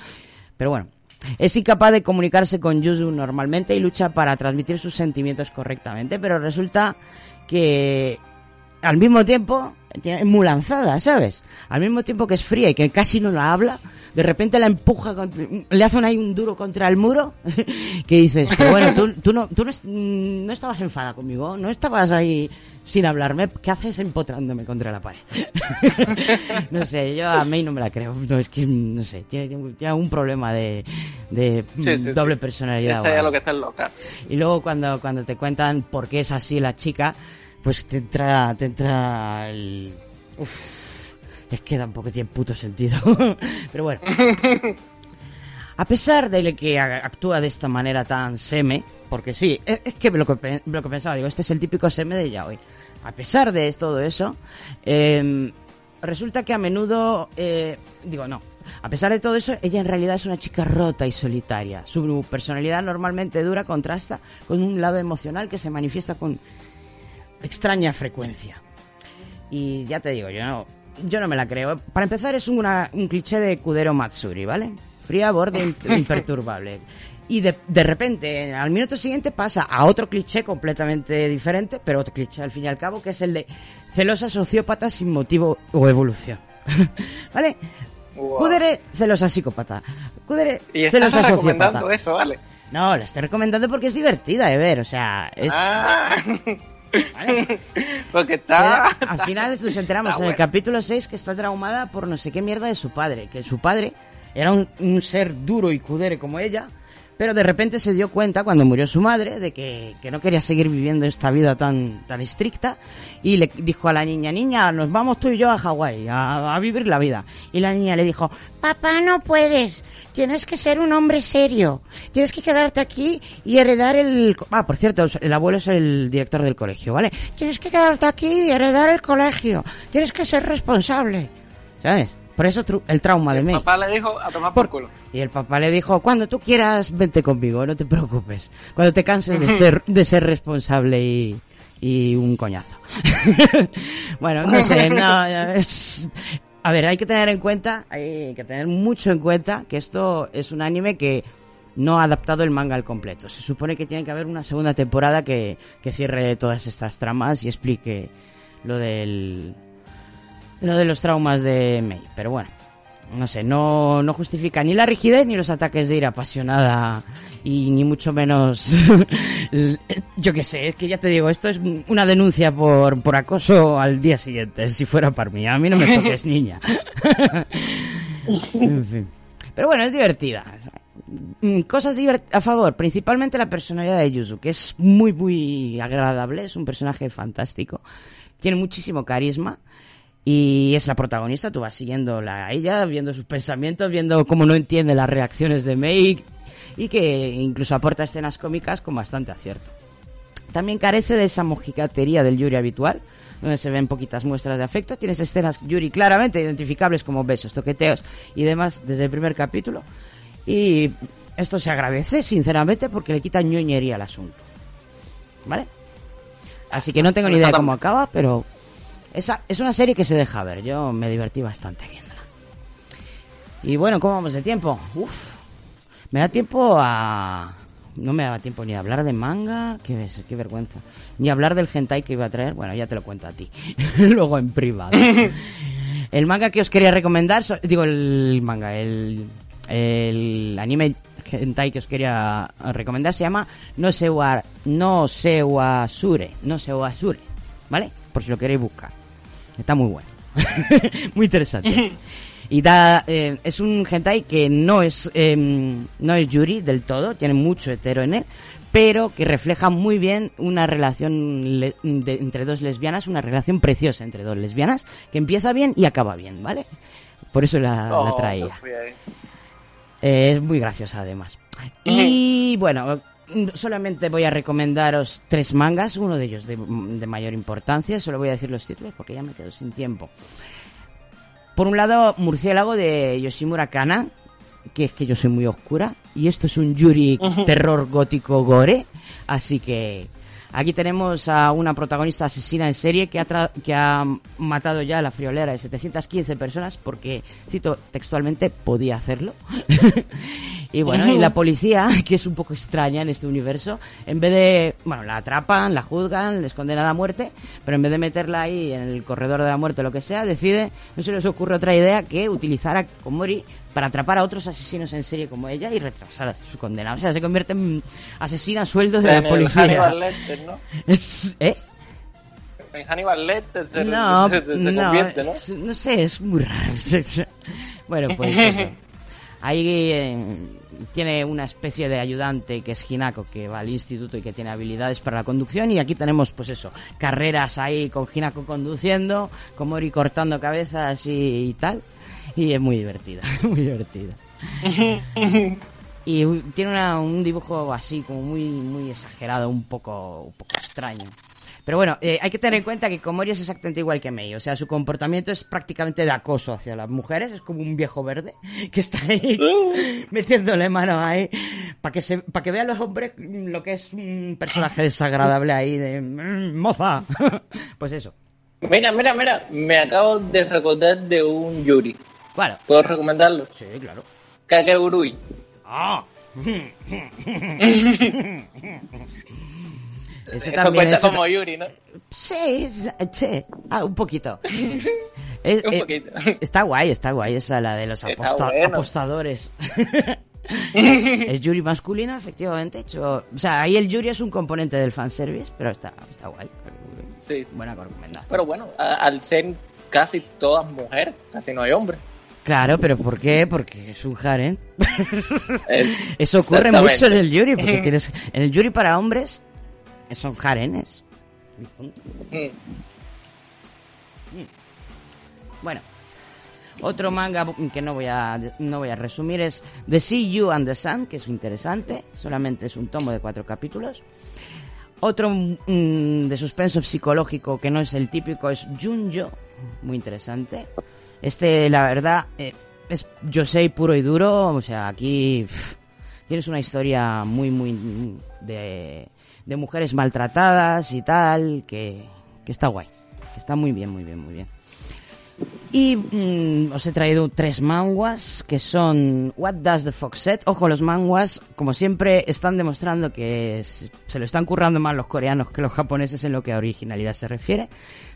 E: Pero bueno, es incapaz de comunicarse con Yuzu normalmente y lucha para transmitir sus sentimientos correctamente, pero resulta que al mismo tiempo muy lanzada, ¿sabes? Al mismo tiempo que es fría y que casi no la habla, de repente la empuja, contra- le hacen ahí un duro contra el muro, que dices, pero bueno, tú, tú, no, tú no, no estabas enfadada conmigo, no estabas ahí sin hablarme, ¿qué haces empotrándome contra la pared? no sé, yo a May no me la creo, no, es que, no sé, tiene, tiene un problema de, de
F: Sí, sí,
E: doble
F: sí.
E: personalidad.
F: Esta
E: o
F: es
E: algo.
F: lo que está loca.
E: Y luego cuando, cuando te cuentan por qué es así la chica, pues te entra, te entra el... Uf, es que tampoco tiene puto sentido. Pero bueno. A pesar de que actúa de esta manera tan seme, porque sí, es, que lo que, lo que pensaba, digo, este es el típico seme de yaoi. A pesar de todo eso, eh, resulta que a menudo, eh, digo, no, a pesar de todo eso, ella en realidad es una chica rota y solitaria. Su personalidad normalmente dura contrasta con un lado emocional que se manifiesta con extraña frecuencia. Y ya te digo, yo no, yo no me la creo. Para empezar, es una- un cliché de Kudero Matsuri, ¿vale? Fría, borde, im- imperturbable. Y de, de repente, al minuto siguiente pasa a otro cliché completamente diferente, pero otro cliché al fin y al cabo, que es el de celosa sociópata sin motivo o evolución. ¿Vale?
F: Wow.
E: Kudere, celosa psicópata. Kudere,
F: Y estás
E: celosa
F: recomendando
E: sociópata.
F: eso, vale.
E: No, la estoy recomendando porque es divertida de ver, o sea, es...
F: Ah. Porque está...
E: al final nos enteramos en el capítulo 6 que está traumada por no sé qué mierda de su padre, que su padre era un, un ser duro y cudere como ella, pero de repente se dio cuenta cuando murió su madre de que, que no quería seguir viviendo esta vida tan, tan estricta y le dijo a la niña, niña, nos vamos tú y yo a Hawái a, a vivir la vida. Y la niña le dijo,
B: Papá, no puedes. Tienes que ser un hombre serio. Tienes que quedarte aquí y heredar el...
E: ah, por cierto, el abuelo es el director del colegio, ¿vale?
B: Tienes que quedarte aquí y heredar el colegio. Tienes que ser responsable.
E: ¿Sabes? Por eso el trauma de May.
F: Papá le dijo a tomar por culo.
E: Y el papá le dijo, cuando tú quieras, vente conmigo, no te preocupes. Cuando te canses de ser, de ser responsable y, y un coñazo. bueno, no sé, no, es- A ver, hay que tener en cuenta, hay que tener mucho en cuenta que esto es un anime que no ha adaptado el manga al completo. Se supone que tiene que haber una segunda temporada que, que cierre todas estas tramas y explique lo del, lo de los traumas de Mei. Pero bueno, no sé, no, no justifica ni la rigidez ni los ataques de ira apasionada y ni mucho menos, yo qué sé, es que ya te digo, esto es una denuncia por, por acoso al día siguiente, si fuera para mí. A mí no me toques, niña. en fin. Pero bueno, es divertida. Mm, Cosas a favor, principalmente la personalidad de Yuzu, que es muy, muy agradable, es un personaje fantástico, tiene muchísimo carisma y es la protagonista, tú vas siguiéndola a ella, viendo sus pensamientos, viendo cómo no entiende las reacciones de Mei y que incluso aporta escenas cómicas con bastante acierto. También carece de esa mojigatería del Yuri habitual, donde se ven poquitas muestras de afecto. Tienes escenas Yuri claramente identificables como besos, toqueteos y demás desde el primer capítulo. Y esto se agradece, sinceramente, porque le quita ñoñería al asunto. ¿Vale? Así que no tengo ni idea de cómo acaba, pero esa, es una serie que se deja ver. Yo me divertí bastante viéndola. Y bueno, ¿cómo vamos de tiempo? Uf, me da tiempo a... No me daba tiempo ni a hablar de manga, qué, qué vergüenza. Ni a hablar del hentai que iba a traer, bueno, ya te lo cuento a ti. Luego en privado. el manga que os quería recomendar, digo el manga, el, el anime hentai que os quería recomendar se llama No Sewa, no Sewasure, No Sewasure, ¿vale? Por si lo queréis buscar. Está muy bueno. muy interesante. Y da, eh, es un hentai que no es, eh, no es yuri del todo, tiene mucho hetero en él, pero que refleja muy bien una relación de- entre dos lesbianas, una relación preciosa entre dos lesbianas, que empieza bien y acaba bien, ¿vale? Por eso la, la
F: Oh,
E: traía. Eh, es muy graciosa además. Y bueno, solamente voy a recomendaros tres mangas, uno de ellos de, de mayor importancia, solo voy a decir los títulos porque ya me quedo sin tiempo. Por un lado, Murciélago de Yoshimura Kana, que es que yo soy muy oscura, y esto es un Yuri terror gótico gore, así que aquí tenemos a una protagonista asesina en serie que ha, tra- que ha matado ya a la friolera de 715 personas porque, cito textualmente, podía hacerlo. y bueno, y la policía, que es un poco extraña en este universo, en vez de, bueno, la atrapan, la juzgan, les condenan a muerte, pero en vez de meterla ahí en el corredor de la muerte o lo que sea, decide, no se les ocurre otra idea que utilizar a Komori para atrapar a otros asesinos en serie como ella y retrasar su condena. O sea, se convierte en asesina a sueldo de
F: En
E: la
F: el
E: policía.
F: Hannibal Lecter, ¿no?
E: Es- ¿Eh?
F: En Hannibal Lecter se,
E: No,
F: se- se- se
E: no,
F: convierte, ¿no?
E: es- no sé, es muy raro. bueno, pues eso. Ahí eh, tiene una especie de ayudante que es Hinako, que va al instituto y que tiene habilidades para la conducción. Y aquí tenemos, pues eso, carreras ahí con Hinako conduciendo, con Mori cortando cabezas y, y tal. Y es muy divertida, muy divertida. Y tiene una- un dibujo así como muy muy exagerado, un poco, un poco extraño. Pero bueno, eh, hay que tener en cuenta que Komori es exactamente igual que Mei. O sea, su comportamiento es prácticamente de acoso hacia las mujeres. Es como un viejo verde que está ahí metiéndole mano ahí para que se, para que vean los hombres lo que es un personaje desagradable ahí de "Mm, moza. pues eso.
F: Mira, mira, mira, me acabo de recordar de un Yuri.
E: Claro.
F: ¿Puedo recomendarlo?
E: Sí, claro.
F: Kakegurui.
E: Ah.
F: Eso
E: también
F: cuenta
E: es
F: como
E: otro-
F: Yuri, ¿no?
E: Sí, sí, ah, un poquito. Es-
F: Un
E: eh,
F: poquito.
E: está guay, está guay esa, la de los
F: Está
E: aposta-
F: bueno.
E: apostadores. es Yuri masculino, efectivamente. Hecho, o sea, ahí el Yuri es un componente del fanservice, pero está, está guay.
F: Sí, sí.
E: Buena recomendación.
F: Pero bueno, al ser casi todas mujeres, casi no hay hombres.
E: Claro, pero ¿por qué? Porque es un harem.
F: Eh,
E: Eso ocurre mucho en el Yuri, porque tienes en el Yuri para hombres son punto.
F: Mm.
E: Bueno, otro manga que no voy a no voy a resumir es The See You and the Sun, que es interesante, solamente es un tomo de cuatro capítulos. Otro mm, de suspenso psicológico que no es el típico es Junjo, muy interesante. Este, la verdad, eh, es Yosei puro y duro, o sea, aquí pff, tienes una historia muy, muy de, de mujeres maltratadas y tal, que, que está guay, que está muy bien, muy bien, muy bien. Y mm, os he traído tres manguas que son What Does the Fox Set. Ojo, los manguas, como siempre, están demostrando que se lo están currando más los coreanos que los japoneses en lo que a originalidad se refiere.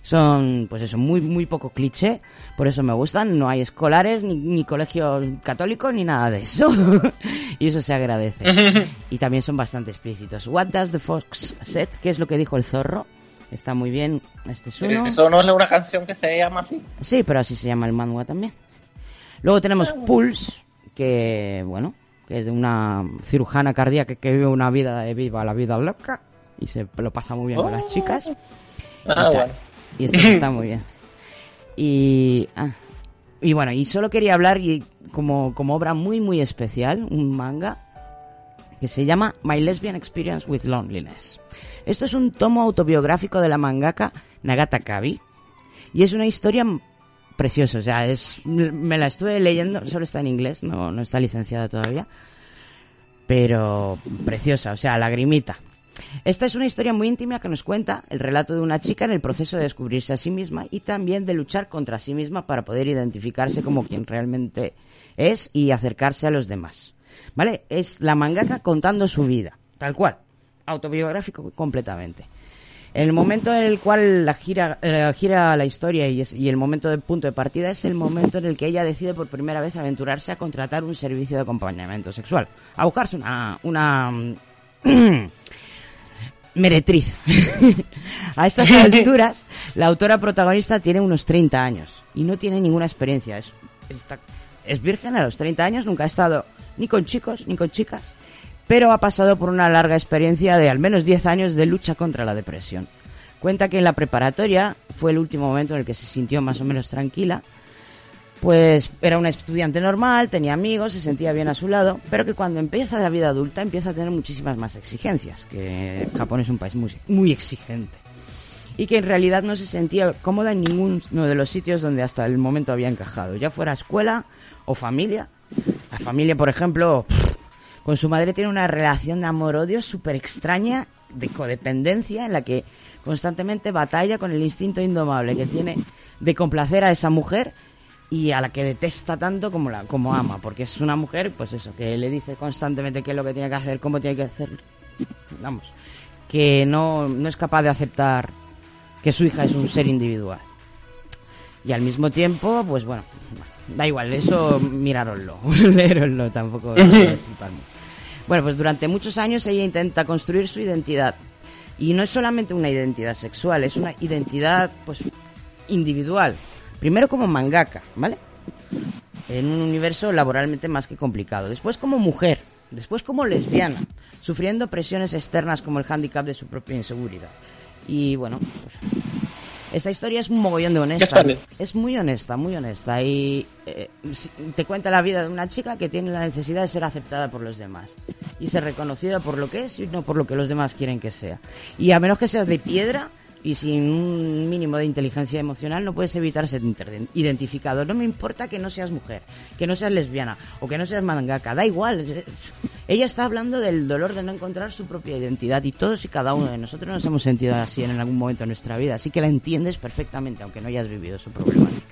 E: Son, pues eso, muy, muy poco cliché, por eso me gustan. No hay escolares, ni, ni colegio católico, ni nada de eso. y eso se agradece. y también son bastante explícitos. What Does the Fox Set? ¿Qué es lo que dijo el zorro? Está muy bien. Este es uno.
F: Eso no es una canción que se llama así.
E: Sí, pero así se llama el manga también. Luego tenemos Pulse, que bueno, que es de una cirujana cardíaca que vive una vida de viva la vida loca y se lo pasa muy bien con las chicas. Y
F: Ah,
E: tal.
F: bueno.
E: Y esto está muy bien. Y ah, y bueno, y solo quería hablar y como como obra muy muy especial, un manga que se llama My Lesbian Experience with Loneliness. Esto es un tomo autobiográfico de la mangaka Nagata Kabi y es una historia preciosa, o sea, es me la estuve leyendo, solo está en inglés, no no está licenciada todavía, pero preciosa, o sea, lagrimita. Esta es una historia muy íntima que nos cuenta el relato de una chica en el proceso de descubrirse a sí misma y también de luchar contra sí misma para poder identificarse como quien realmente es y acercarse a los demás. ¿Vale? Es la mangaka contando su vida, tal cual, autobiográfico completamente. El momento en el cual la gira, eh, gira la historia y, es- y el momento de punto de partida es el momento en el que ella decide por primera vez aventurarse a contratar un servicio de acompañamiento sexual, a buscarse una, una meretriz. a estas alturas, la autora protagonista tiene unos 30 años y no tiene ninguna experiencia. Es, está- es virgen a los 30 años, nunca ha estado ni con chicos ni con chicas, pero ha pasado por una larga experiencia de al menos 10 años de lucha contra la depresión. Cuenta que en la preparatoria fue el último momento en el que se sintió más o menos tranquila, pues era una estudiante normal, tenía amigos, se sentía bien a su lado, pero que cuando empieza la vida adulta empieza a tener muchísimas más exigencias, que Japón es un país muy, muy exigente. Y que en realidad no se sentía cómoda en ninguno de los sitios donde hasta el momento había encajado, ya fuera escuela o familia. La familia, por ejemplo, con su madre tiene una relación de amor-odio súper extraña, de codependencia, en la que constantemente batalla con el instinto indomable que tiene de complacer a esa mujer y a la que detesta tanto como la como ama, porque es una mujer, pues eso, que le dice constantemente qué es lo que tiene que hacer, cómo tiene que hacer, vamos, que no, no es capaz de aceptar que su hija es un ser individual. Y al mismo tiempo, pues bueno, da igual, eso mirároslo, leeroslo, tampoco. Bueno, pues durante muchos años ella intenta construir su identidad. Y no es solamente una identidad sexual, es una identidad pues individual. Primero como mangaka, ¿vale? En un universo laboralmente más que complicado. Después como mujer. Después como lesbiana. Sufriendo presiones externas como el hándicap de su propia inseguridad. Y bueno, pues, esta historia es un mogollón de honesta. Es muy honesta, muy honesta. Y eh, te cuenta la vida de una chica que tiene la necesidad de ser aceptada por los demás. Y ser reconocida por lo que es y no por lo que los demás quieren que sea. Y a menos que seas de piedra y sin un mínimo de inteligencia emocional, no puedes evitar ser identificado. No me importa que no seas mujer, que no seas lesbiana o que no seas mangaka, da igual. Ella está hablando del dolor de no encontrar su propia identidad y todos y cada uno de nosotros nos hemos sentido así en algún momento de nuestra vida, así que la entiendes perfectamente, aunque no hayas vivido su problemática.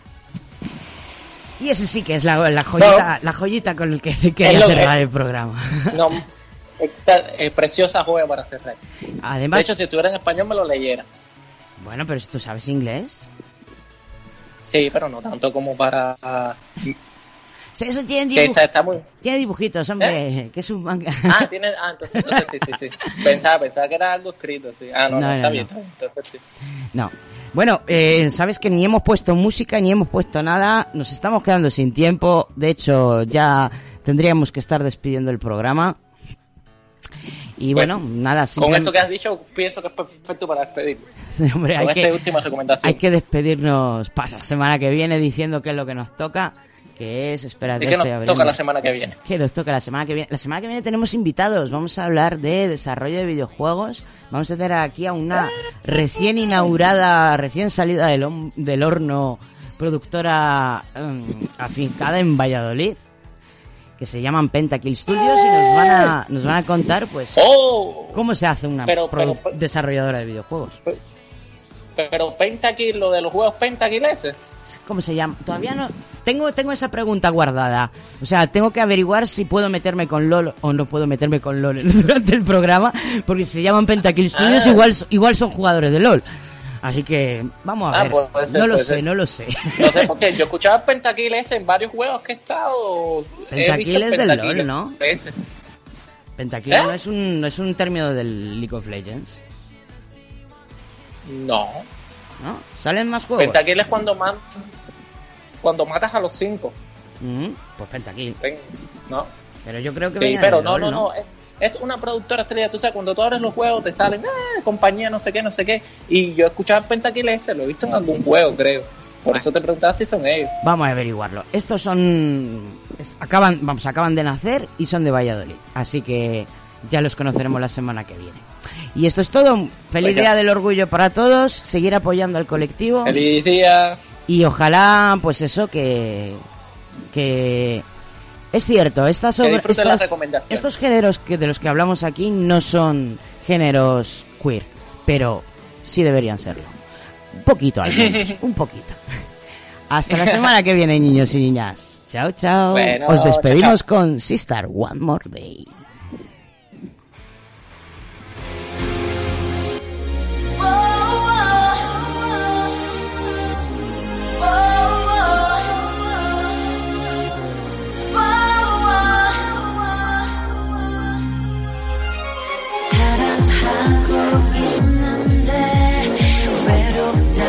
E: Y ese sí que es la, la joyita, la joyita con el que quería
F: que-
E: cerrar el programa.
F: No, eh, preciosa juega para cerrar.
E: Además,
F: de hecho, si estuviera en español me lo leyera.
E: Bueno, pero si tú sabes inglés.
F: Sí, pero no tanto como para...
E: Sí, Eso tiene, dibuj-
F: está, está muy...
E: tiene dibujitos, hombre, que es un manga.
F: Ah, tiene... Ah, entonces, entonces sí, sí, sí. Pensaba, pensaba que era algo escrito, sí. Ah, no, no,
E: No, no,
F: está bien, está bien. Entonces sí.
E: No. Bueno, eh, sabes que ni hemos puesto música ni hemos puesto nada. Nos estamos quedando sin tiempo. De hecho, ya tendríamos que estar despidiendo el programa. Y bueno, nada,
F: Con esto que has dicho, pienso que es perfecto para despedir.
E: Hombre, hay que,
F: última recomendación.
E: hay que despedirnos para la semana que viene diciendo qué es lo que nos toca. Que es, espérate,
F: ¿Y qué nos toca la semana que viene?
E: ¿Qué nos toca la semana que viene? La semana que viene tenemos invitados. Vamos a hablar de desarrollo de videojuegos. Vamos a tener aquí a una recién inaugurada, recién salida del, del horno, productora em, afincada en Valladolid, que se llaman Pentakill Studios y nos van a, nos van a contar, pues,
F: ¡Oh!
E: cómo se hace una
F: Pero- pero-
E: produ- desarrolladora de videojuegos.
F: Pero Pentakill, lo de los juegos Pentakill ese.
E: ¿Cómo se llama? Todavía no. Tengo, tengo esa pregunta guardada. O sea, tengo que averiguar si puedo meterme con LOL o no puedo meterme con LOL durante el programa. Porque si se llaman Pentakill Studios,
F: Ah.
E: igual, igual son jugadores de LOL. Así que, vamos a
F: Ah,
E: ver.
F: pues ser,
E: no lo sé,
F: ser.
E: no lo sé.
F: No sé por qué. Yo escuchaba Pentakill ese en varios juegos que he estado. he
E: Pentakill
F: visto
E: es del LOL, ¿no?
F: ese.
E: Pentakill
F: ¿Eh?
E: no, es un, no es un término del League of Legends.
F: No.
E: ¿No? ¿Salen más juegos?
F: Pentakill es cuando, man... cuando matas a los cinco.
E: Mm, pues Pentakill.
F: Pen- ¿No?
E: Pero yo creo que
F: Sí, pero no, no, no. Es, es una productora estrella. Tú sabes, cuando tú abres los juegos te salen, ah, compañía, no sé qué, no sé qué. Y yo escuchaba Pentakill ese, lo he visto en algún juego, creo. Por eso te preguntaba si son ellos.
E: Vamos a averiguarlo. Estos son. acaban, vamos, acaban de nacer y son de Valladolid. Así que ya los conoceremos la semana que viene. Y esto es todo. Feliz día del orgullo para todos. Seguir apoyando al colectivo.
F: Feliz día.
E: Y ojalá, pues eso, que. que. Es cierto, estas obras. estas- estos géneros que de los que hablamos aquí no son géneros queer, pero sí deberían serlo. Un poquito al menos, un poquito. Hasta la semana que viene, niños y niñas. Chao, chao.
F: Bueno,
E: Os despedimos
F: chao,
E: con Sister One More Day. slow down.